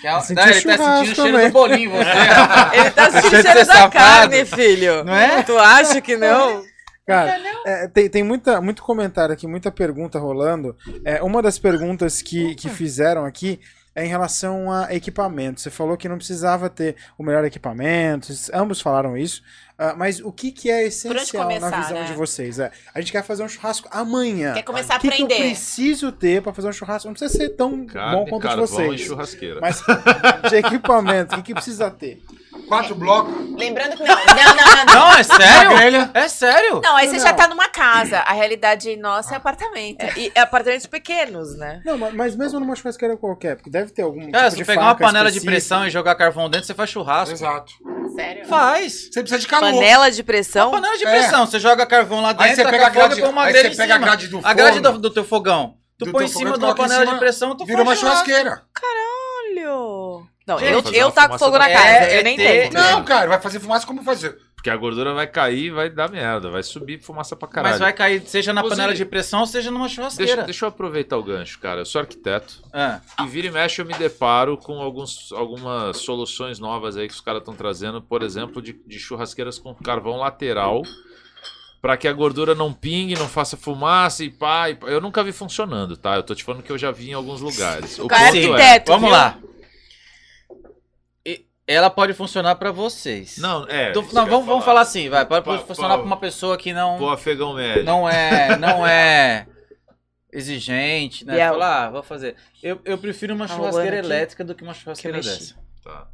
É- Senti Não, ele tá sentindo o cheiro também. do bolinho, você. Ele tá sentindo de cheiro da safado. carne, filho. Não é? Tu acha que não? Cara, é, tem, tem muita, muito comentário aqui, muita pergunta rolando. É, uma das perguntas que, que fizeram aqui é em relação a equipamento. Você falou que não precisava ter o melhor equipamento, ambos falaram isso. Ah, mas o que, que é essencial na começar, visão né? de vocês? É, a gente quer fazer um churrasco amanhã. Quer começar a O que, eu aprender. preciso ter pra fazer um churrasco? Não precisa ser tão bom quanto o de carvão e vocês. churrasqueira. Mas de equipamento, o que, que precisa ter? Quatro blocos, Lembrando que não, não, não, não, não. Não, é sério? grelha. É sério? Não, aí você Não. já tá numa casa. A realidade nossa é apartamento. É, e apartamentos pequenos, né? Não, mas- mas mesmo numa churrasqueira qualquer, porque deve ter algum Cara, tipo se de pegar uma faca panela de específica. pressão e jogar carvão dentro, você faz churrasco. Exato. Sério? Faz. Você precisa de calor. Panela de Uma pressão. panela de É. pressão, você joga carvão lá dentro, Aí você pega a grade- e põe uma aí grelha você em pega a cima. grade do A grade do, do teu fogão. Tu Do põe em cima fogão, de uma coloca em panela de cima, pressão, tu Vira uma churrasco. churrasqueira. Olha! Não, Gente, eu, eu taco fumaça fogo na casa, É, eu nem é ter- tento. Não, cara, vai fazer fumaça como fazer. Porque a gordura vai cair e vai dar merda. Vai subir fumaça pra caralho. Mas vai cair, seja na Inclusive- panela de pressão, seja numa Deixa, churrasqueira. deixa eu aproveitar o gancho, cara. Eu sou arquiteto. Ah, E vira e mexe eu me deparo com alguns, algumas soluções novas aí que os caras estão trazendo, por exemplo, de, de churrasqueiras com carvão lateral, para que a gordura não pingue, não faça fumaça e pá, e pá. Eu nunca vi funcionando, tá? Eu tô te falando que eu já vi em alguns lugares. O cara é arquiteto. vamos viu? lá. Ela pode funcionar pra vocês. Não, é. Tô- isso não, vamos, vamos falar assim, vai. Pode Pra- funcionar pra- pra uma pessoa que não, Pô, afegão médio. não é, não é exigente, né? E é- Falar, ah, vou fazer. Eu, eu prefiro uma churrasqueira elétrica do que uma churrasqueira dessa. Tá.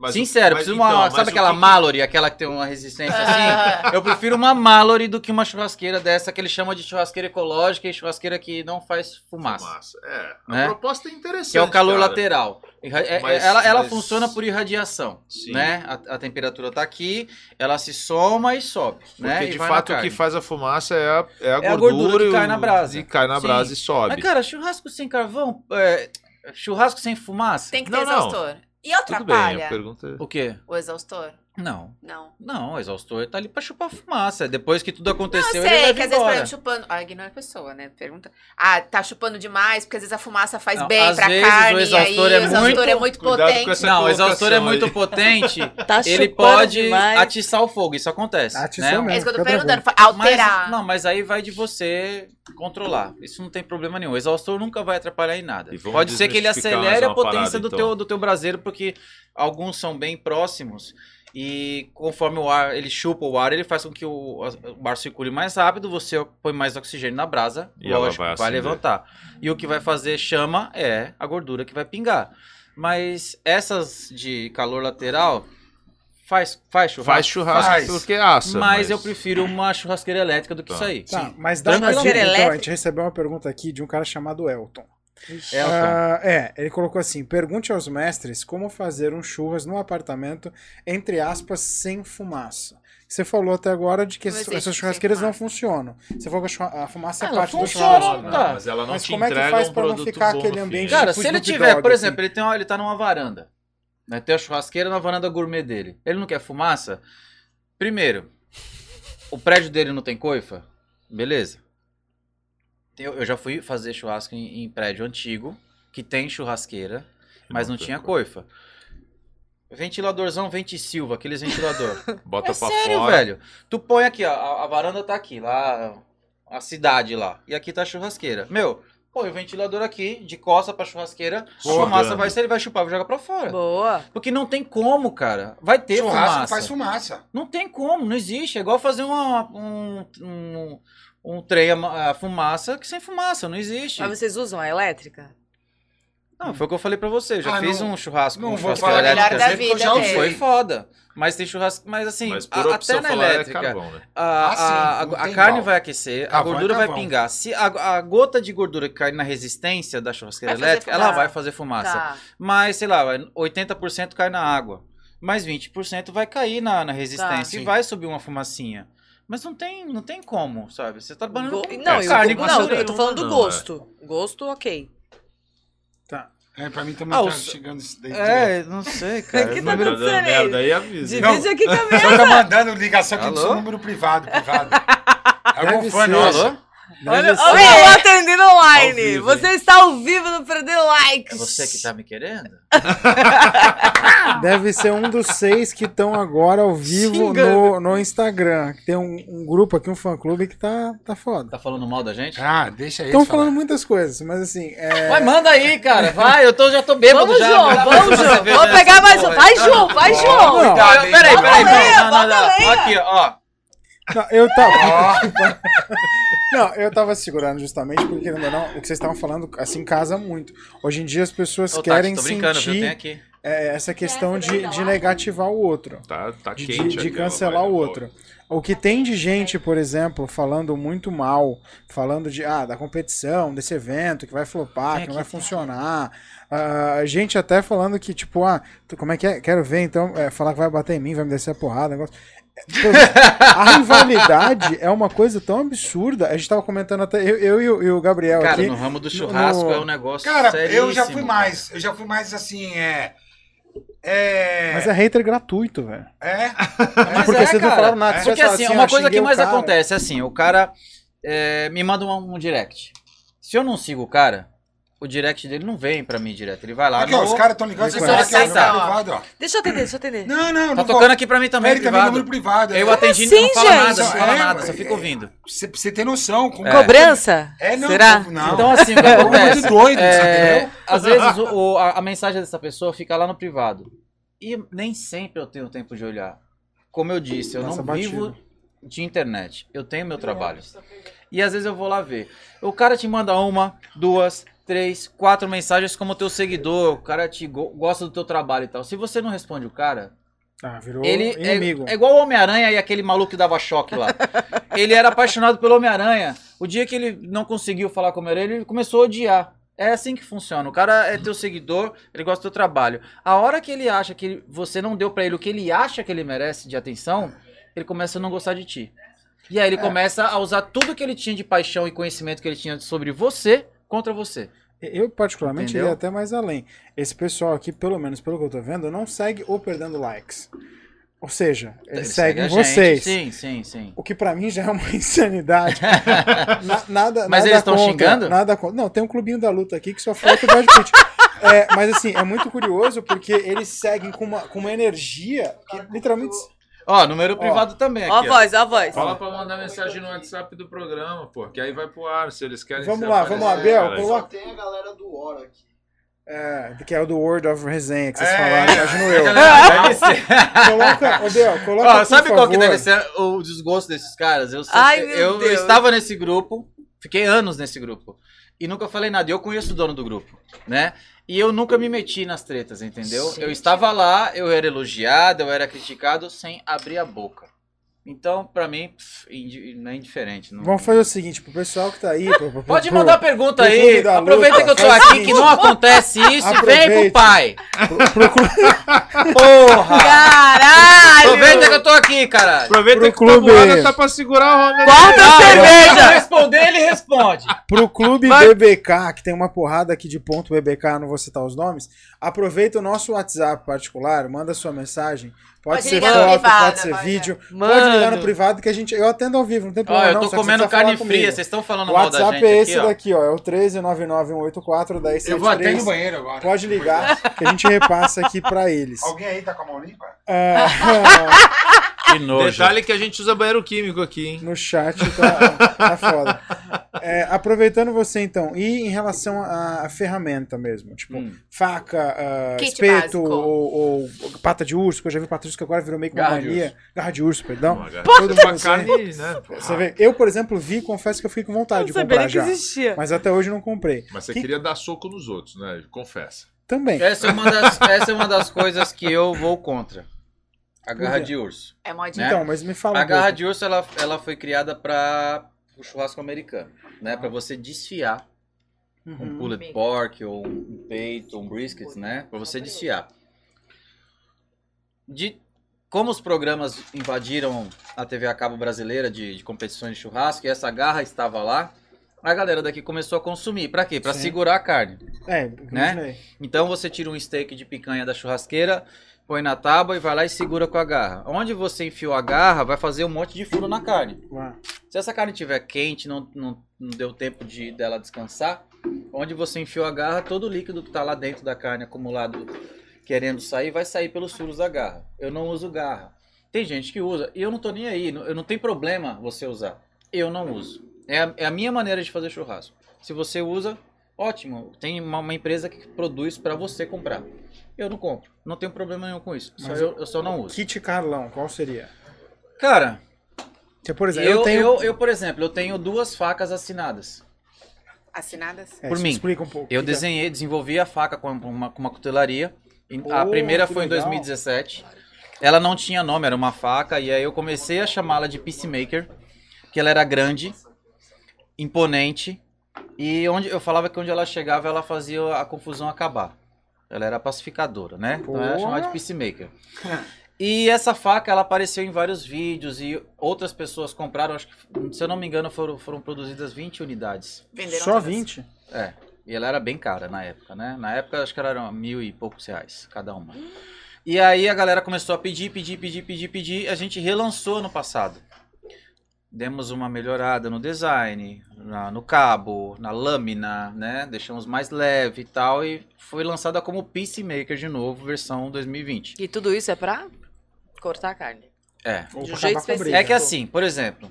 Mas Sincero, mas preciso uma, então, sabe aquela que Mallory, aquela que tem uma resistência assim? Eu prefiro uma Mallory do que uma churrasqueira dessa que eles chamam de churrasqueira ecológica e churrasqueira que não faz fumaça. Fumaça. É, a Né? proposta é interessante. Que é o calor cara. lateral. É- Mas- ela ela mas- funciona por irradiação, Sim. né? A, a temperatura tá aqui, ela se soma e sobe, Porque né? De fato o que faz a fumaça é a, é a, É a gordura, gordura que e cai na brasa. E cai na Sim. brasa e sobe. Mas cara, churrasco sem carvão, é, churrasco sem fumaça? Tem que Não, ter não. exaustor. E Tudo bem, atrapalha a pergunta é... O quê? o exaustor? Não. Não. Não, o exaustor tá ali pra chupar fumaça. Depois que tudo Não, aconteceu, eu ele sei, leva que às vezes, embora. exemplo, chupando. Ah, ignora a pessoa, né? Pergunta. Ah, tá chupando demais, porque às vezes a fumaça faz Não, bem às pra vezes o carne, e aí exaustor o é exaustor muito- é muito Cuidado potente. essa Não, o exaustor é muito potente. Tá ele pode demais. atiçar o fogo, isso acontece. Atiçou né? mesmo. É isso que eu tô perguntando. Alterar. Mas, não, mas aí vai de você controlar. Isso não tem problema nenhum. O exaustor nunca vai atrapalhar em nada. E Pode ser que ele acelere a potência parada, do, então. teu, do teu braseiro, porque alguns são bem próximos. E conforme o ar, ele chupa o ar, ele faz com que o, o ar circule mais rápido, você põe mais oxigênio na brasa, E ela lógico, vai vai, levantar. E o que vai fazer chama é a gordura que vai pingar. Mas essas de calor lateral faz, faz churrasco. Faz churrasco Faz. porque assa. Mas, eu prefiro uma churrasqueira elétrica do que Tá. isso aí. Tá, mas dá uma dica, então, a gente recebeu uma pergunta aqui de um cara chamado Elton. Elton. Ah, é, ele colocou assim: pergunte aos mestres como fazer um churras no apartamento, entre aspas, sem fumaça. Você falou até agora de que essas- churrasqueiras não funcionam. Você falou que a fumaça é Ela parte do funciona, churrasco. Não, mas ela não Mas te como é que faz um pra não ficar bom aquele ambiente. Cara, tipo se ele tiver, dog, por assim. exemplo, ele, tem uma, ele tá numa varanda. Né, tem a churrasqueira na varanda gourmet dele. Ele não quer fumaça? Primeiro, o prédio dele não tem coifa? Beleza. Eu, eu já fui fazer churrasco em, em prédio antigo, que tem churrasqueira, mas não tinha coifa. Ventiladorzão Vente Silva, aqueles ventilador. Bota é pra sério, fora. velho. Tu põe aqui, ó, a, a varanda tá aqui, lá, a cidade lá. E aqui tá a churrasqueira. Meu, põe o ventilador aqui, de costa pra churrasqueira, a Boa. fumaça vai ser, ele vai chupar, vai jogar pra fora. Boa. Porque não tem como, cara. Vai ter Churrasco fumaça. faz fumaça. Não tem como, não existe. É igual fazer uma, um, um, um trem a, a fumaça que sem fumaça, não existe. Mas vocês usam a elétrica? Não, foi o que eu falei pra você. Eu já Ah, fiz não- um churrasco Não com churrasqueira elétrica. da vida já dele. usei. Foi foda. Mas tem churrasco. Mas assim, Mas a- até na é elétrica. carvão, né? A, Ah, a- sim, a- a carne igual. vai aquecer, a é gordura vai carvão. pingar. Se a, a gota de gordura que cai na resistência da churrasqueira Vai fazer elétrica, ela vai fazer fumaça. Tá. Mas, sei lá, vai- 80% cai na água. Mas 20% vai cair na, na resistência Tá. e vai subir uma fumacinha. Mas não tem, não tem como, sabe? Você tá trabalhando Go- com Não, É, eu, carne não, com eu tô falando do Não, gosto. Gosto, ok. Tá. É, pra mim também Ah, tá os- chegando isso daí. direto. É, não sei, cara. Que O tá número- Tá acontecendo aí? merda aí, avisa. Divide aqui com a minha. Só tá mandando ligação aqui do seu número privado, privado. É algum fã nosso. Olha, olha eu atendendo online. Vivo, Você está ao vivo no Perder Likes. É você que tá me querendo? Deve ser um dos seis que estão agora ao vivo no, no Instagram. Tem um, um grupo aqui, um fã-clube que tá, tá foda. Tá falando mal da gente? Ah, deixa eles Estão falando muitas coisas, mas assim, é, Vai, manda aí, cara. Vai, eu tô, já tô bêbado Vamos, já. João, vamos, João. Vamos nessa pegar mais um. Vai, João, vai, João. Não. Hein? peraí, peraí, lenha, peraí. Não, não, bota não. lenha. Aqui, ó. Não, eu tava. não, eu tava segurando justamente porque, querendo ou não, o que vocês estavam falando, assim, casa muito. Hoje em dia as pessoas Ô, querem Tati, tô brincando, viu? sentir Tem aqui. é, essa questão Essa de, daí de não. negativar o outro. Tá, tá De, quente de- de cancelar o outro. O que tem de gente, por exemplo, falando muito mal, falando de ah, da competição, desse evento que vai flopar, que não vai tem funcionar. Ah, gente até falando que, tipo, ah, tu- como é que é? Quero ver, então, é, falar que vai bater em mim, vai me descer a porrada, negócio. A rivalidade é uma coisa tão absurda. A gente tava comentando até, eu, eu e, o, e o Gabriel Cara, aqui. no ramo do churrasco no- é um negócio Cara, eu já fui mais. Eu já fui mais assim, é. É. Mas é hater gratuito, velho. É. Mas Porque é, vocês não cara. falaram nada. É. Porque assim, ó, uma coisa xinguei que mais cara. acontece é assim, o cara é, me manda um, um direct. Se eu não sigo o cara, o direct dele não vem pra mim direto. Ele vai lá Aqui, ó, no... os caras estão com é ela, que é ó. privado, ó. Deixa eu atender, deixa eu atender. Não, não, Tá não tocando aqui pra mim também, Ele também privado. número privado. Eu é, atendi e Sim, não fala gente. nada, não fala É, nada, só é, fica ouvindo. Você, você ter noção. Com... É. Cobrança? É, não. Será? Não. Então assim, o que É acontece? muito doido, é, você entendeu? às vezes o- o- a, a mensagem dessa pessoa fica lá no privado. E nem sempre eu tenho tempo de olhar. Como eu disse, eu Passa não batido. vivo de internet. Eu tenho meu trabalho. E às vezes eu vou lá ver. O cara te manda uma, duas, três, quatro mensagens como teu seguidor. O cara te go- gosta do teu trabalho e tal. Se você não responde o cara, Ah, virou ele é, inimigo. é igual o Homem-Aranha e aquele maluco que dava choque lá. ele era apaixonado pelo Homem-Aranha. O dia que ele não conseguiu falar com o Homem-Aranha, ele começou a odiar. É assim que funciona. O cara é teu seguidor, ele gosta do teu trabalho. A hora que ele acha que você não deu pra ele o que ele acha que ele merece de atenção, ele começa a não gostar de ti. E aí ele É. começa a usar tudo que ele tinha de paixão e conhecimento que ele tinha sobre você contra você. Eu, particularmente, Entendeu? iria até mais além. Esse pessoal aqui, pelo menos pelo que eu tô vendo, não segue o Perdendo Likes. Ou seja, eles Ele seguem segue gente. vocês. Sim, sim, sim. O que pra mim já é uma insanidade. Na- nada, Mas nada eles tão contra, xingando? Nada contra. Não, tem um clubinho da luta aqui que só falta o Brad Pitt. É, mas assim, é muito curioso porque eles seguem com uma, com uma energia que literalmente. Ó, número privado também aqui. Ó a ó. voz, ó a voz. Fala pra mandar mensagem no WhatsApp do programa, pô, que aí vai pro ar, se eles querem Vamos lá, vamos lá, Bel, coloca- tem a galera do War aqui. É, que é o do Word of Resenha que vocês É. falaram, imagino eu. Deve ser. Coloca, ô Bel, coloca. Ó, por sabe qual que favor. deve ser o desgosto desses caras? Eu, Ai, meu eu, eu estava nesse grupo, fiquei anos nesse grupo. E nunca falei nada. E Eu conheço o dono do grupo, né? E eu nunca me meti nas tretas, entendeu? Eu Gente. estava lá, eu era elogiado, eu era criticado sem abrir a boca. Então, pra mim, pff, indi- não é indiferente. Não... Vamos fazer o seguinte, pro pessoal que tá aí. pro- pro- Pode pro- mandar pergunta pro aí. Clube da Aproveita Luta, que eu tô aqui, seguinte. que não acontece isso e vem Aproveite. pro pai. Porra! Caralho! Aproveita que eu tô aqui, caralho. Aproveita Pro que clube. o tá pra segurar o Ronda. Eu cerveja! responder, ele responde. Pro clube BBK, que tem uma porrada aqui de ponto BBK, não vou citar os nomes, aproveita o nosso WhatsApp particular, manda sua mensagem. Pode, Pode ser foto, privado, pode ser pode. vídeo, pode Mano. ligar no privado que a gente. Eu atendo ao vivo, não tem Ó, problema. eu não, tô que comendo carne fria. comigo. Vocês estão falando O mal da WhatsApp gente é esse aqui, ó. daqui, ó. É o 1399184 Eu vou até no 1073. banheiro agora. Pode ligar que a gente repassa aqui pra eles. Alguém aí tá com a mão limpa? Ah, Que nojo. Detalhe que a gente usa banheiro químico aqui, hein? no chat tá, tá foda. É, aproveitando você então, e em relação à, ferramenta mesmo, tipo, Hum. faca, Kit espeto ou, ou pata de urso, que eu já vi pata de urso que agora virou meio que uma Garra de mania. Garra de urso, perdão. Todo mundo carne, né? Você vê, eu, por exemplo, vi, confesso que eu fiquei com vontade Eu de comprar já. existia. Mas até hoje não comprei. Mas você Que- queria dar soco nos outros, né? Confessa. Também. Essa é, uma das, essa é uma das coisas que eu vou contra. A garra de urso. É modinha. né? Então, mas me fala A um garra pouco. de urso, ela, ela foi criada para o churrasco americano, né? Para você desfiar um Uhum. pulled pork ou um peito, um brisket, né? Para você desfiar. De como os programas invadiram a TV a cabo brasileira de, de competições de churrasco e essa garra estava lá, a galera daqui começou a consumir. Para quê? Para Sim. segurar a carne. É, Né? imaginei. Então você tira um steak de picanha da churrasqueira, põe na tábua e vai lá e segura com a garra. Onde você enfiou a garra, vai fazer um monte de furo na carne. Se essa carne estiver quente, não, não, não deu tempo de dela descansar, onde você enfiou a garra, todo o líquido que está lá dentro da carne acumulado querendo sair, vai sair pelos furos da garra. Eu não uso garra. Tem gente que usa, e eu não tô nem aí, não- eu não tem problema você usar. Eu não uso. É a, é a minha maneira de fazer churrasco. Se você usa, ótimo. Tem uma, uma empresa que produz para você comprar. Eu não compro. Não tenho problema nenhum com isso. Só Mas eu, eu só não uso. Kit Carlão, qual seria? Cara, por exemplo, eu, eu, tenho. eu, eu, por exemplo, eu tenho duas facas assinadas. Assinadas? É, por mim. Explica um pouco. Eu é? desenhei, desenvolvi a faca com uma, com uma cutelaria. E A Oh, primeira foi em legal. 2017. Ela não tinha nome, era uma faca. E aí eu comecei a chamá-la de Peacemaker. Que ela era grande, imponente. E onde eu falava que onde ela chegava, ela fazia a confusão acabar. Ela era pacificadora, né? Então ela era Porra. chamada de Peacemaker. E essa faca, ela apareceu em vários vídeos e outras pessoas compraram, acho que, se eu não me engano, foram, foram produzidas 20 unidades. Venderam Só todas. 20? É. E ela era bem cara na época, né? Na época acho que ela era mil e poucos reais cada uma. E aí a galera começou a pedir, pedir, pedir, pedir, pedir. A gente relançou ano passado. Demos uma melhorada no design, na- no cabo, na lâmina, né? Deixamos mais leve e tal. E foi lançada como Peacemaker de novo, versão 2020. E tudo isso é pra cortar a carne. É. Ou De um jeito específico. É que assim, por exemplo,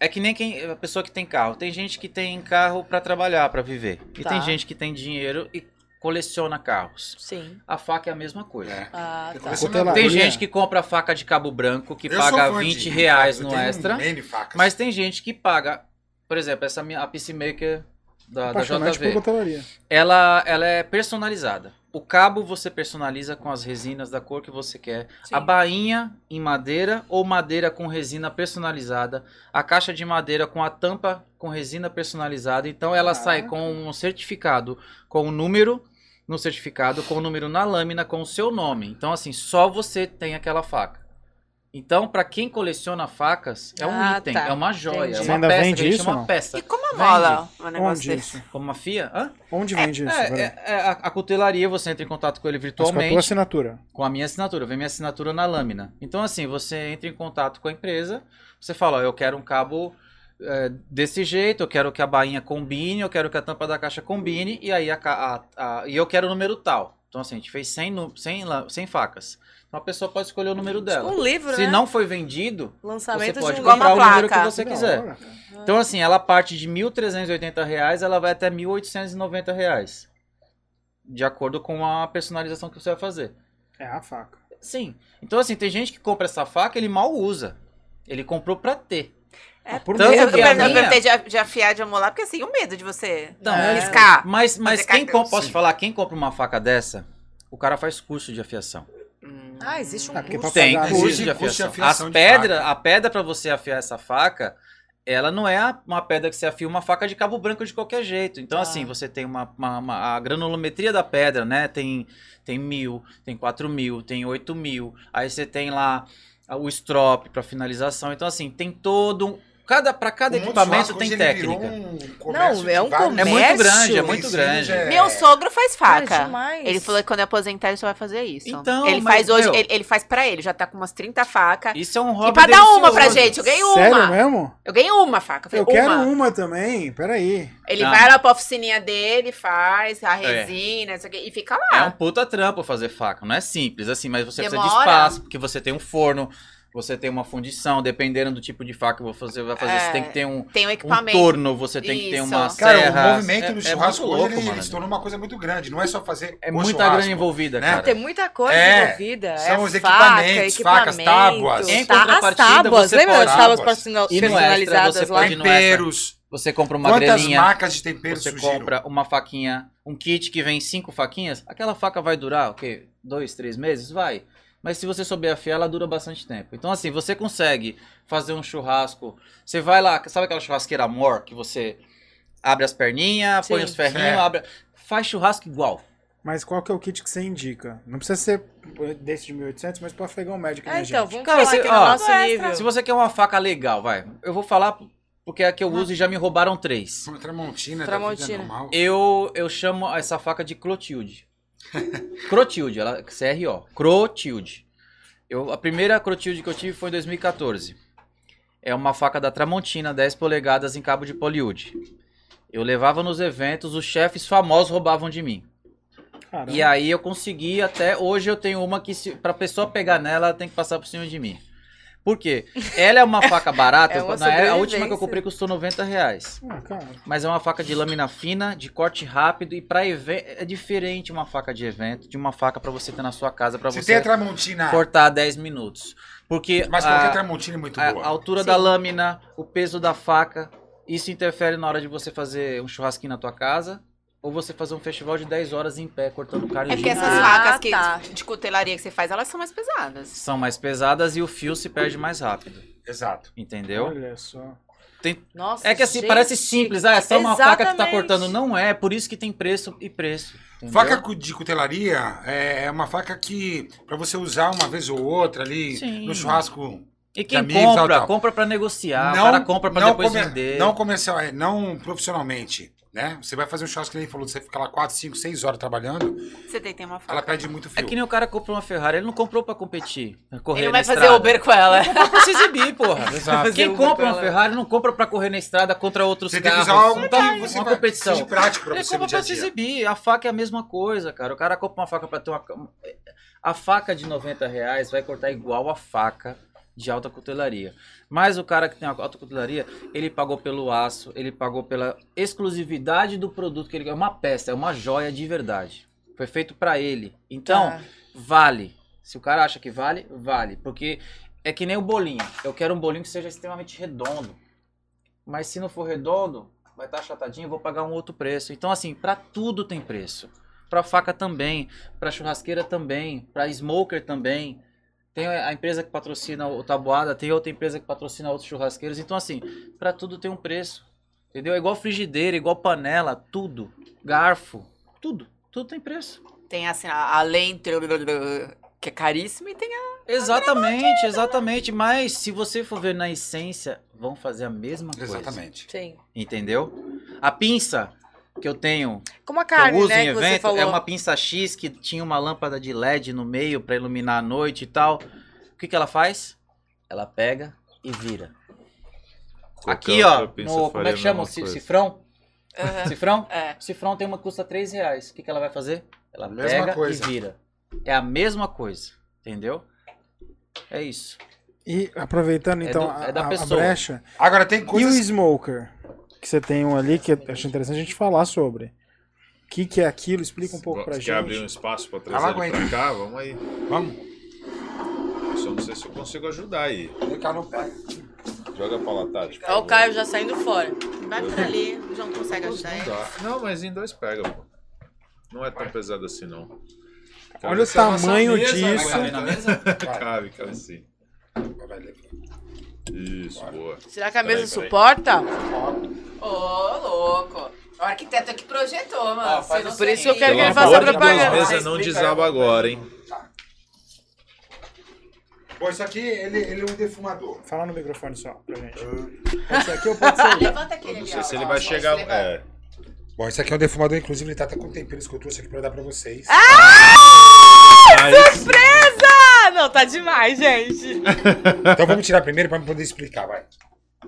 é que nem quem, a pessoa que tem carro. Tem gente que tem carro pra trabalhar, pra viver. E Tá. tem gente que tem dinheiro e coleciona carros. Sim. A faca é a mesma coisa. É. Ah, tá. Tem gente que compra faca de cabo branco que Eu paga fã 20 de reais no extra. Facas. Mas tem gente que paga. Por exemplo, essa minha a Peacemaker da, da JV. Ela, ela é personalizada. O cabo você personaliza com as resinas da cor que você quer. Sim. A bainha em madeira ou madeira com resina personalizada. A caixa de madeira com a tampa com resina personalizada. Então ela sai Caraca. com um certificado com o número no certificado, com o número na lâmina, com o seu nome. Então assim, só você tem aquela faca. Então, para quem coleciona facas, é um Ah, item, tá. é uma joia, Entendi. é Você uma ainda peça, vende a gente isso, não? peça. E como Vende. rola um negócio Onde desse? isso? Como uma FIA? Hã? Onde vende isso? É, Bruno? é- é a, a cutelaria, você entra em contato com ele Mas com a virtualmente, tua assinatura. com a minha assinatura, vem minha assinatura na lâmina. Então, assim, você entra em contato com a empresa, você fala, ó, eu quero um cabo é, desse jeito, eu quero que a bainha combine, eu quero que a tampa da caixa combine, e aí a, a- a- e eu quero o número tal. Então, assim, a gente fez 100, nu- 100, lã- 100 facas. Então, a pessoa pode escolher o número dela. Um livro, Se né? não foi vendido, Lançamento você pode de um comprar o número que você quiser. cara. Então, assim, ela parte de 1.380 reais, ela vai até 1.890 reais, De acordo com a personalização que você vai fazer. É a faca. Sim. Então, assim, tem gente que compra essa faca ele mal usa. Ele comprou pra ter. É, por Tanto Eu, eu, que eu perguntei de, de afiar, de amolar, porque assim, o medo de você Então, É. riscar. Mas, mas quem compra, posso te falar, quem compra uma faca dessa, o cara faz curso de afiação. Hum. Ah, existe um Ah, curso. Tem custo existe de custo de afiação. afiação As faca. a pedra para você afiar essa faca, ela não é a- uma pedra que você afia uma faca de cabo branco de qualquer jeito. Então, Tá. assim, você tem uma, uma- uma- a granulometria da pedra, né? Tem, tem mil, tem quatro mil, tem oito mil. Aí você tem lá o strop para finalização. Então, assim, tem todo um. Cada, para cada equipamento tem técnica. um comércio Não, é um vários É muito comércio. grande, é muito grande. é- Meu sogro faz faca. demais. Ele falou que quando eu aposentar ele só vai fazer isso. Então, ele mas, faz hoje, meu- ele, ele faz pra ele, já tá com umas 30 facas. Isso é um hobby E pra dar uma pra delicioso. gente, eu ganhei uma. Sério mesmo? Eu ganhei uma faca. Eu falei, quero uma. uma também, peraí. Ele Não. vai lá pra oficininha dele, faz a resina, isso aqui, e fica É lá. um puta trampo fazer faca. Não é simples, assim, mas você precisa de Demora. espaço, porque você tem um forno, você tem uma fundição, dependendo do tipo de faca que você vai fazer. É, Você tem que ter um, Tem um um equipamento. torno, você tem que ter Isso. uma Cara, serra. o movimento é, do é churrasco hoje louco, ele, mano. ele se tornou uma coisa muito grande. Não é só fazer É o muita churrasco. grana envolvida, né? cara. Tem muita coisa É, envolvida. são é os faca, equipamentos, facas, tábuas. Em tá- as contrapartida, tábuas, você lembra pode- das tábuas E extra, personalizadas você lá? Temperos. Você compra uma Quantas graninha, marcas de temperos você surgiram? compra uma faquinha, um kit que vem cinco faquinhas, aquela faca vai durar, o quê? Dois, três meses? Vai. Mas se você souber afiar, ela dura bastante tempo. Então, assim, você consegue fazer um churrasco. Você vai lá, sabe aquela churrasqueira amor que você abre as perninhas, põe Sim. os ferrinhos, É. abre. Faz churrasco igual. Mas qual que é o kit que você indica? Não precisa ser desse de 1800, mas para afegão médio que É, nem a então, gente. vamos Cara, falar você- aqui no ó, nosso nível. Se você quer uma faca legal, vai. Eu vou falar porque é a que eu uso e já me roubaram três. Uma Tramontina, Tramontina. Da vida normal. Eu, eu chamo essa faca de Clotilde. Crotilde, ela CRO. Crotilde. Eu, a primeira Crotilde que eu tive foi em 2014. É uma faca da Tramontina, 10 polegadas em cabo de poliúde. Eu levava nos eventos, os chefes famosos roubavam de mim. Caramba. E aí eu consegui, até hoje eu tenho uma que, se, pra pessoa pegar nela, ela tem que passar por cima de mim. Por quê? Ela é uma faca barata, É uma na- a última que eu comprei custou 90 reais. Ah, cara. Mas é uma faca de lâmina fina, de corte rápido e para evento é diferente uma faca de evento de uma faca para você ter na sua casa para Você você tem a Tramontina. cortar 10 minutos. Porque Mas a, qualquer Tramontina é muito a- boa. a altura Sim. da lâmina, o peso da faca, isso interfere na hora de você fazer um churrasquinho na tua casa ou você fazer um festival de 10 horas em pé cortando carne É porque o dia essas inteiro. Ah, facas que, tá. de cutelaria que você faz, elas são mais pesadas. são mais pesadas e o fio se perde mais rápido, Exato. entendeu? Olha só. Nossa, É que assim, gente. parece simples, ah, é só uma faca que tá cortando. Não é, por isso que tem preço e preço. entendeu? Faca de cutelaria é é uma faca que, pra você usar uma vez ou outra ali Sim. no churrasco. E quem amigos, compra, tal, tal. compra pra negociar, o cara compra pra depois comer- vender. Não comercial, é, não profissionalmente, né? Você vai fazer um churrasco que nem falou, você fica lá 4, 5, 6 horas trabalhando, Você tem, tem uma faca. ela perde muito É fio. que nem o cara comprou uma Ferrari, ele não comprou pra competir, pra correr Ele não na vai fazer estrada. Uber com ela. Ele comprou pra se exibir, porra. Exato. Quem Uber compra com uma. Ferrari não compra pra correr na estrada contra outros Você tem que carros. usar algo Não que tá você uma vai, competição. seja prático pra Ele você compra dia pra se dia. exibir. A faca é a mesma coisa, cara. O cara compra uma faca pra ter uma. A faca de 90 reais vai cortar igual a faca de alta cutelaria. Mas o cara que tem alta cutelaria, ele pagou pelo aço, ele pagou pela exclusividade do produto que ele é uma peça, é uma joia de verdade. Foi feito pra ele. Então, Tá. vale. Se o cara acha que vale, vale. Porque é que nem o bolinho. Eu quero um bolinho que seja extremamente redondo. Mas se não for redondo, vai estar achatadinho, eu vou pagar um outro preço. Então, assim, pra tudo tem preço. Pra faca também, pra churrasqueira também, pra smoker também. Tem a empresa que patrocina o Tabuada, tem outra empresa que patrocina outros churrasqueiros. Então, assim, pra tudo tem um preço. Entendeu? É igual frigideira, igual panela, tudo. Garfo, tudo. Tudo tem preço. Tem assim, a, além que é caríssimo e tem a... Exatamente, exatamente. Mas se você for ver na essência, vão fazer a mesma coisa. Exatamente. Sim. Entendeu? A pinça que eu tenho, Como a que eu carne, uso né, em que você evento, falou. é uma pinça X que tinha uma lâmpada de LED no meio pra iluminar a noite e tal. O que, que ela faz? Ela pega e vira. Aqui, Qualquer ó, outra pinça no, como é que chama? Cifrão? Aham. Cifrão? É. Cifrão tem uma que custa 3 reais. O que, que ela vai fazer? Ela Mesma pega coisa. e vira. É a mesma coisa. Entendeu? É isso. E aproveitando É então do- a, é da a- a brecha. Agora tem E o coisas. smoker? Que você tem um ali que eu acho interessante a gente falar sobre. O que, que é aquilo? Explica um pouco Você pra quer gente. abrir um espaço pra trazer ele pra cá? Vamos aí. Vamos. Eu só não sei se eu consigo ajudar aí. Ficar no pé. Joga pra lá, Tati. Olha o. Caio já saindo fora. Vai por ali, o João consegue ajudar Não ele. Não, mas em dois pega, pô. Não é tão pesado assim, não. Olha o tamanho mesa, disso. Cabe? Cabe, cabe sim. Vai levar. Isso, boa. Será que a mesa Peraí, suporta? Ô, louco. O arquiteto aqui projetou, mano. Ah, faz Por isso que eu quero que ele faça Deus, propaganda. mesa Ah, não desaba agora, hein? Bom, isso aqui, ele, ele é um defumador. Fala no microfone só pra gente. Pode ser aqui ou pode ser? Levanta aquele Não ali, sei ó. se ele vai ó, chegar. É. Bom, esse aqui é um defumador, inclusive ele tá até com temperos que eu trouxe aqui pra dar pra vocês. Mas- Surpresa! Não, tá demais, gente. Então vamos tirar primeiro pra poder explicar, vai.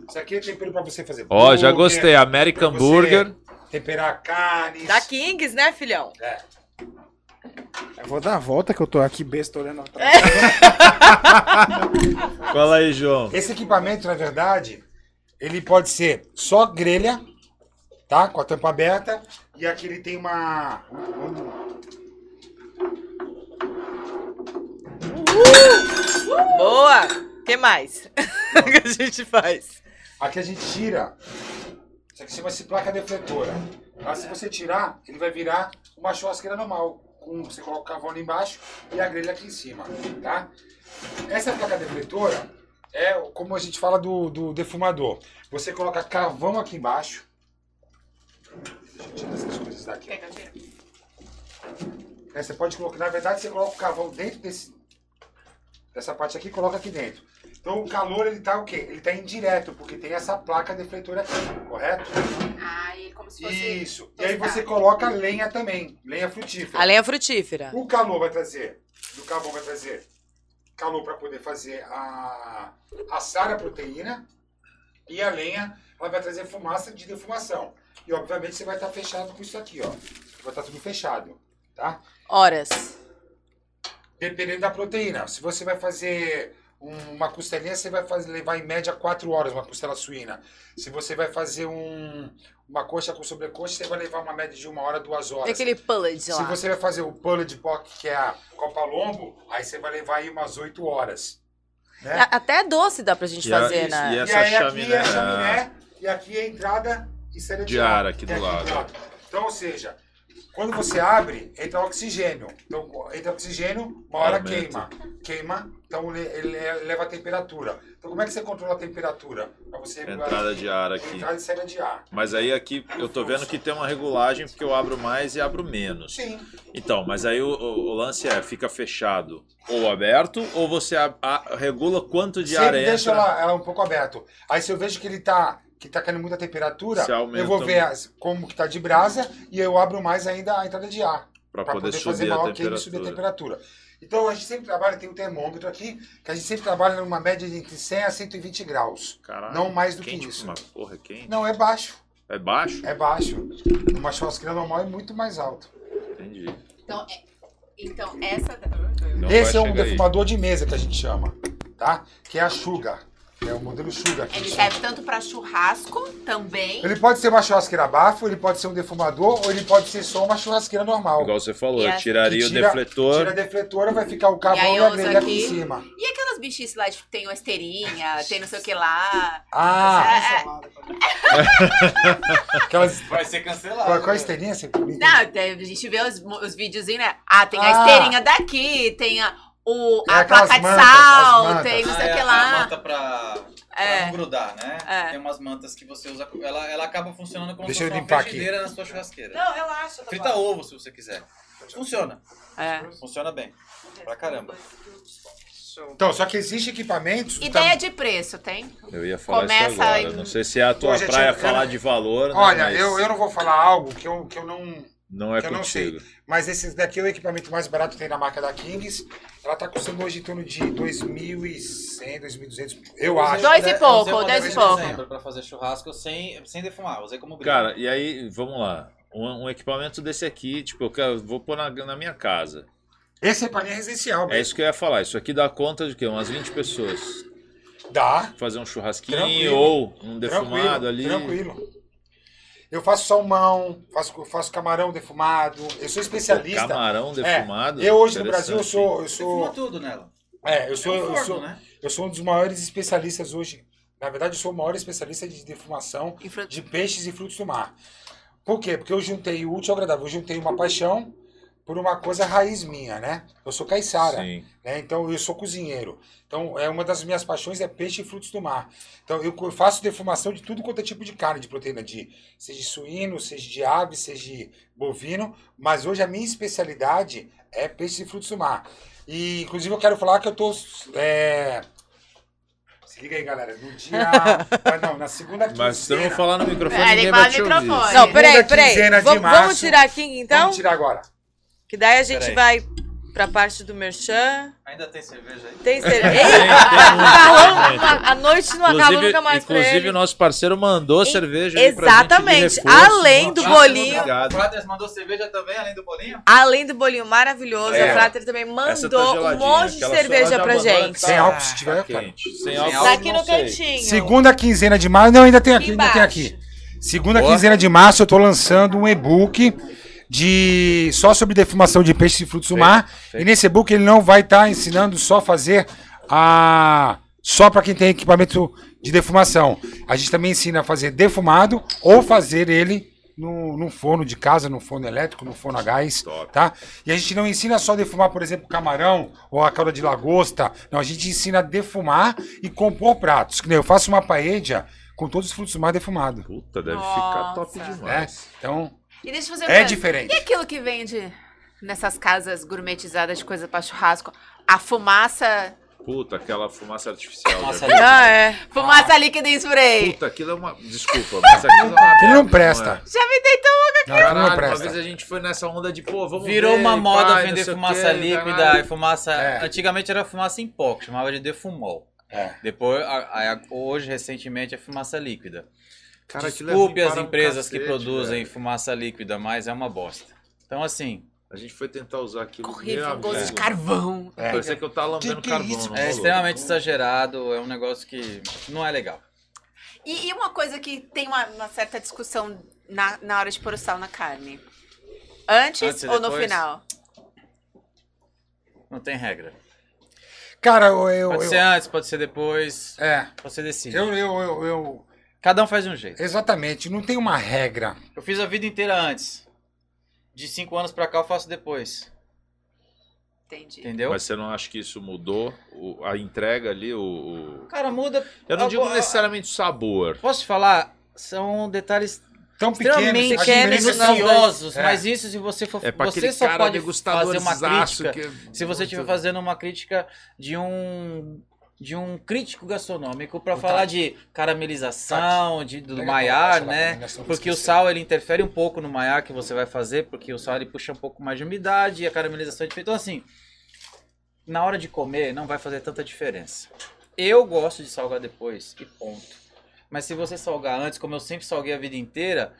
Isso aqui é tempero pra você fazer Ó, já burger, gostei. American Burger. Temperar carnes. Da Kings, né, filhão? É. Eu vou dar a volta que eu tô aqui besta olhando atrás. Fala aí, João. Esse equipamento, na verdade, ele pode ser só grelha, tá? Com a tampa aberta. E aqui ele tem uma. um- Boa! O que mais que a gente faz? Aqui a gente tira. Isso aqui chama-se placa defletora. Tá? Se você tirar, ele vai virar uma churrasqueira normal. Com, você coloca o carvão ali embaixo e a grelha aqui em cima. Tá? Essa placa defletora é como a gente fala do, do defumador. Você coloca carvão aqui embaixo. Deixa eu tirar essas coisas daqui. Pega, tira. É, você pode colocar, na verdade, você coloca o carvão dentro desse, dessa parte aqui e coloca aqui dentro. Então o calor ele tá o quê? Ele tá indireto, porque tem essa placa defletora aqui, correto? Ah, e como se fosse. Isso. E aí você coloca lenha também, lenha frutífera. A lenha frutífera. O calor vai trazer, do carvão vai trazer calor para poder fazer a assar a proteína e a lenha ela vai trazer fumaça de defumação. E obviamente você vai estar fechado com isso aqui, ó. Vai estar tudo fechado, tá? Horas. Dependendo da proteína. Se você vai fazer um- uma costelinha, você vai fazer, levar em média 4 horas uma costela suína. Se você vai fazer um, uma coxa com sobrecoxa, você vai levar uma média de uma hora, duas Tem horas. aquele pulled Se lá. você vai fazer o pulled pork, que é a Copa Lombo, aí você vai levar aí umas 8 horas. Né? A- Até doce dá pra gente E a- fazer, isso, né? e E essa aí aqui chaminé. é a chaminé, e aqui é a entrada e saída de, De ar aqui do é lado. Então, ou seja, quando você abre, entra oxigênio. Então, entra oxigênio, uma hora Aumenta. queima. Queima, então ele, leva a temperatura. Então, como é que você controla a temperatura? Para você regular Entrada de ar aqui. entrada e saída de ar. Mas aí aqui eu tô vendo que tem uma regulagem porque eu abro mais e abro menos. Sim. Então, mas aí o, o- lance é, fica fechado ou aberto, ou você a- a- regula quanto de ar Sempre entra. deixa ela, ela um pouco aberto. Aí se eu vejo que ele tá que tá caindo muita temperatura, eu vou ver as- como que tá de brasa e eu abro mais ainda a entrada de ar. Pra para poder poder, fazer subir a maior queima e subir a temperatura. Então a gente sempre trabalha, tem um termômetro aqui, que a gente sempre trabalha numa média de entre 100 a 120 graus. Caralho, Não mais do quente que isso. Uma porra é quente. Não, é baixo. É baixo? É baixo. Numa churrasqueira normal é muito mais alto. Entendi. Então, é- então essa. Não Esse é um chegar aí. defumador de mesa que a gente chama, tá? Que é a Sugar. É o modelo Sugar. Ele serve tanto pra churrasco também. Ele pode ser uma churrasqueira bafo, ele pode ser um defumador, ou ele pode ser só uma churrasqueira normal. Igual você falou, eu tiraria Que o tira- defletor. Tira a defletora, vai ficar o carvão aí e, a grelha aqui aqui. em cima. E aquelas bichices lá, tipo, tem uma esteirinha, tem não sei o que lá. Ah, É, aquelas... Vai ser cancelado. Qual, qual é a esteirinha? Você... não, a gente vê os, os videozinhos, né? Ah, tem a Ah. esteirinha daqui, tem a, o, Tem a placa de mantas, sal, tem não sei o Ah, que é, A lá. manta pra, pra É. não grudar, né? É. Tem umas mantas que você usa. Ela, ela acaba funcionando como Deixa se fosse uma limpar aqui. frigideira na sua churrasqueira. Não, relaxa. tá Frita ovo se você quiser. Funciona. É. Funciona bem. Pra caramba. Então, só que existe equipamentos... Ideia de preço, tem? Eu ia falar Começa isso agora. em- Não sei se é a tua praia eu- eu falar de valor, né, Olha, mas eu, eu não vou falar algo que eu, que eu não... não é que eu não contigo. Mas esse daqui é o equipamento mais barato que tem na marca da Kings. Ela tá custando hoje em torno de 2.100, 2.200, eu acho. Dois e pouco, dois e pouco. Pra fazer churrasco sem, sem defumar. Usei como brilho. Cara, e aí, vamos lá. Um, um equipamento desse aqui, tipo, eu quero- vou pôr na, na minha casa. Esse é pra linha residencial É mesmo. isso que eu ia falar. Isso aqui dá conta de quê? Umas 20 pessoas. Dá. Fazer um churrasquinho Tranquilo. ou um defumado Tranquilo, ali. tranquilo. Eu faço salmão, faço, faço camarão defumado. Eu sou Pô, especialista. camarão defumado. eu hoje no Brasil eu sou, eu Defuma sou, tudo nela. é, eu sou, É um eu forno, sou, né? eu sou um dos maiores especialistas hoje. Na verdade, eu sou o maior especialista de defumação E de peixes e frutos do mar. Por quê? Porque eu juntei o útil ao agradável. Eu juntei uma paixão por uma coisa raiz minha, né? Eu sou caiçara, Sim. né? Então eu sou cozinheiro. Então é uma das minhas paixões é peixe e frutos do mar. Então eu faço defumação de tudo quanto é tipo de carne, de proteína, de seja de suíno, seja de ave, seja de bovino. Mas hoje a minha especialidade é peixe e frutos do mar. E inclusive eu quero falar que eu tô é... Se liga aí, galera. No dia. ah, não, na segunda quinzena. Mas se eu não falar no microfone, É, ele ninguém fala vai te no ouvir. microfone. Não, peraí, peraí. Vamos, vamos tirar aqui então? Vamos tirar agora. Que daí a gente vai pra parte do merchan. Ainda tem cerveja aí? Tem cerveja. Muito. a noite não acaba nunca mais inclusive o nosso parceiro mandou E- cerveja aí pra gente de Exatamente. Além do bolinho. Obrigado. O Fratas mandou cerveja também, além do bolinho? Além do bolinho maravilhoso, É. a Frater também tá mandou um geladinha, monte de cerveja pra gente. tá Sem álcool, se tiver, cara. Quente. Sem álcool, Tá aqui não no sei. cantinho. Segunda quinzena de março. Não, ainda tem aqui, Aqui ainda tem aqui. Segunda Boa. quinzena de março eu tô lançando um e-book de só sobre defumação de peixes e frutos do mar. feito. E nesse e-book ele não vai estar ensinando só a fazer a só para quem tem equipamento de defumação. A gente também ensina a fazer defumado ou fazer ele no, num forno de casa, no forno elétrico, no forno a gás, Top. tá? E a gente não ensina só a defumar, por exemplo, camarão ou a calda de lagosta. Não, a gente ensina a defumar e compor pratos. Que nem eu faço uma paella com todos os frutos do mar defumados. Puta, deve Nossa. ficar top demais. Então, E deixa eu fazer uma é pergunta. diferente. E aquilo que vende nessas casas gourmetizadas de coisa pra churrasco? A fumaça. Puta, aquela fumaça artificial. Nossa, já vi. Ah, é. Fumaça líquida em spray. Puta, aquilo é uma. Desculpa, mas aquilo é uma. Aquilo não presta. é? Já me deitou. Não, aquilo Caralho, não uma presta. vez a gente foi nessa onda de, pô, vamos Virou ver, uma moda pai, vender fumaça quê, líquida caralho. e fumaça. É. Antigamente era fumaça em pó, que chamava de defumol. É. Depois, a- a- hoje, recentemente, é fumaça líquida. Cara, é Desculpe as para um empresas que cacete, produzem velho. fumaça líquida, mas é uma bosta. Então, assim, A gente foi tentar usar aquilo. Horrível, gosto de carvão. É. Parecia que eu tava lambendo Que que é carvão. isso? não é rolou. extremamente exagerado, é um negócio que não é legal. E, e uma coisa que tem uma, uma certa discussão na, na hora de pôr o sal na carne. Antes, Antes ou no final? Não tem regra. Cara, eu. eu, Pode eu- ser antes, pode ser depois, é. você decide. Eu, eu, eu, eu- Cada um faz de um jeito. Exatamente, não tem uma regra. Eu fiz a vida inteira antes. De cinco anos pra cá eu faço depois. Entendi. Entendeu? Mas você não acha que isso mudou? O- a entrega ali, o. o- Cara, muda. Eu não digo Agora- necessariamente o sabor. Posso te falar? São detalhes Tão extremamente a pequenos, minuciosos. É. Mas isso se você for. É pra você só cara pode fazer uma zaço crítica que- se você estiver fazendo uma crítica de um de um crítico gastronômico pra Ô, falar Tati. de caramelização, de, do Pega maiar, né? Porque o sal ele interfere um pouco no maiar que você vai fazer, porque o sal ele puxa um pouco mais de umidade e a caramelização é diferente. Então assim, na hora de comer não vai fazer tanta diferença. Eu gosto de salgar depois e ponto. Mas se você salgar antes, como eu sempre salguei a vida inteira,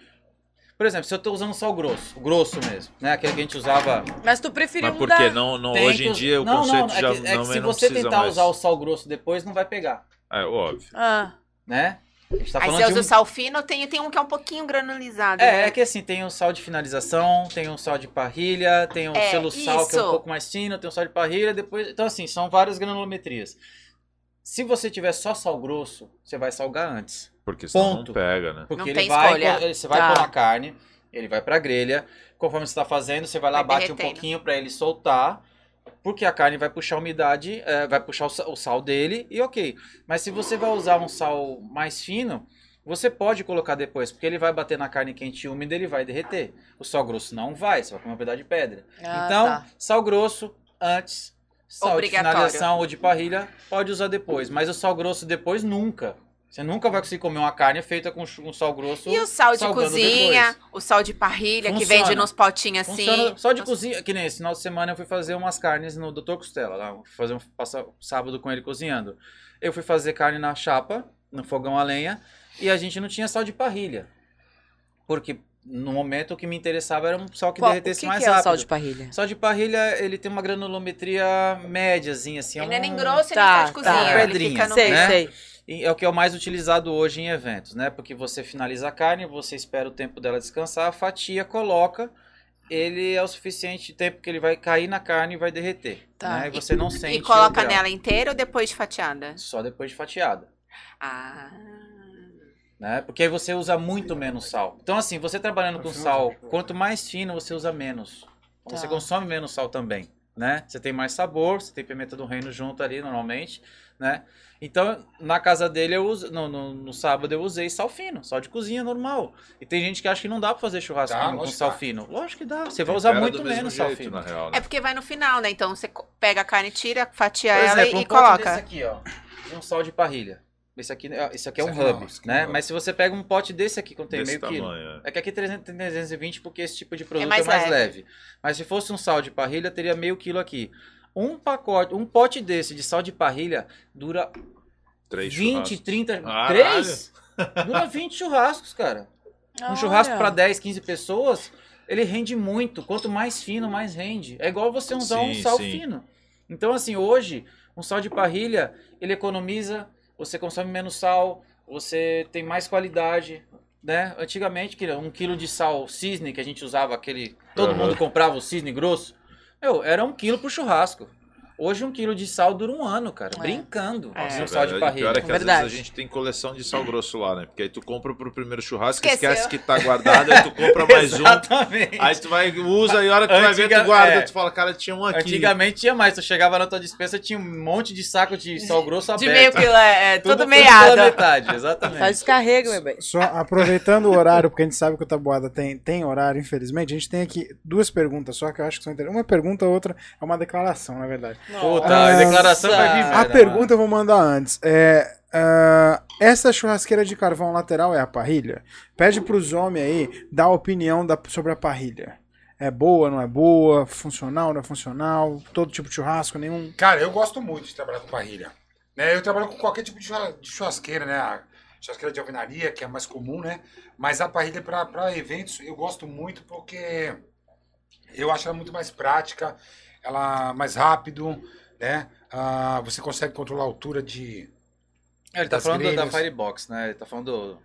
por exemplo, se eu tô usando sal grosso, grosso mesmo, né? Aquele que a gente usava Mas tu preferiu Mas por mudar. que não, não tem hoje em dia o não, conceito não, é já que, é que não, se não você precisa tentar mais. usar o sal grosso depois, não vai pegar, É óbvio. Ah, né? A gente tá Aí falando você de usa um... o sal fino, tem, tem um que é um pouquinho granulizado. É, né? é que assim, tem o sal de finalização, tem o sal de parrilha, tem o É, selo sal que é um isso. pouco mais fino, tem o sal de parrilha, depois... Então assim, são várias granulometrias. Se você tiver só sal grosso, você vai salgar antes. Porque senão Ponto. não pega, né? Porque Não ele tem vai, escolha. ele- você vai Tá. pôr na carne, ele vai pra grelha. Conforme você tá fazendo, você vai lá, Vai bate um derretendo. pouquinho pra ele soltar. Porque a carne vai puxar a umidade, é, vai puxar o o sal dele e ok. Mas se você vai usar um sal mais fino, você pode colocar depois, porque ele vai bater na carne quente e úmida, ele vai derreter. O sal grosso não vai, você vai comer um pedaço de pedra. Ah, então, tá. sal grosso antes, sal de finalização ou de parrilha, pode usar depois. Mas o sal grosso depois nunca. Você nunca vai conseguir comer uma carne feita com um sal grosso. E o sal de cozinha, depois. o sal de parrilha, que Funciona. vende nos potinhos assim. Funciona só de cozinha. Que nem esse final de semana eu fui fazer umas carnes no Dr. Costela. Lá, fui fazer um, passar sábado com ele cozinhando. Eu fui fazer carne na chapa, no fogão a lenha, e a gente não tinha sal de parrilha. Porque no momento o que me interessava era um sal que Qual- derretesse que mais que é o rápido. sal de parrilha? Sal de parrilha, ele tem uma granulometria médiazinha, assim. Ele é não é nem um- grosso, Tá, nem sal de tá. cozinha. ele Pedrinha, fica no Sei, né? sei. É o que é o mais utilizado hoje em eventos, né? Porque você finaliza a carne, você espera o tempo dela descansar, fatia, coloca, ele é o suficiente tempo que ele vai cair na carne e vai derreter. Tá. Né? E você não sente E coloca nela inteira ou depois de fatiada? Só depois de fatiada. Ah. Né? Porque aí você usa muito menos sal. Então, assim, você trabalhando com sal, quanto mais fino, você usa menos. Então Você Tá. consome menos sal também, né? Você tem mais sabor, você tem pimenta do reino junto ali normalmente, né? Então, na casa dele, eu uso, no, no, no sábado eu usei sal fino, sal de cozinha normal. E tem gente que acha que não dá pra fazer churrasco Dá, com- sal fino. Lógico que dá. Você vai usar muito menos sal jeito, fino. na real, né? É porque vai no final, né? Então você pega a carne, tira, fatia Por ela exemplo, e um pote coloca. desse aqui, ó, um sal de parrilha. Esse aqui, é- esse aqui é Esse um aqui não, hub, esse aqui não né? é. Mas se você pega um pote desse aqui, contém Desse meio quilo. tamanho, é. É que aqui 300 tem 320 porque esse tipo de produto é mais mais, leve. leve. Mas se fosse um sal de parrilha, teria meio quilo aqui. Um pacote, um pote desse de sal de parrilha dura Três 20, churrascos. 30, Caralho. 3? Dura 20 churrascos, cara. Um churrasco Olha. para 10, 15 pessoas, ele rende muito. Quanto mais fino, mais rende. É igual você usar um Sim, sal sim. fino. Então, assim, hoje, um sal de parrilha, ele economiza, você consome menos sal, você tem mais qualidade. Né? Antigamente, que um quilo de sal cisne, que a gente usava aquele. Todo Aham. mundo comprava o cisne grosso. Meu, era um quilo pro churrasco. Hoje um quilo de sal dura um ano, cara. É. Brincando. É. Um Nossa, sal de parrilha. Pior é que às Verdade. vezes a gente tem coleção de sal grosso lá, né? Porque aí tu compra pro primeiro churrasco, Esqueceu. esquece que tá guardado, aí tu compra mais um. Exatamente. Aí tu vai, usa, e a hora que tu vai ver, tu guarda, é. tu fala, cara, tinha um aqui. Antigamente tinha mais, tu chegava na tua dispensa, tinha um monte de saco de sal grosso aberto. De meio quilo, é, é Tudo pela meiado. metade, exatamente. Faz descarrego, meu bem. Só aproveitando o horário, porque a gente sabe que o Tabuada tem, tem horário, infelizmente, a gente tem aqui duas perguntas só que eu acho que são interessantes. Uma pergunta, a outra é uma declaração, na verdade. Puta, a declaração vai vir. A pergunta eu vou mandar antes. É, ah, essa churrasqueira de carvão lateral é a parrilha? Pede pros homens aí dar a opinião da- sobre a parrilha. É boa, não é boa? Funcional, não é funcional? Todo tipo de churrasco, nenhum. Cara, eu gosto muito de trabalhar com parrilha. Né, eu trabalho com qualquer tipo de churrasqueira, né? A churrasqueira de alvenaria, que é mais comum, né? Mas a parrilha para eventos eu gosto muito porque eu acho ela muito mais prática, ela mais rápido, né? Ah, você consegue controlar a altura de. É, Ele tá falando da grelhas. Firebox, né? Ele tá falando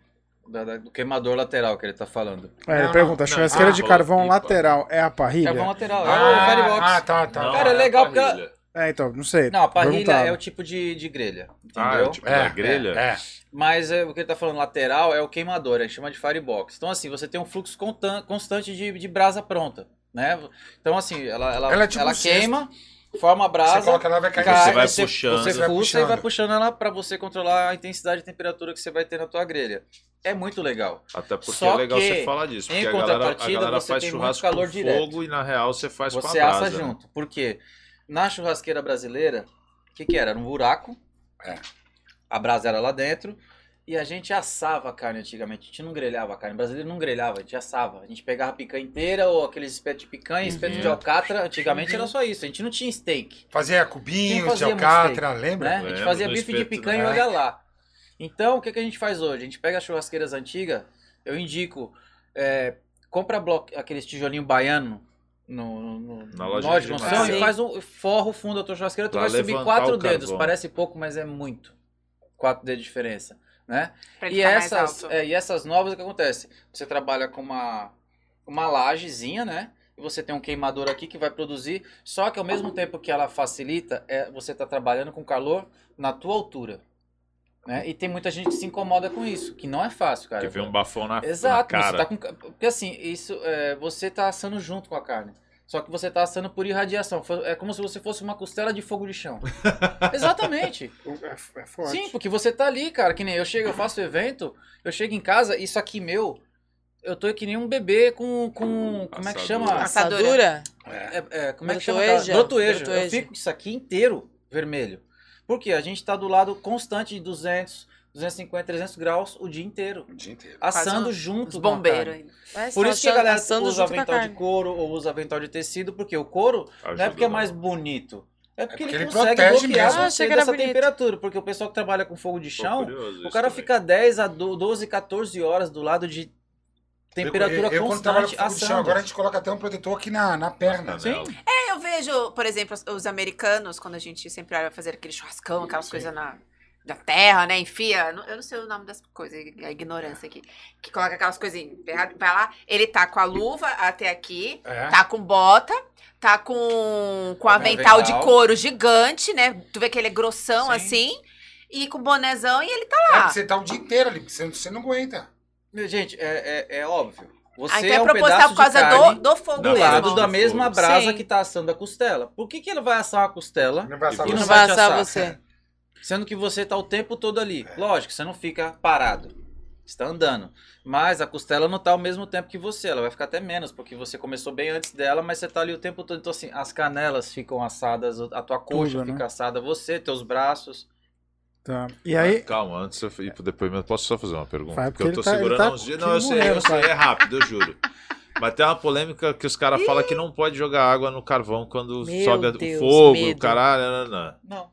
do, da- da- do queimador lateral que ele tá falando. É, ele Não, pergunta, a não, churrasqueira não. de Ah, carvão lateral é a parrilha? Carvão lateral, é o Ah, Firebox. ah, tá, tá. Não, Cara, é legal porque ela- parrilha. É, então, não sei. Não, a parrilha perguntava. é o tipo de, de grelha, entendeu? Ah, é o tipo da grelha? É. Mas é, o que ele tá falando lateral é o queimador, a gente chama de firebox. Então, assim, você tem um fluxo contan- constante de, de brasa pronta, né? Então, assim, ela, ela, Ela é tipo ela um cesto. queima, forma a brasa, Você coloca ela vai cair. cai, Você vai você, puxando. Você Você vai fuça puxando. e vai puxando ela pra você controlar a intensidade e temperatura que você vai ter na tua grelha. É muito legal. Até porque Só é legal que, você falar disso. em Porque a galera, a contrapartida, galera você faz churrasco calor com direto. fogo e na real você faz Você com a brasa. assa né? junto. Por quê? Na churrasqueira brasileira, o que, que era? Era um buraco. É. A brasa era lá dentro. E a gente assava a carne antigamente. A gente não grelhava a carne. O brasileiro não grelhava, a gente assava. A gente pegava a picanha inteira ou aqueles espetos de picanha, espeto de alcatra. Antigamente era só isso. A gente não tinha steak. Fazia cubinhos de alcatra, lembra? Né? A gente fazia bife de picanha né? e olha lá. Então, o que, que a gente faz hoje? A gente pega as churrasqueiras antigas, eu indico, é, compra bloco, aqueles tijolinho baiano no, no, Na no loja loja de construção e faz um forro o fundo da tua churrasqueira, tu Pra vai subir quatro dedos. Parece pouco, mas é muito. Quatro dedos de diferença, né? E essas, é, e essas novas, o que acontece? Você trabalha com uma, uma lajezinha, né? E você tem um queimador aqui que vai produzir. Só que ao mesmo tempo que ela facilita, é, você está trabalhando com calor na tua altura. Né? E tem muita gente que se incomoda com isso, que não é fácil, cara. Que vê um bafão na, na Exato, você cara. tá com. Porque assim, isso é, você tá assando junto com a carne. Só que você tá assando por irradiação. É como se você fosse uma costela de fogo de chão. Exatamente. É, é forte. Sim, porque você tá ali, cara, que nem eu chego, eu faço evento, eu chego em casa, isso aqui meu, eu tô que nem um bebê com. com como é que chama? Assadura. É, é, como é que chama? Brotoeja. Eu fico com isso aqui inteiro vermelho. Porque a gente tá do lado constante de 200, 250, 300 graus o dia inteiro. O dia inteiro. Assando Quase junto com ainda. Mas Por isso que a galera assando usa avental de couro ou usa avental de tecido, porque o couro não é Ajuda porque é mais bonito. É porque, porque ele ele consegue protege bloquear mesmo. Ah, você era dessa bonito. temperatura. Porque o pessoal que trabalha com fogo de chão, o cara também. fica 10 a do- 12, 14 horas do lado de temperatura eu, eu, constante com fogo de chão, assando. agora a gente coloca até um protetor aqui na, na perna. Sim. É, eu vejo, por exemplo, os- os americanos, quando a gente sempre vai fazer aquele churrascão, aquelas coisas na, na terra, né? Enfia. Eu não sei o nome das coisas, a ignorância aqui. Que coloca aquelas coisinhas. Vai lá, ele tá com a luva até aqui, É. tá com bota, tá com, com Com avental de couro gigante, né? Tu vê que ele é grossão Sim. assim. E com bonézão e ele tá É, lá. porque você tá o dia inteiro ali, porque você, você não aguenta. Meu, Gente, é, é, é óbvio. Você Ah, então é é um proposital pedaço por causa de carne do, do fogo do lado da mesma brasa Sim. que tá assando a costela. Por que, que ele vai assar a costela Não vai assar e Não vai assar? você. Sendo que você tá o tempo todo ali. Lógico, você não fica parado. Você tá andando. Mas a costela não tá ao mesmo tempo que você. Ela vai ficar até menos, porque você começou bem antes dela, mas você tá ali o tempo todo. Então, assim, as canelas ficam assadas, a tua coxa Tudo, né? fica assada, você, teus braços. Tá. E aí, Ah, Calma, antes de eu ir pro depoimento, posso só fazer uma pergunta? Vai, porque porque eu tô ele tá- segurando tá uns dias. Não, eu sei, eu sei, cara. é rápido, eu juro. Mas tem uma polêmica que os caras falam que não pode jogar água no carvão quando Meu sobe Deus, o fogo, medo. o caralho. Não, não. Não.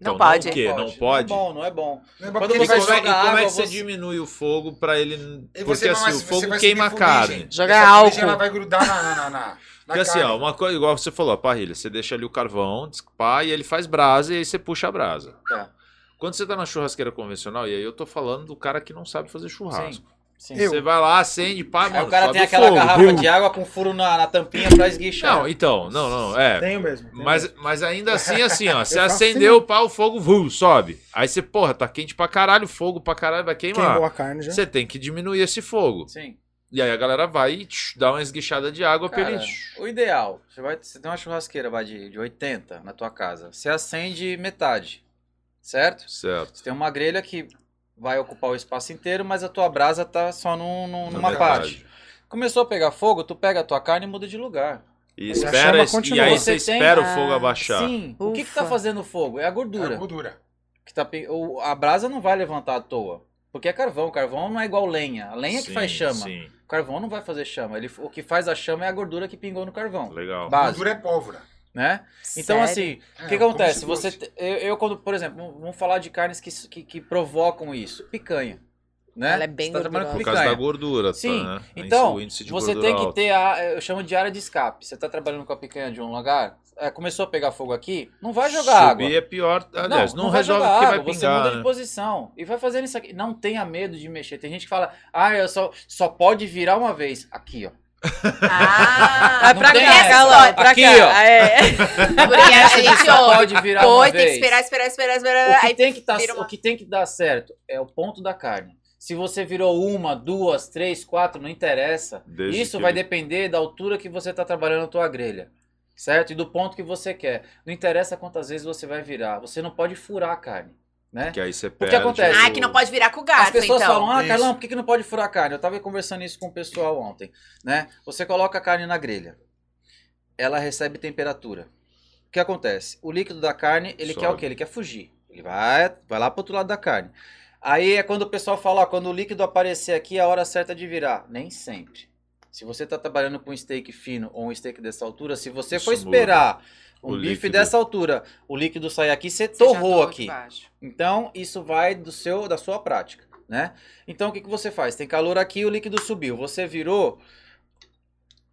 Então, Não pode. o quê? Não pode? Não é bom, não é bom. Não é bom Quando porque ele E você é, joga e como é água, que você você- diminui o fogo pra ele. E Porque vai- assim, o fogo queima a carne. Joga Essa fuligem, álcool. Ela vai grudar na, na, na, na Porque assim, ó, uma coisa, igual você falou, a parrilha, você deixa ali o carvão, pá, e ele faz brasa e aí você puxa a brasa. Tá. Quando você tá na churrasqueira convencional, e aí eu tô falando do cara que não sabe fazer churrasco. Sim. Eu- Você vai lá, acende, pá, Aí mano, o cara tem aquela fogo. garrafa viu? de água com furo na, na tampinha pra esguichar. Não, então, não, não, é. tenho mesmo. tenho Mas, mesmo. mas ainda assim, assim, ó, você acendeu o pau, o fogo vu, sobe. Aí você, porra, tá quente pra caralho, fogo pra caralho, vai queimar. Queimou a carne já. Você tem que diminuir esse fogo. Sim. E aí a galera vai e tch, dá uma esguichada de água pra Cara, ele. tch. o ideal, você, vai, você tem uma churrasqueira vai, de, de 80 na tua casa. Você acende metade, certo? Certo. Você tem uma grelha que vai ocupar o espaço inteiro, mas a tua brasa tá só num, num- numa metade. parte. Começou a pegar fogo, tu pega a tua carne e muda de lugar. E a espera, e continua. aí Você você tem- espera o fogo abaixar. Sim. O que, que tá Ufa. fazendo o fogo? É a É gordura. a gordura. Que tá, pe- o- a brasa não vai levantar à toa. Porque é carvão. Carvão não é igual lenha. A lenha que Sim, faz chama. Sim, O carvão não vai fazer chama. Ele, o que faz a chama é a gordura que pingou no carvão. legal. Básico. Gordura é pólvora. Né? Então, Sério? assim, o É, que, que como acontece? Você, eu, eu, quando, por exemplo, vamos- falar de carnes que, que, que provocam isso. Picanha. Né? Ela é bem Você tá trabalhando com Por gordurosa. causa da gordura, Sim. tá, né? Então, Você tem que alto. ter a. Eu chamo de área de escape. Você tá trabalhando com a picanha de um lugar, é, começou a pegar fogo aqui, não vai jogar Subir água. é pior. Aliás, não, vai resolve jogar porque vai água, Você pingar. muda né? de posição. E vai fazendo isso aqui. Não tenha medo de mexer. Tem gente que fala, ah, eu só, só pode virar uma vez. Aqui, ó. Ah, Vai Não pra cá, essa. Galão, pra Aqui, cá. ó. É. porque a gente Só ouve. pode virar uma tem que vez. esperar, esperar, esperar, O esperar. que, Aí tem que tá, uma- o que tem que dar certo é o ponto da carne. Se você virou uma, duas, três, quatro, não interessa. Desde Isso que vai depender da altura que você está trabalhando a tua grelha. Certo? E do ponto que você quer. Não interessa quantas vezes você vai virar. Você não pode furar a carne. Né? Que aí você que perde. acontece? Ah, que não pode virar com o garfo, As pessoas então. falam, ah. Carlão, por que, que não pode furar a carne? Eu tava conversando isso com o pessoal ontem, né? Você coloca a carne na grelha, ela recebe temperatura. O que acontece? O líquido da carne, ele quer o Sobe. quê? Ele quer fugir. Ele vai, vai lá pro outro lado da carne. Aí é quando o pessoal fala, ó, quando o líquido aparecer aqui, é a hora certa de virar. Nem sempre. Se você tá trabalhando com um steak fino ou um steak dessa altura, se você Isso for muda. Um O bife líquido. dessa altura, o líquido sair aqui, você Você torrou aqui. Então, isso vai do seu, da sua prática, né? Então, o que, que você faz? Tem calor aqui, o líquido subiu. Você virou,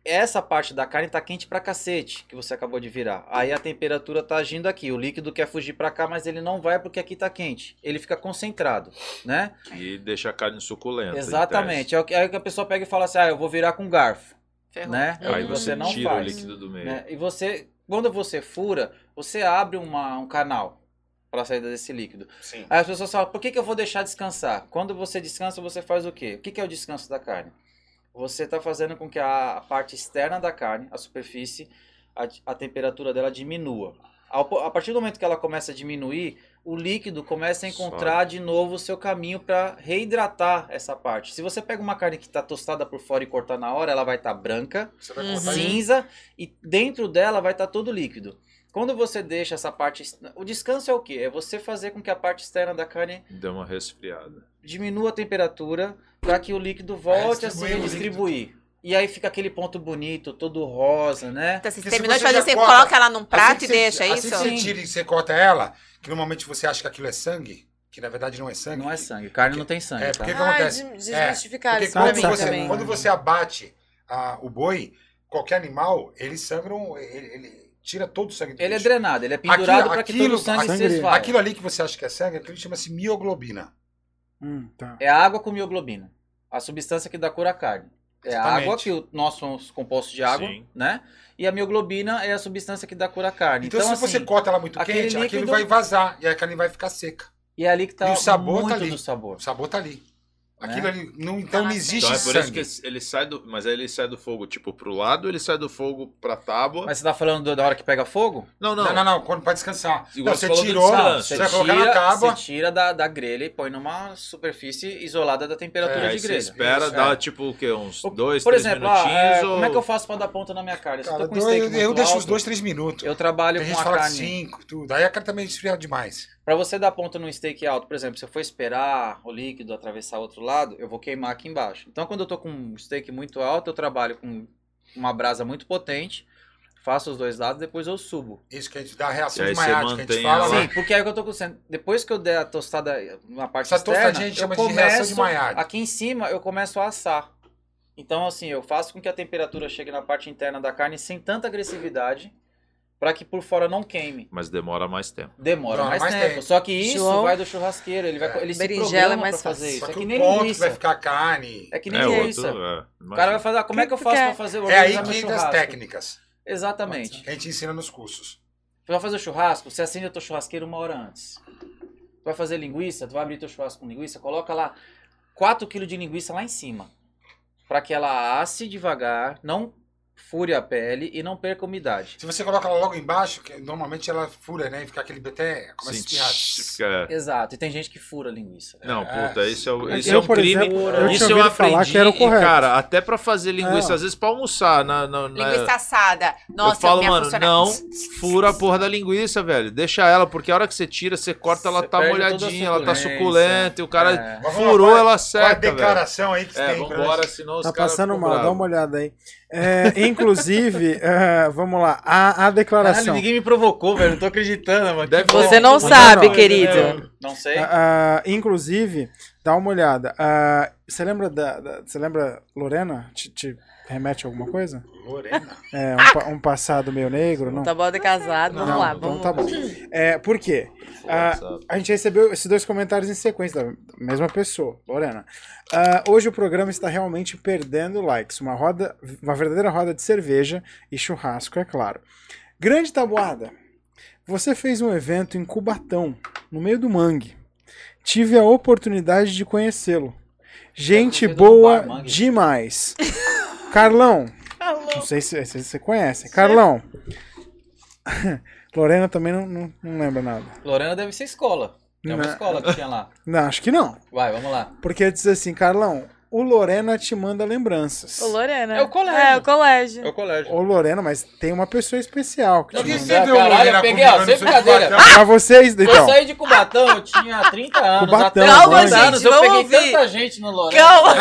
essa parte da carne tá quente pra cacete, que você acabou de virar. Aí a temperatura tá agindo aqui. O líquido quer fugir pra cá, mas ele não vai porque aqui tá quente. Ele fica concentrado, né? E deixa a carne suculenta. Exatamente. É o que- Aí que a pessoa pega e fala assim: ah, eu vou virar com garfo, Ferrou. né? Aí Hum. você, não tira faz. o líquido do meio. né? E você, quando você fura, você abre uma, um canal para saída desse líquido. Sim. Aí as pessoas falam, por que, que eu vou deixar descansar? Quando você descansa, você faz o quê? O que, que é o descanso da carne? Você está fazendo com que a, a parte externa da carne, a superfície, a, a temperatura dela diminua. Ao a partir do momento que ela começa a diminuir, o líquido começa a encontrar de novo o seu caminho para reidratar essa parte. Se você pega uma carne que está tostada por fora e cortar na hora, ela vai estar branca, Você vai Uhum. cinza e dentro dela vai estar todo líquido. Quando você deixa essa parte. O descanso é o quê? É você fazer com que a parte externa da carne Deu uma resfriada. diminua a temperatura para que o líquido volte a se redistribuir. E aí fica aquele ponto bonito, todo rosa, né? Então, você Porque se terminou de você fazer, você corta- coloca ela num prato Assim e você- deixa, é assim isso? que você tira e você corta ela, que normalmente você acha que aquilo é sangue, que na verdade não é sangue. Não é sangue. Carne não tem sangue. É, tá? porque- que Ah, acontece? des- É, isso quando mim você, também. quando você abate ah, o boi, qualquer animal, eles sangram, ele, ele tira todo o sangue do Ele é bicho. drenado, ele é pendurado para que todo o aquilo- sangue se aquilo- esvaia. Aquilo ali que você acha que é sangue, aquilo chama-se mioglobina. Hum, tá. É água com mioglobina. A substância que dá cor à carne. É a água, que o- nós somos compostos de água, Sim. né? E a mioglobina é a substância que dá cor à carne. Então, Então, se você assim, corta ela muito aquele quente, aquilo líquido- vai vazar e a carne vai ficar seca. E é ali que tá E o sabor tá muito ali. do sabor. O sabor tá ali. Aquilo ali, não, então não existe Então é por isso que ele sai do. Mas aí ele sai do fogo, tipo, pro lado ou ele sai do fogo pra tábua? Mas você tá falando do- da hora que pega fogo? Não, não. Não, não, não, quando pode descansar. Igual Não, você você tirou, você vai colocar na tira, tábua. você tira da, da grelha e põe numa superfície isolada da temperatura É, aí de você grelha. espera, Isso, dá é. tipo o quê? Uns O- dois, Por três exemplo, ah, minutinhos? é, ou... como é que eu faço pra dar ponta na minha carne? Eu Cara, tô com um dois- steak eu, muito eu deixo uns dois, três minutos. Eu trabalho Tem com gente a carne. cinco, tudo. Aí a carne também esfria demais. Pra você dar ponta num steak alto, por exemplo, se eu for esperar o líquido atravessar o outro lado, eu vou queimar aqui embaixo. Então, quando eu tô com um steak muito alto, eu trabalho com uma brasa muito potente, faço os dois lados, depois eu subo. Isso que a gente dá a reação de maiate, que a gente fala ela- lá. Sim, porque aí que eu tô com Depois que eu der a tostada na parte Essa externa, tostadinha a gente eu chama de reação de Maillard. aqui em cima eu começo a assar. Então, assim, eu faço com que a temperatura chegue na parte interna da carne sem tanta agressividade, para que por fora não queime. Mas demora mais tempo. Demora Demora mais, mais tempo. tempo. Só que isso João? vai do churrasqueiro, ele vai É. ele se Berinjela programa é mais pra fazer isso. Só É que que o nem ponto que linguiça. vai ficar carne. É que nem É, outro. é, O cara vai falar, como é que eu faço pra fazer o É aí que entra as técnicas Exatamente. que a gente ensina nos cursos. Tu vai fazer o churrasco, você acende a tua churrasqueira uma hora antes. Tu vai fazer linguiça, tu vai abrir teu churrasco com linguiça, coloca lá 4 kg de linguiça lá em cima. Pra que ela asse devagar, não fure a pele e não perca umidade. Se você coloca ela logo embaixo, que normalmente ela fura, né? E fica aquele até começa a Sim, espirrar. fica- Exato, e tem gente que fura a linguiça. Não, É. puta, isso é, o- isso que é eu, um por crime. exemplo, eu isso eu aprendi, que era o e, correto. cara, até pra fazer linguiça, É. às vezes pra almoçar na, na- na- Linguiça assada. Nossa, eu falo, minha mano, não fura a porra da linguiça, velho. Deixa ela, porque a hora que você tira, você corta, ela Você tá a molhadinha, ela tá suculenta, e o cara É. Furou, lá, é- ela Qual é a seca, velho. declaração aí que É, tem? vambora, senão os Tá passando mal, dá uma olhada aí. É, inclusive, é, vamos lá, a, a Caralho, declaração. ninguém me provocou, velho. Não tô acreditando, mano. Deve-. Você não sabe, não, querido. Não sei. Ah, inclusive, dá uma olhada. Você lembra da, da- Você lembra Lorena? Te, te remete a alguma coisa? Lorena. É, um, um passado meio negro? Não? Tá bom de casado, vamos Não, lá. então Vamos... tá bom. É, por quê? Ah, a gente recebeu esses dois comentários em sequência da mesma pessoa, Lorena. Ah, hoje o programa está realmente perdendo likes. Uma roda, uma verdadeira roda de cerveja e churrasco, é claro. Grande tabuada. Você fez um evento em Cubatão, no meio do mangue. Tive a oportunidade de conhecê-lo. Gente boa demais. Carlão, não sei se, se você conhece. Carlão. Lorena também não, não, não lembra nada. Lorena deve ser escola. É uma Não. escola que tinha lá. Não, acho que não. Vai, vamos lá. Porque diz assim, Carlão, o Lorena te manda lembranças. Ô, Lorena. É o colégio. É, o colégio. É o colégio. Ô, Lorena, mas tem uma pessoa especial que te Alguém manda. você Caralho, eu peguei, ó, sem brincadeira. Pra vocês, Eu então. saí de Cubatão, eu tinha 30 anos. Cubatão, Até Calma, 30 gente, anos, eu peguei ouvir. tanta gente no Lorena. Calma!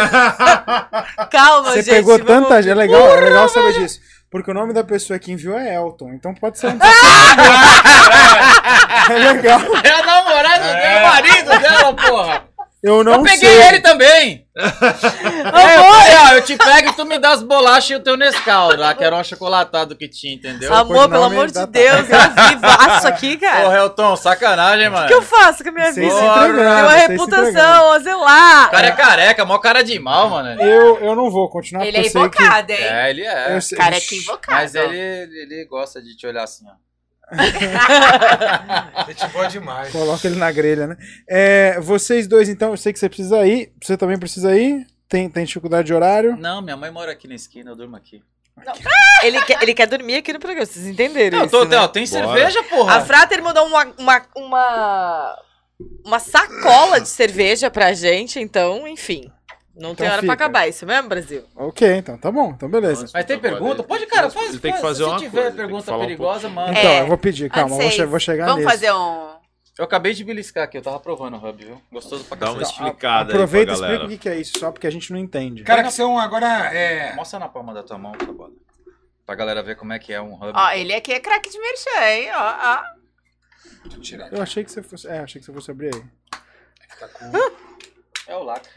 Calma, Você gente. pegou vamos- tanta gente. É legal, é legal saber disso. Porque o nome da pessoa que enviou é Elton. Então pode ser um. é legal. É a namorada dela, é o marido dela, porra. Eu não eu peguei sei. ele também. é, eu falei, ó, eu te pego e tu me dá as bolachas e o teu Nescau lá, que era um achocolatado que tinha, entendeu? Amor, pelo amor de da- Deus, eu vivaço aqui, cara. Porra, Elton, sacanagem, mano. O que eu faço com a minha vida? uma reputação a zelar. O cara é careca, mó cara de mal, mano. Eu, eu não vou continuar Ele é sei que- invocado, hein? É, ele é. eu sei- Cara, é invocado. Mas ele, ele gosta de te olhar assim, ó. Gente boa demais. Coloca ele na grelha, né? É, vocês dois, então, eu sei que você precisa ir. Você também precisa ir? Tem, tem dificuldade de horário? Não, minha mãe mora aqui na esquina, eu durmo aqui. Ele quer, ele quer dormir aqui no programa, vocês entenderam Não, isso, tô, né? ó, tem Bora. cerveja, porra. A Frater mandou uma, uma, uma, uma sacola de cerveja pra gente, então, enfim. Não tem Então hora fica. pra acabar isso mesmo, Brasil? Ok, então tá bom. Então beleza. Mas tem pergunta? Pode, cara, faz. Ele tem que faz. fazer Se uma tiver coisa, tem que pergunta falar um perigosa, manda. Então, É. eu vou pedir, calma, vou, che- vou chegar Vamos nisso. fazer um... Eu acabei de beliscar aqui, eu tava provando o Hub, viu? Gostoso pra Dá uma explicada Aproveita e explica galera. o que que é isso, só porque a gente não entende. Cara, que são agora. É... Mostra na palma da tua mão, Taboda. Pra galera ver como é que é um Hub. Ó, ele aqui é craque de merchan, hein? Ó, ó. Deixa eu tirar Eu achei que você fosse. É, achei que você fosse abrir aí. aqui. Tá com... É o lacre.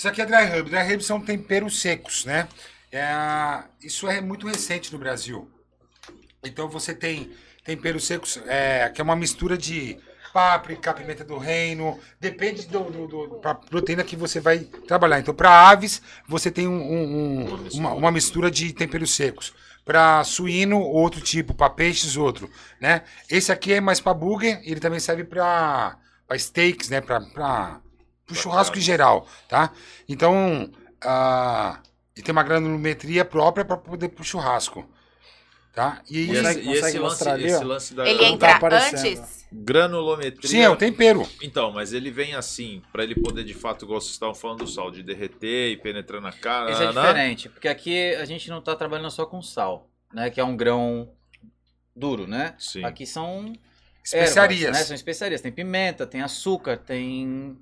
Isso aqui é dry rub. Dry rub são temperos secos, né? É, Isso é muito recente no Brasil. Então você tem temperos secos, é, que é uma mistura de páprica, pimenta do reino, depende do, do, do- proteína que você vai trabalhar. Então, para aves, você tem um- um- um- uma, uma mistura de temperos secos. Para suíno, outro tipo. Para peixes, outro. Né? Esse aqui é mais para burger, ele também serve para para steaks, né? Para o churrasco em geral, tá? Então, ah, e tem uma granulometria própria para poder pro churrasco, tá? E, E, esse, e esse lance, ali, esse lance da Ele Não tá entra aparecendo. antes? granulometria. sim, é o tempero. Então, mas ele vem assim, pra ele poder de fato, igual vocês estavam falando do sal, de derreter e penetrar na cara. Esse é diferente, porque aqui a gente não tá trabalhando só com sal, né? Que é um grão duro, né? Sim. Aqui são Especiarias. ervas, né? São especiarias. Tem pimenta, tem açúcar, tem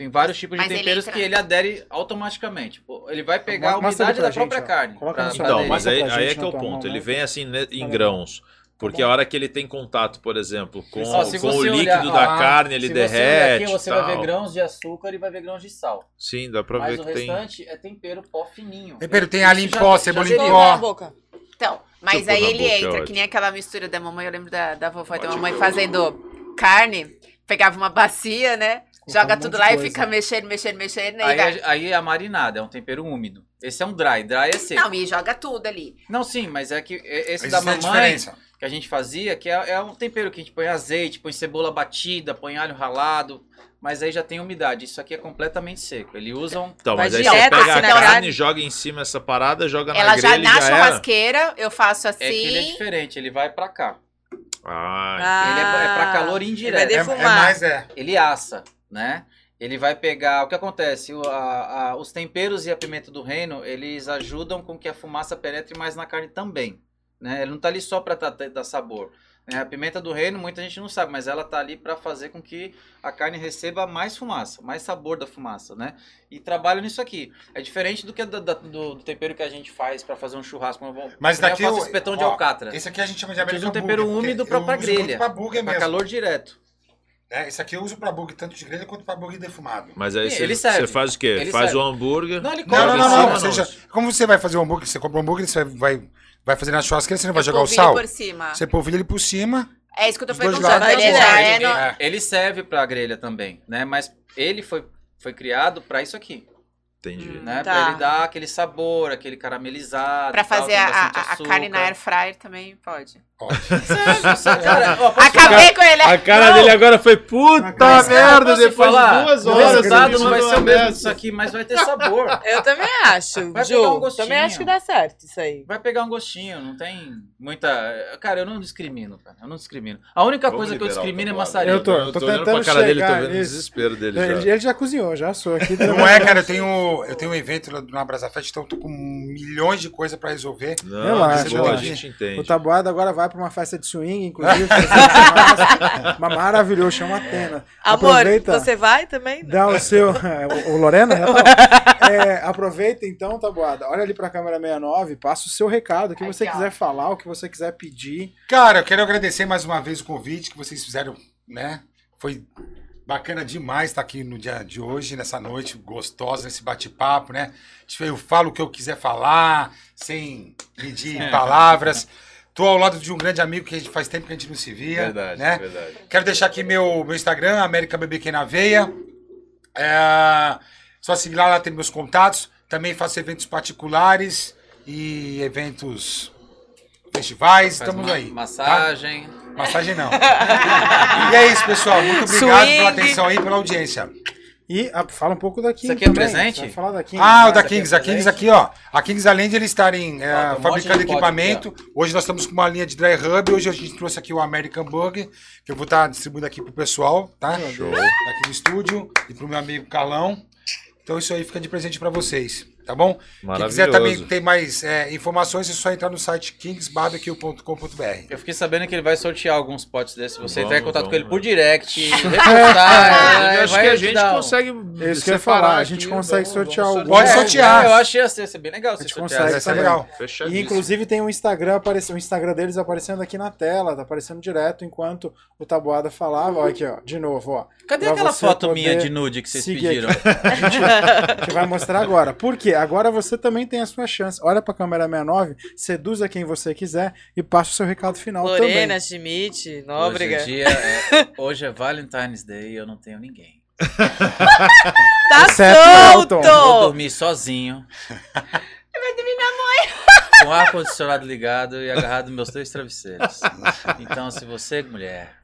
tem vários tipos de Mas ele temperos entra- que ele adere automaticamente. Pô, Ele vai pegar a Mostra umidade pra da própria gente, ó. carne. Coloca pra- no seu pra Então, aderir. mas aí, pra aí é gente que é o na ponto. mão, Ele né? vem assim né, em Tá grãos. Porque bom. a hora que ele tem contato, por exemplo, com, Ó, se com o você líquido olhar- da ah, carne, ele Se você olhar derrete. aqui, você tal. vai ver grãos de açúcar e vai ver grãos de sal. Sim, dá pra Mas ver o que tem. restante é tempero pó fininho. Tempero tem alho em já- pó, já cebola em seria- pó. Boca. Então, mas Deixa eu aí pôr na ele boca, é entra, que ótimo. nem aquela mistura da mamãe, eu lembro da, da vovó e da mamãe fazendo carne, pegava uma bacia, né? Joga um tudo lá de e coisa. fica mexendo, mexendo, mexendo. E Aí, vai- é- aí é a marinada, é um tempero úmido. Esse é um dry, dry é seco. Não, e joga tudo ali. Não, sim, mas é que é- esse Existe da a mamãe diferença. que a gente fazia, que é, é um tempero que a gente põe azeite, põe cebola batida, põe alho ralado, mas aí já tem umidade. Isso aqui é completamente seco. Ele usa um... Então, mas Vai aí você direto pega assim a na carne, joga em cima essa parada, joga Ela na já grelha na e já era. churrasqueira, eu faço assim. É que ele é diferente, ele vai pra cá. Ah, Ele é, é pra calor Ele vai indireto. É, é defumar. mais, é. Ele assa, né? Ele vai pegar. O que acontece? O- a- a- os temperos e a pimenta do reino, eles ajudam com que a fumaça penetre mais na carne também. Né? Ele não tá ali só pra tá- dar sabor. né? A pimenta do reino, muita gente não sabe, mas ela tá ali pra fazer com que a carne receba mais fumaça, mais sabor da fumaça, né? E trabalha nisso aqui. É diferente do que da- do, do tempero que a gente faz pra fazer um churrasco. Mas eu daqui faço eu- espetão de ó, alcatra. Esse aqui a gente chama de American um tempero úmido uso grelha. mesmo. calor direto. Né? Esse aqui eu uso pra burger tanto de grelha quanto pra burger defumado. mas aí você, ele serve. você faz o quê? Ele faz serve. o hambúrguer. Não, ele Não, Joga não, não, não. não. Já- como você vai fazer o hambúrguer, você compra um hambúrguer, você vai, vai fazer na churrasqueira, você não vai eu jogar o sal? por cima. Você polvilha ele por cima. É isso que eu tô perguntando. Ele bom. é. É. Ele serve pra grelha também, né? Mas ele foi, foi criado pra isso aqui, Entendi. Hum. né? Tá. Pra ele dar aquele sabor, aquele caramelizado. Pra tal, fazer tem a, a- a carne na air fryer também pode. Cara, ó, Acabei com ele. A cara Não. dele agora foi puta Mas, merda depois falar? de duas O horas. resultado ele não vai mandou ser o mesmo disso aqui, mas vai ter sabor. Eu também acho, Vai Ju. pegar um gostinho. também acho que dá certo isso aí. Vai pegar um gostinho, não tem muita. Cara, eu não discrimino, cara. Eu não discrimino. A única Vamos coisa que eu o discrimino é maçaria. Eu tô- Eu tô olhando tentando pra cara dele, tô vendo o desespero dele ele já cozinhou, já sou aqui. Não é, cara, eu tenho, eu tenho um evento lá na Brasa Fest, então eu tô com milhões de coisas pra resolver. Não, Relaxa, boa, a gente O entende. Tabuado agora vai pra uma festa de swing, inclusive. um. Mas maravilhoso, chama Atena. Amor, Aproveita, você vai também? dá o seu. o, o Lorena? Já tá. É, aproveita então, Tabuada. Olha ali pra câmera 69, passa o seu recado, o que você quiser falar, o que você quiser pedir. Cara, eu quero agradecer mais uma vez o convite que vocês fizeram, né? Foi bacana demais estar aqui no dia de hoje, nessa noite gostosa, nesse bate-papo, né? Eu falo o que eu quiser falar, sem medir palavras. Tô ao lado de um grande amigo que a gente faz tempo que a gente não se via. Verdade, né? verdade. Quero deixar aqui meu, meu Instagram, América BBQ na Veia. É, só seguir lá, lá tem meus contatos. Também faço eventos particulares e eventos festivais. Faz Estamos aí. tá? Massagem. Não. e é isso, pessoal. Muito obrigado Swing. pela atenção aí, pela audiência. E ah, fala um pouco da Kings. Isso aqui é também. presente? Falar da Kings. Ah, o da é Kings. A presente? Kings aqui, ó. A Kings, além de eles estarem é, um fabricando equipamento, hoje nós estamos com uma linha de dry hub. Hoje a gente trouxe aqui o American Burger, que eu vou estar distribuindo aqui pro pessoal, tá? Show. Aqui no estúdio e pro meu amigo Carlão. Então isso aí fica de presente pra vocês, tá bom? Quem quiser também ter mais é, informações, é só entrar no site kingsbarbecue.com.br. Eu fiquei sabendo que ele vai sortear alguns potes desses. Se você Vamos, entrar em contato vamos, com ele por direct, Eu repostar, acho vai que a te gente dar um- consegue. É isso que eu ia separar falar, a gente aqui, consegue vamos- sortear vamos o- Pode É, sortear. é, Eu achei assim, ia ser bem legal A gente sortear. consegue é legal. E inclusive tem um Instagram aparecendo, o Instagram deles aparecendo aqui na tela, tá aparecendo direto enquanto o Tabuada falava. Ó, aqui, ó, de novo, ó. Cadê Pra aquela foto minha de nude que vocês pediram? A gente, a gente vai mostrar agora. Por quê? Agora você também tem a sua chance. Olha pra câmera 69, seduza quem você quiser e passa o seu recado final Lorena, também. Schmidt, Hoje, Nóbrega. é dia é, hoje é Valentine's Day e eu não tenho ninguém. Tá Exceto solto! Elton. Vou dormir sozinho. Vai dormir na mãe. Com o ar-condicionado ligado e agarrado nos meus três travesseiros. Então, se você, mulher,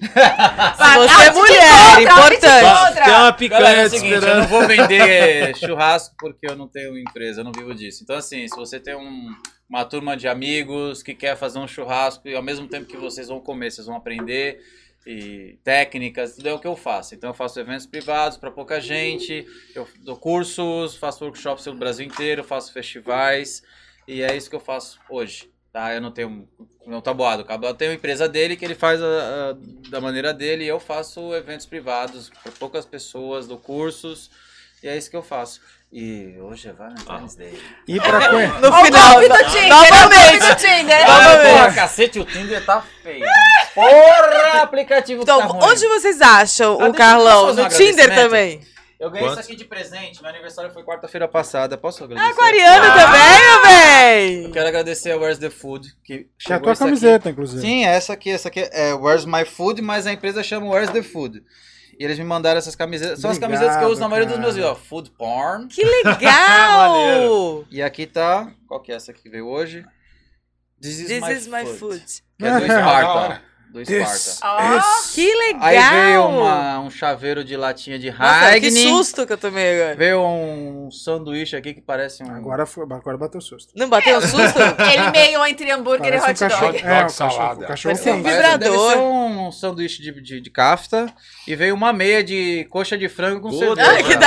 Se você é mulher, importante. Outra. Tem uma Galera, é picanha o te seguinte, eu esperando. não vou vender churrasco porque eu não tenho empresa, eu não vivo disso. Então, assim, se você tem um- uma turma de amigos que quer fazer um churrasco e ao mesmo tempo que vocês vão comer, vocês vão aprender e técnicas, tudo é o que eu faço. Então, eu faço eventos privados para pouca gente, eu dou cursos, faço workshops pelo Brasil inteiro, faço festivais e é isso que eu faço hoje. Tá, eu não tenho não tabuado. O Tabuado tem uma empresa dele que ele faz a- a- da maneira dele e eu faço eventos privados para poucas pessoas, dou cursos e é isso que eu faço. E hoje é Valentine's Day. E pra conhecer. No o final, golpe do Tinder, novamente. ó o do Tinder. Ah, porra, cacete, o Tinder tá feio. Porra, aplicativo Então, tá ruim. onde vocês acham Ah, o eu Carlão? No Tinder também? Eu ganhei Quantos? isso aqui de presente. Meu aniversário foi quarta-feira passada. Posso agradecer? Aquariano também, meu Eu bem? quero agradecer a Where's the Food. Que é a chegou tua isso aqui. camiseta, inclusive. Sim, essa aqui, essa aqui é Where's My Food, mas a empresa chama Where's the Food. E eles me mandaram essas camisetas. São as camisetas que eu uso na maioria dos cara. meus vídeos. Food porn. Que legal! E aqui tá. Qual que é essa que veio hoje? This is, This my, is my food. food. Que é do Da Sparta. hora. ó. Do This Sparta. Ó, is- Que legal! Aí veio uma- um chaveiro de latinha de Nossa, que susto que eu tomei agora. Veio um sanduíche aqui que parece um. Agora, foi, agora bateu susto. Não bateu um susto? ele meio entre hambúrguer e Parece um hot cachorro. dog. É, o Dog salada. cachorro, Parece um vibrador. Deve ser um sanduíche de, de, de kafta. E veio uma meia de coxa de frango com cerveja. Ah, que da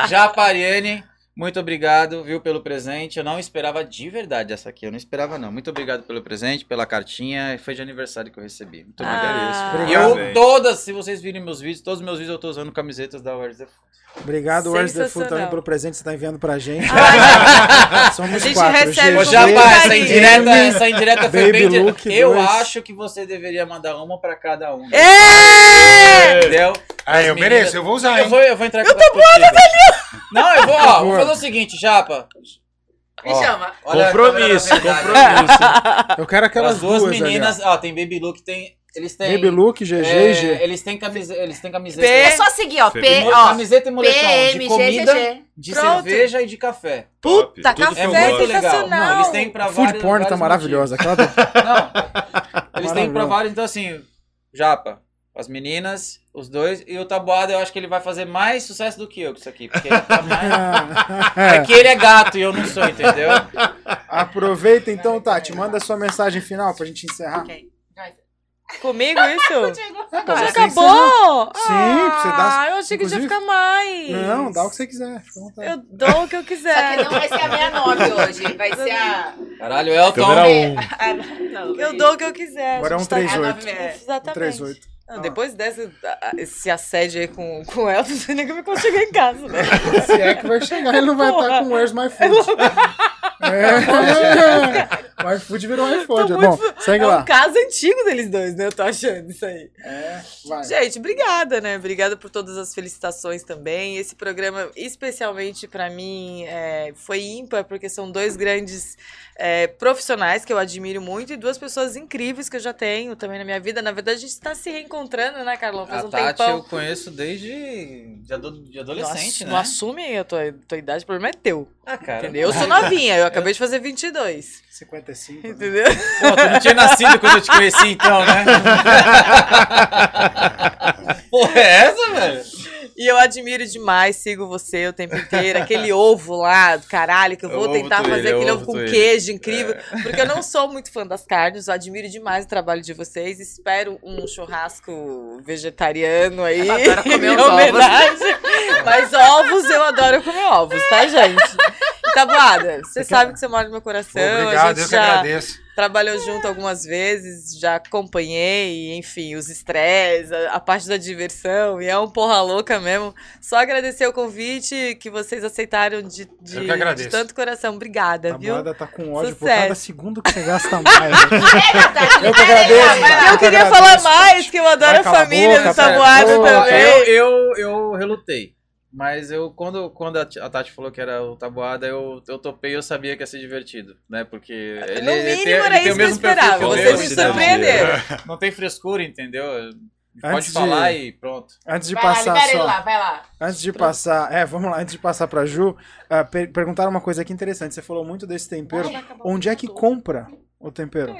hora! Japariane, muito obrigado, viu, pelo presente. Eu não esperava de verdade essa aqui. Eu não esperava, não. Muito obrigado pelo presente, pela cartinha. Foi de aniversário que eu recebi. Muito obrigado. Ah. E eu, Obrigado. todas, se vocês virem meus vídeos, todos os meus vídeos eu tô usando camisetas da Where's the Food. Obrigado, Where's the Food, também pelo presente que você tá enviando pra gente. A Somos gente quatro. recebe Ô, com muito essa indireta, essa indireta foi Baby bem... Luke eu dois. acho que você deveria mandar uma pra cada um. Ê! Entendeu? Aí, As eu meninas- mereço, eu vou usar, Eu hein? vou, eu vou entrar eu tô Não, eu vou, ó, vou fazer o seguinte, Japa. Me Ó, chama. Compromisso, compromisso. Eu quero aquelas As duas, duas meninas, ali, ó, tem Baby Look, tem... Eles ó. têm... Baby Luke, GG é, e G. Eles têm camiseta, eles têm camiseta... P. É só seguir, ó. P, Feminino. ó. Camiseta e moletom de comida, de Pronto. cerveja e de café. Puta, tudo café É muito legal. sensacional. Não, eles têm pra Food vários, porn tá maravilhosa. Aquela. Não, eles têm pra vários, então assim, Japa, as meninas, os dois, e o Tabuada eu acho que ele vai fazer mais sucesso do que eu com isso aqui, porque ele tá mais... É que ele é gato e eu não sou, entendeu? Aproveita então, Tati. Manda a sua mensagem final pra gente encerrar. Ok. Comigo isso? É, pra Já você encerrar. acabou? Sim, pra você dar- Ah, eu achei que ia ficar mais. Não, dá o que você quiser. Eu dou o que eu Só quiser. que não vai ser a 69 hoje. Vai ser a. Caralho, Elton. Câmera 1. Não, Eu dou o que eu quiser. Agora é um gente tá- 3-8. É, Exatamente. 3-8. Não, depois dessa, a- esse assédio aí com, com ela, não sei nem como é que eu vou chegar em casa, né? Se é que vai chegar, ele não vai Porra. estar com Where's My Food. É. O iFood virou. Tô Bom, muito- segue É lá. um caso antigo deles dois, né? Eu tô achando isso aí. É, vai. Gente, obrigada, né? Obrigada por todas as felicitações também. Esse programa, especialmente pra mim, é, foi ímpar, porque são dois grandes é, profissionais que eu admiro muito e duas pessoas incríveis que eu já tenho também na minha vida. Na verdade, a gente tá se reencontrando, né, Carlão? Faz A um Tati tempão. eu conheço desde de ado- de Não adolescente, ass- né? Não assume a tua, tua idade, o problema é teu. Ah, cara. Entendeu? Eu sou novinha, eu acabei de fazer 22. 55. né? Entendeu? Pô, tu não tinha nascido quando eu te conheci, então, né? Porra, é essa, velho? E eu admiro demais, sigo você o tempo inteiro. Aquele ovo lá, do caralho, que eu É vou ovo tentar fazer é o aquele ovo com Twitter. queijo incrível. Porque eu não sou muito fã das carnes, eu admiro demais o trabalho de vocês. Espero um churrasco vegetariano aí. Ela adora comer os ovos. Mas ovos eu adoro comer ovos, tá, gente? Tabuada, você sabe que você mora no meu coração. Obrigado, eu que já agradeço. Trabalhou junto algumas vezes, já acompanhei, enfim, os estresses, a, a parte da diversão, e é um porra louca mesmo. Só agradecer o convite que vocês aceitaram de, de, Eu que agradeço. de tanto coração. Obrigada, A viu? Boada tá com ódio por Sucesso. cada segundo que você gasta mais. Eu que agradeço, Vai Eu queria agradeço. falar mais, que eu adoro Vai a a família boca, do Tabuado também. Eu, eu, eu relutei. Mas eu, quando, quando a Tati falou que era o Tabuada, eu, eu topei eu sabia que ia ser divertido, né? Porque ele, No ele mínimo tem, ele era tem isso o que eu mesmo perfil esperava. que eu, Vocês me surpreenderam. Não tem frescura, entendeu? Antes Pode de- falar e pronto. Antes de Vai lá, passar ele só. lá, vai lá. Antes de passar, é, vamos lá, antes de passar pra Ju, ah, per- perguntaram uma coisa aqui interessante. Você falou muito desse tempero. Onde é que compra o tempero?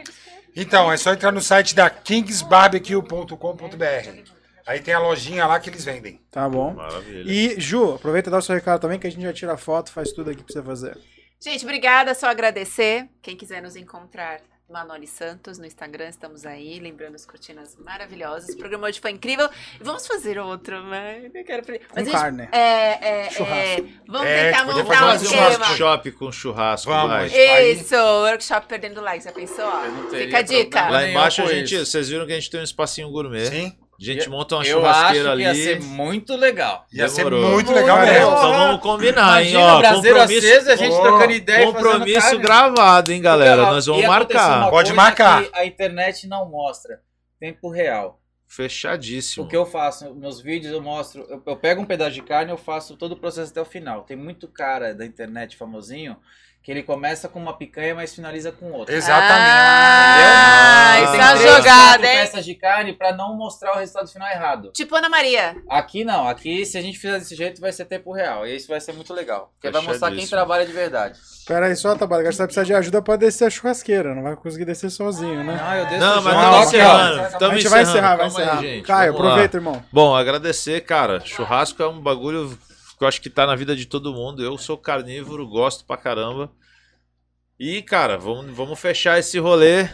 Então, é só entrar no site da kingsbarbecue.com.br. Aí tem a lojinha lá que eles vendem. Tá bom. Maravilha. E, Ju, aproveita e dá o seu recado também, que a gente já tira foto, faz tudo aqui pra você fazer. Gente, obrigada, só agradecer. Quem quiser nos encontrar, Manoli Santos, no Instagram, estamos aí, lembrando as cortinas maravilhosas. O programa hoje foi incrível. E vamos fazer outro, né? Eu quero... Mas Com gente- carne. É, é, é, Churrasco. vamos É, tentar montar fazer um um esquema. workshop com churrasco. Vamos. Isso, workshop perdendo like, já pensou? Fica a dica. Lá embaixo a gente, vocês viram que a gente tem um espacinho gourmet. Sim. A gente monta uma Eu churrasqueira acho que ia ali. ser muito legal. Ia ser Demorou. muito legal mesmo. Então vamos combinar, hein? Imagina Ó, compromisso, aceso, a gente trocando ideia compromisso gravado, hein, galera? Nós vamos ia marcar. uma Pode coisa marcar. que A internet não mostra. Tempo real. Fechadíssimo. O que eu faço, meus vídeos eu mostro, eu, eu pego um pedaço de carne eu faço todo o processo até o final. Tem muito cara da internet famosinho que ele começa com uma picanha, mas finaliza com outra. Exatamente. Ah, Entendeu? isso Tem é uma três, jogada, hein? peças de carne pra não mostrar o resultado final errado. Tipo Ana Maria. Aqui não, aqui se a gente fizer desse jeito vai ser tempo real. E isso vai ser muito legal. Porque vai mostrar quem trabalha de verdade. Pera aí só, Tabarga, você vai precisar de ajuda pra descer a churrasqueira, não vai conseguir descer sozinho, né? Não, eu desço Não, mas estamos Não, encerrando. a gente vai encerrar, vai encerrar. Aí, gente. Caio, lá. aproveita, irmão. Bom, agradecer, cara. Churrasco é um bagulho eu acho que tá na vida de todo mundo. Eu sou carnívoro, gosto pra caramba. E, cara, vamos, vamos fechar esse rolê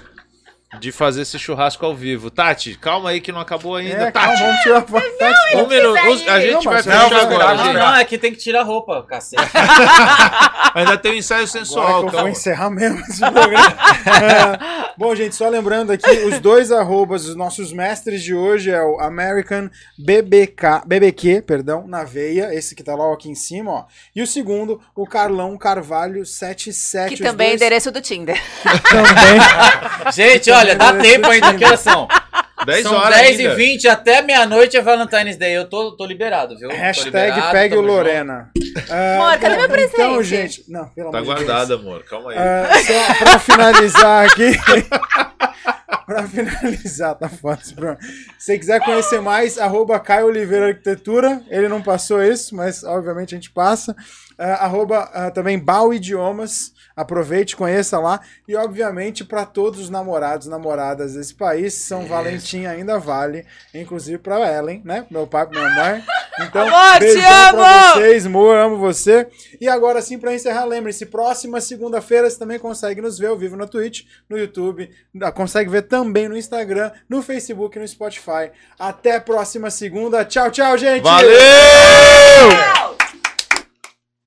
de fazer esse churrasco ao vivo. Tati, calma aí que não acabou ainda. É, calma, Tati, vamos tirar foto. Tati, um minuto. Os- A gente Não, vai fechar Não, vai agora. Não, gente. não, é que tem que tirar a roupa, cacete. Ainda tem o ensaio Agora sensual, que eu vou calma. encerrar mesmo esse programa. É, bom, gente, só lembrando aqui, os dois arrobas dos nossos mestres de hoje é o American BBK, BBQ, perdão, na veia, esse que tá lá ó, aqui em cima, ó. E o segundo, o Carlão Carvalho 77. Que os também é dois endereço do Tinder. também. Gente, olha, dá tempo ainda. Que horas são? 10 são horas 10 ainda. e 20 até meia-noite é Valentine's Day. Eu tô, tô liberado, viu? Tô Hashtag liberado, pegue o. Lorena. Ah, Amor, cadê meu presente? Então, gente, não, pelo Tá amor de Deus. guardado, amor. Calma aí. Ah, só pra finalizar aqui. pra finalizar, tá fácil, Bruno. Se você quiser conhecer mais, arroba Caio Oliveira Arquitetura. Ele não passou isso, mas obviamente a gente passa. Ah, arroba ah, também Bau Idiomas. Aproveite, conheça lá. E, obviamente, para todos os namorados namoradas desse país, São Valentim ainda vale. Inclusive para Ellen, né? Meu pai, minha mãe. Então, Amor, te beijão pra amo! vocês, amor, amo você. E agora sim, pra encerrar, lembre-se, próxima segunda-feira você também consegue nos ver ao vivo na Twitch, no YouTube, ah, consegue ver também no Instagram, no Facebook e no Spotify. Até próxima segunda. Tchau, tchau, gente! Valeu!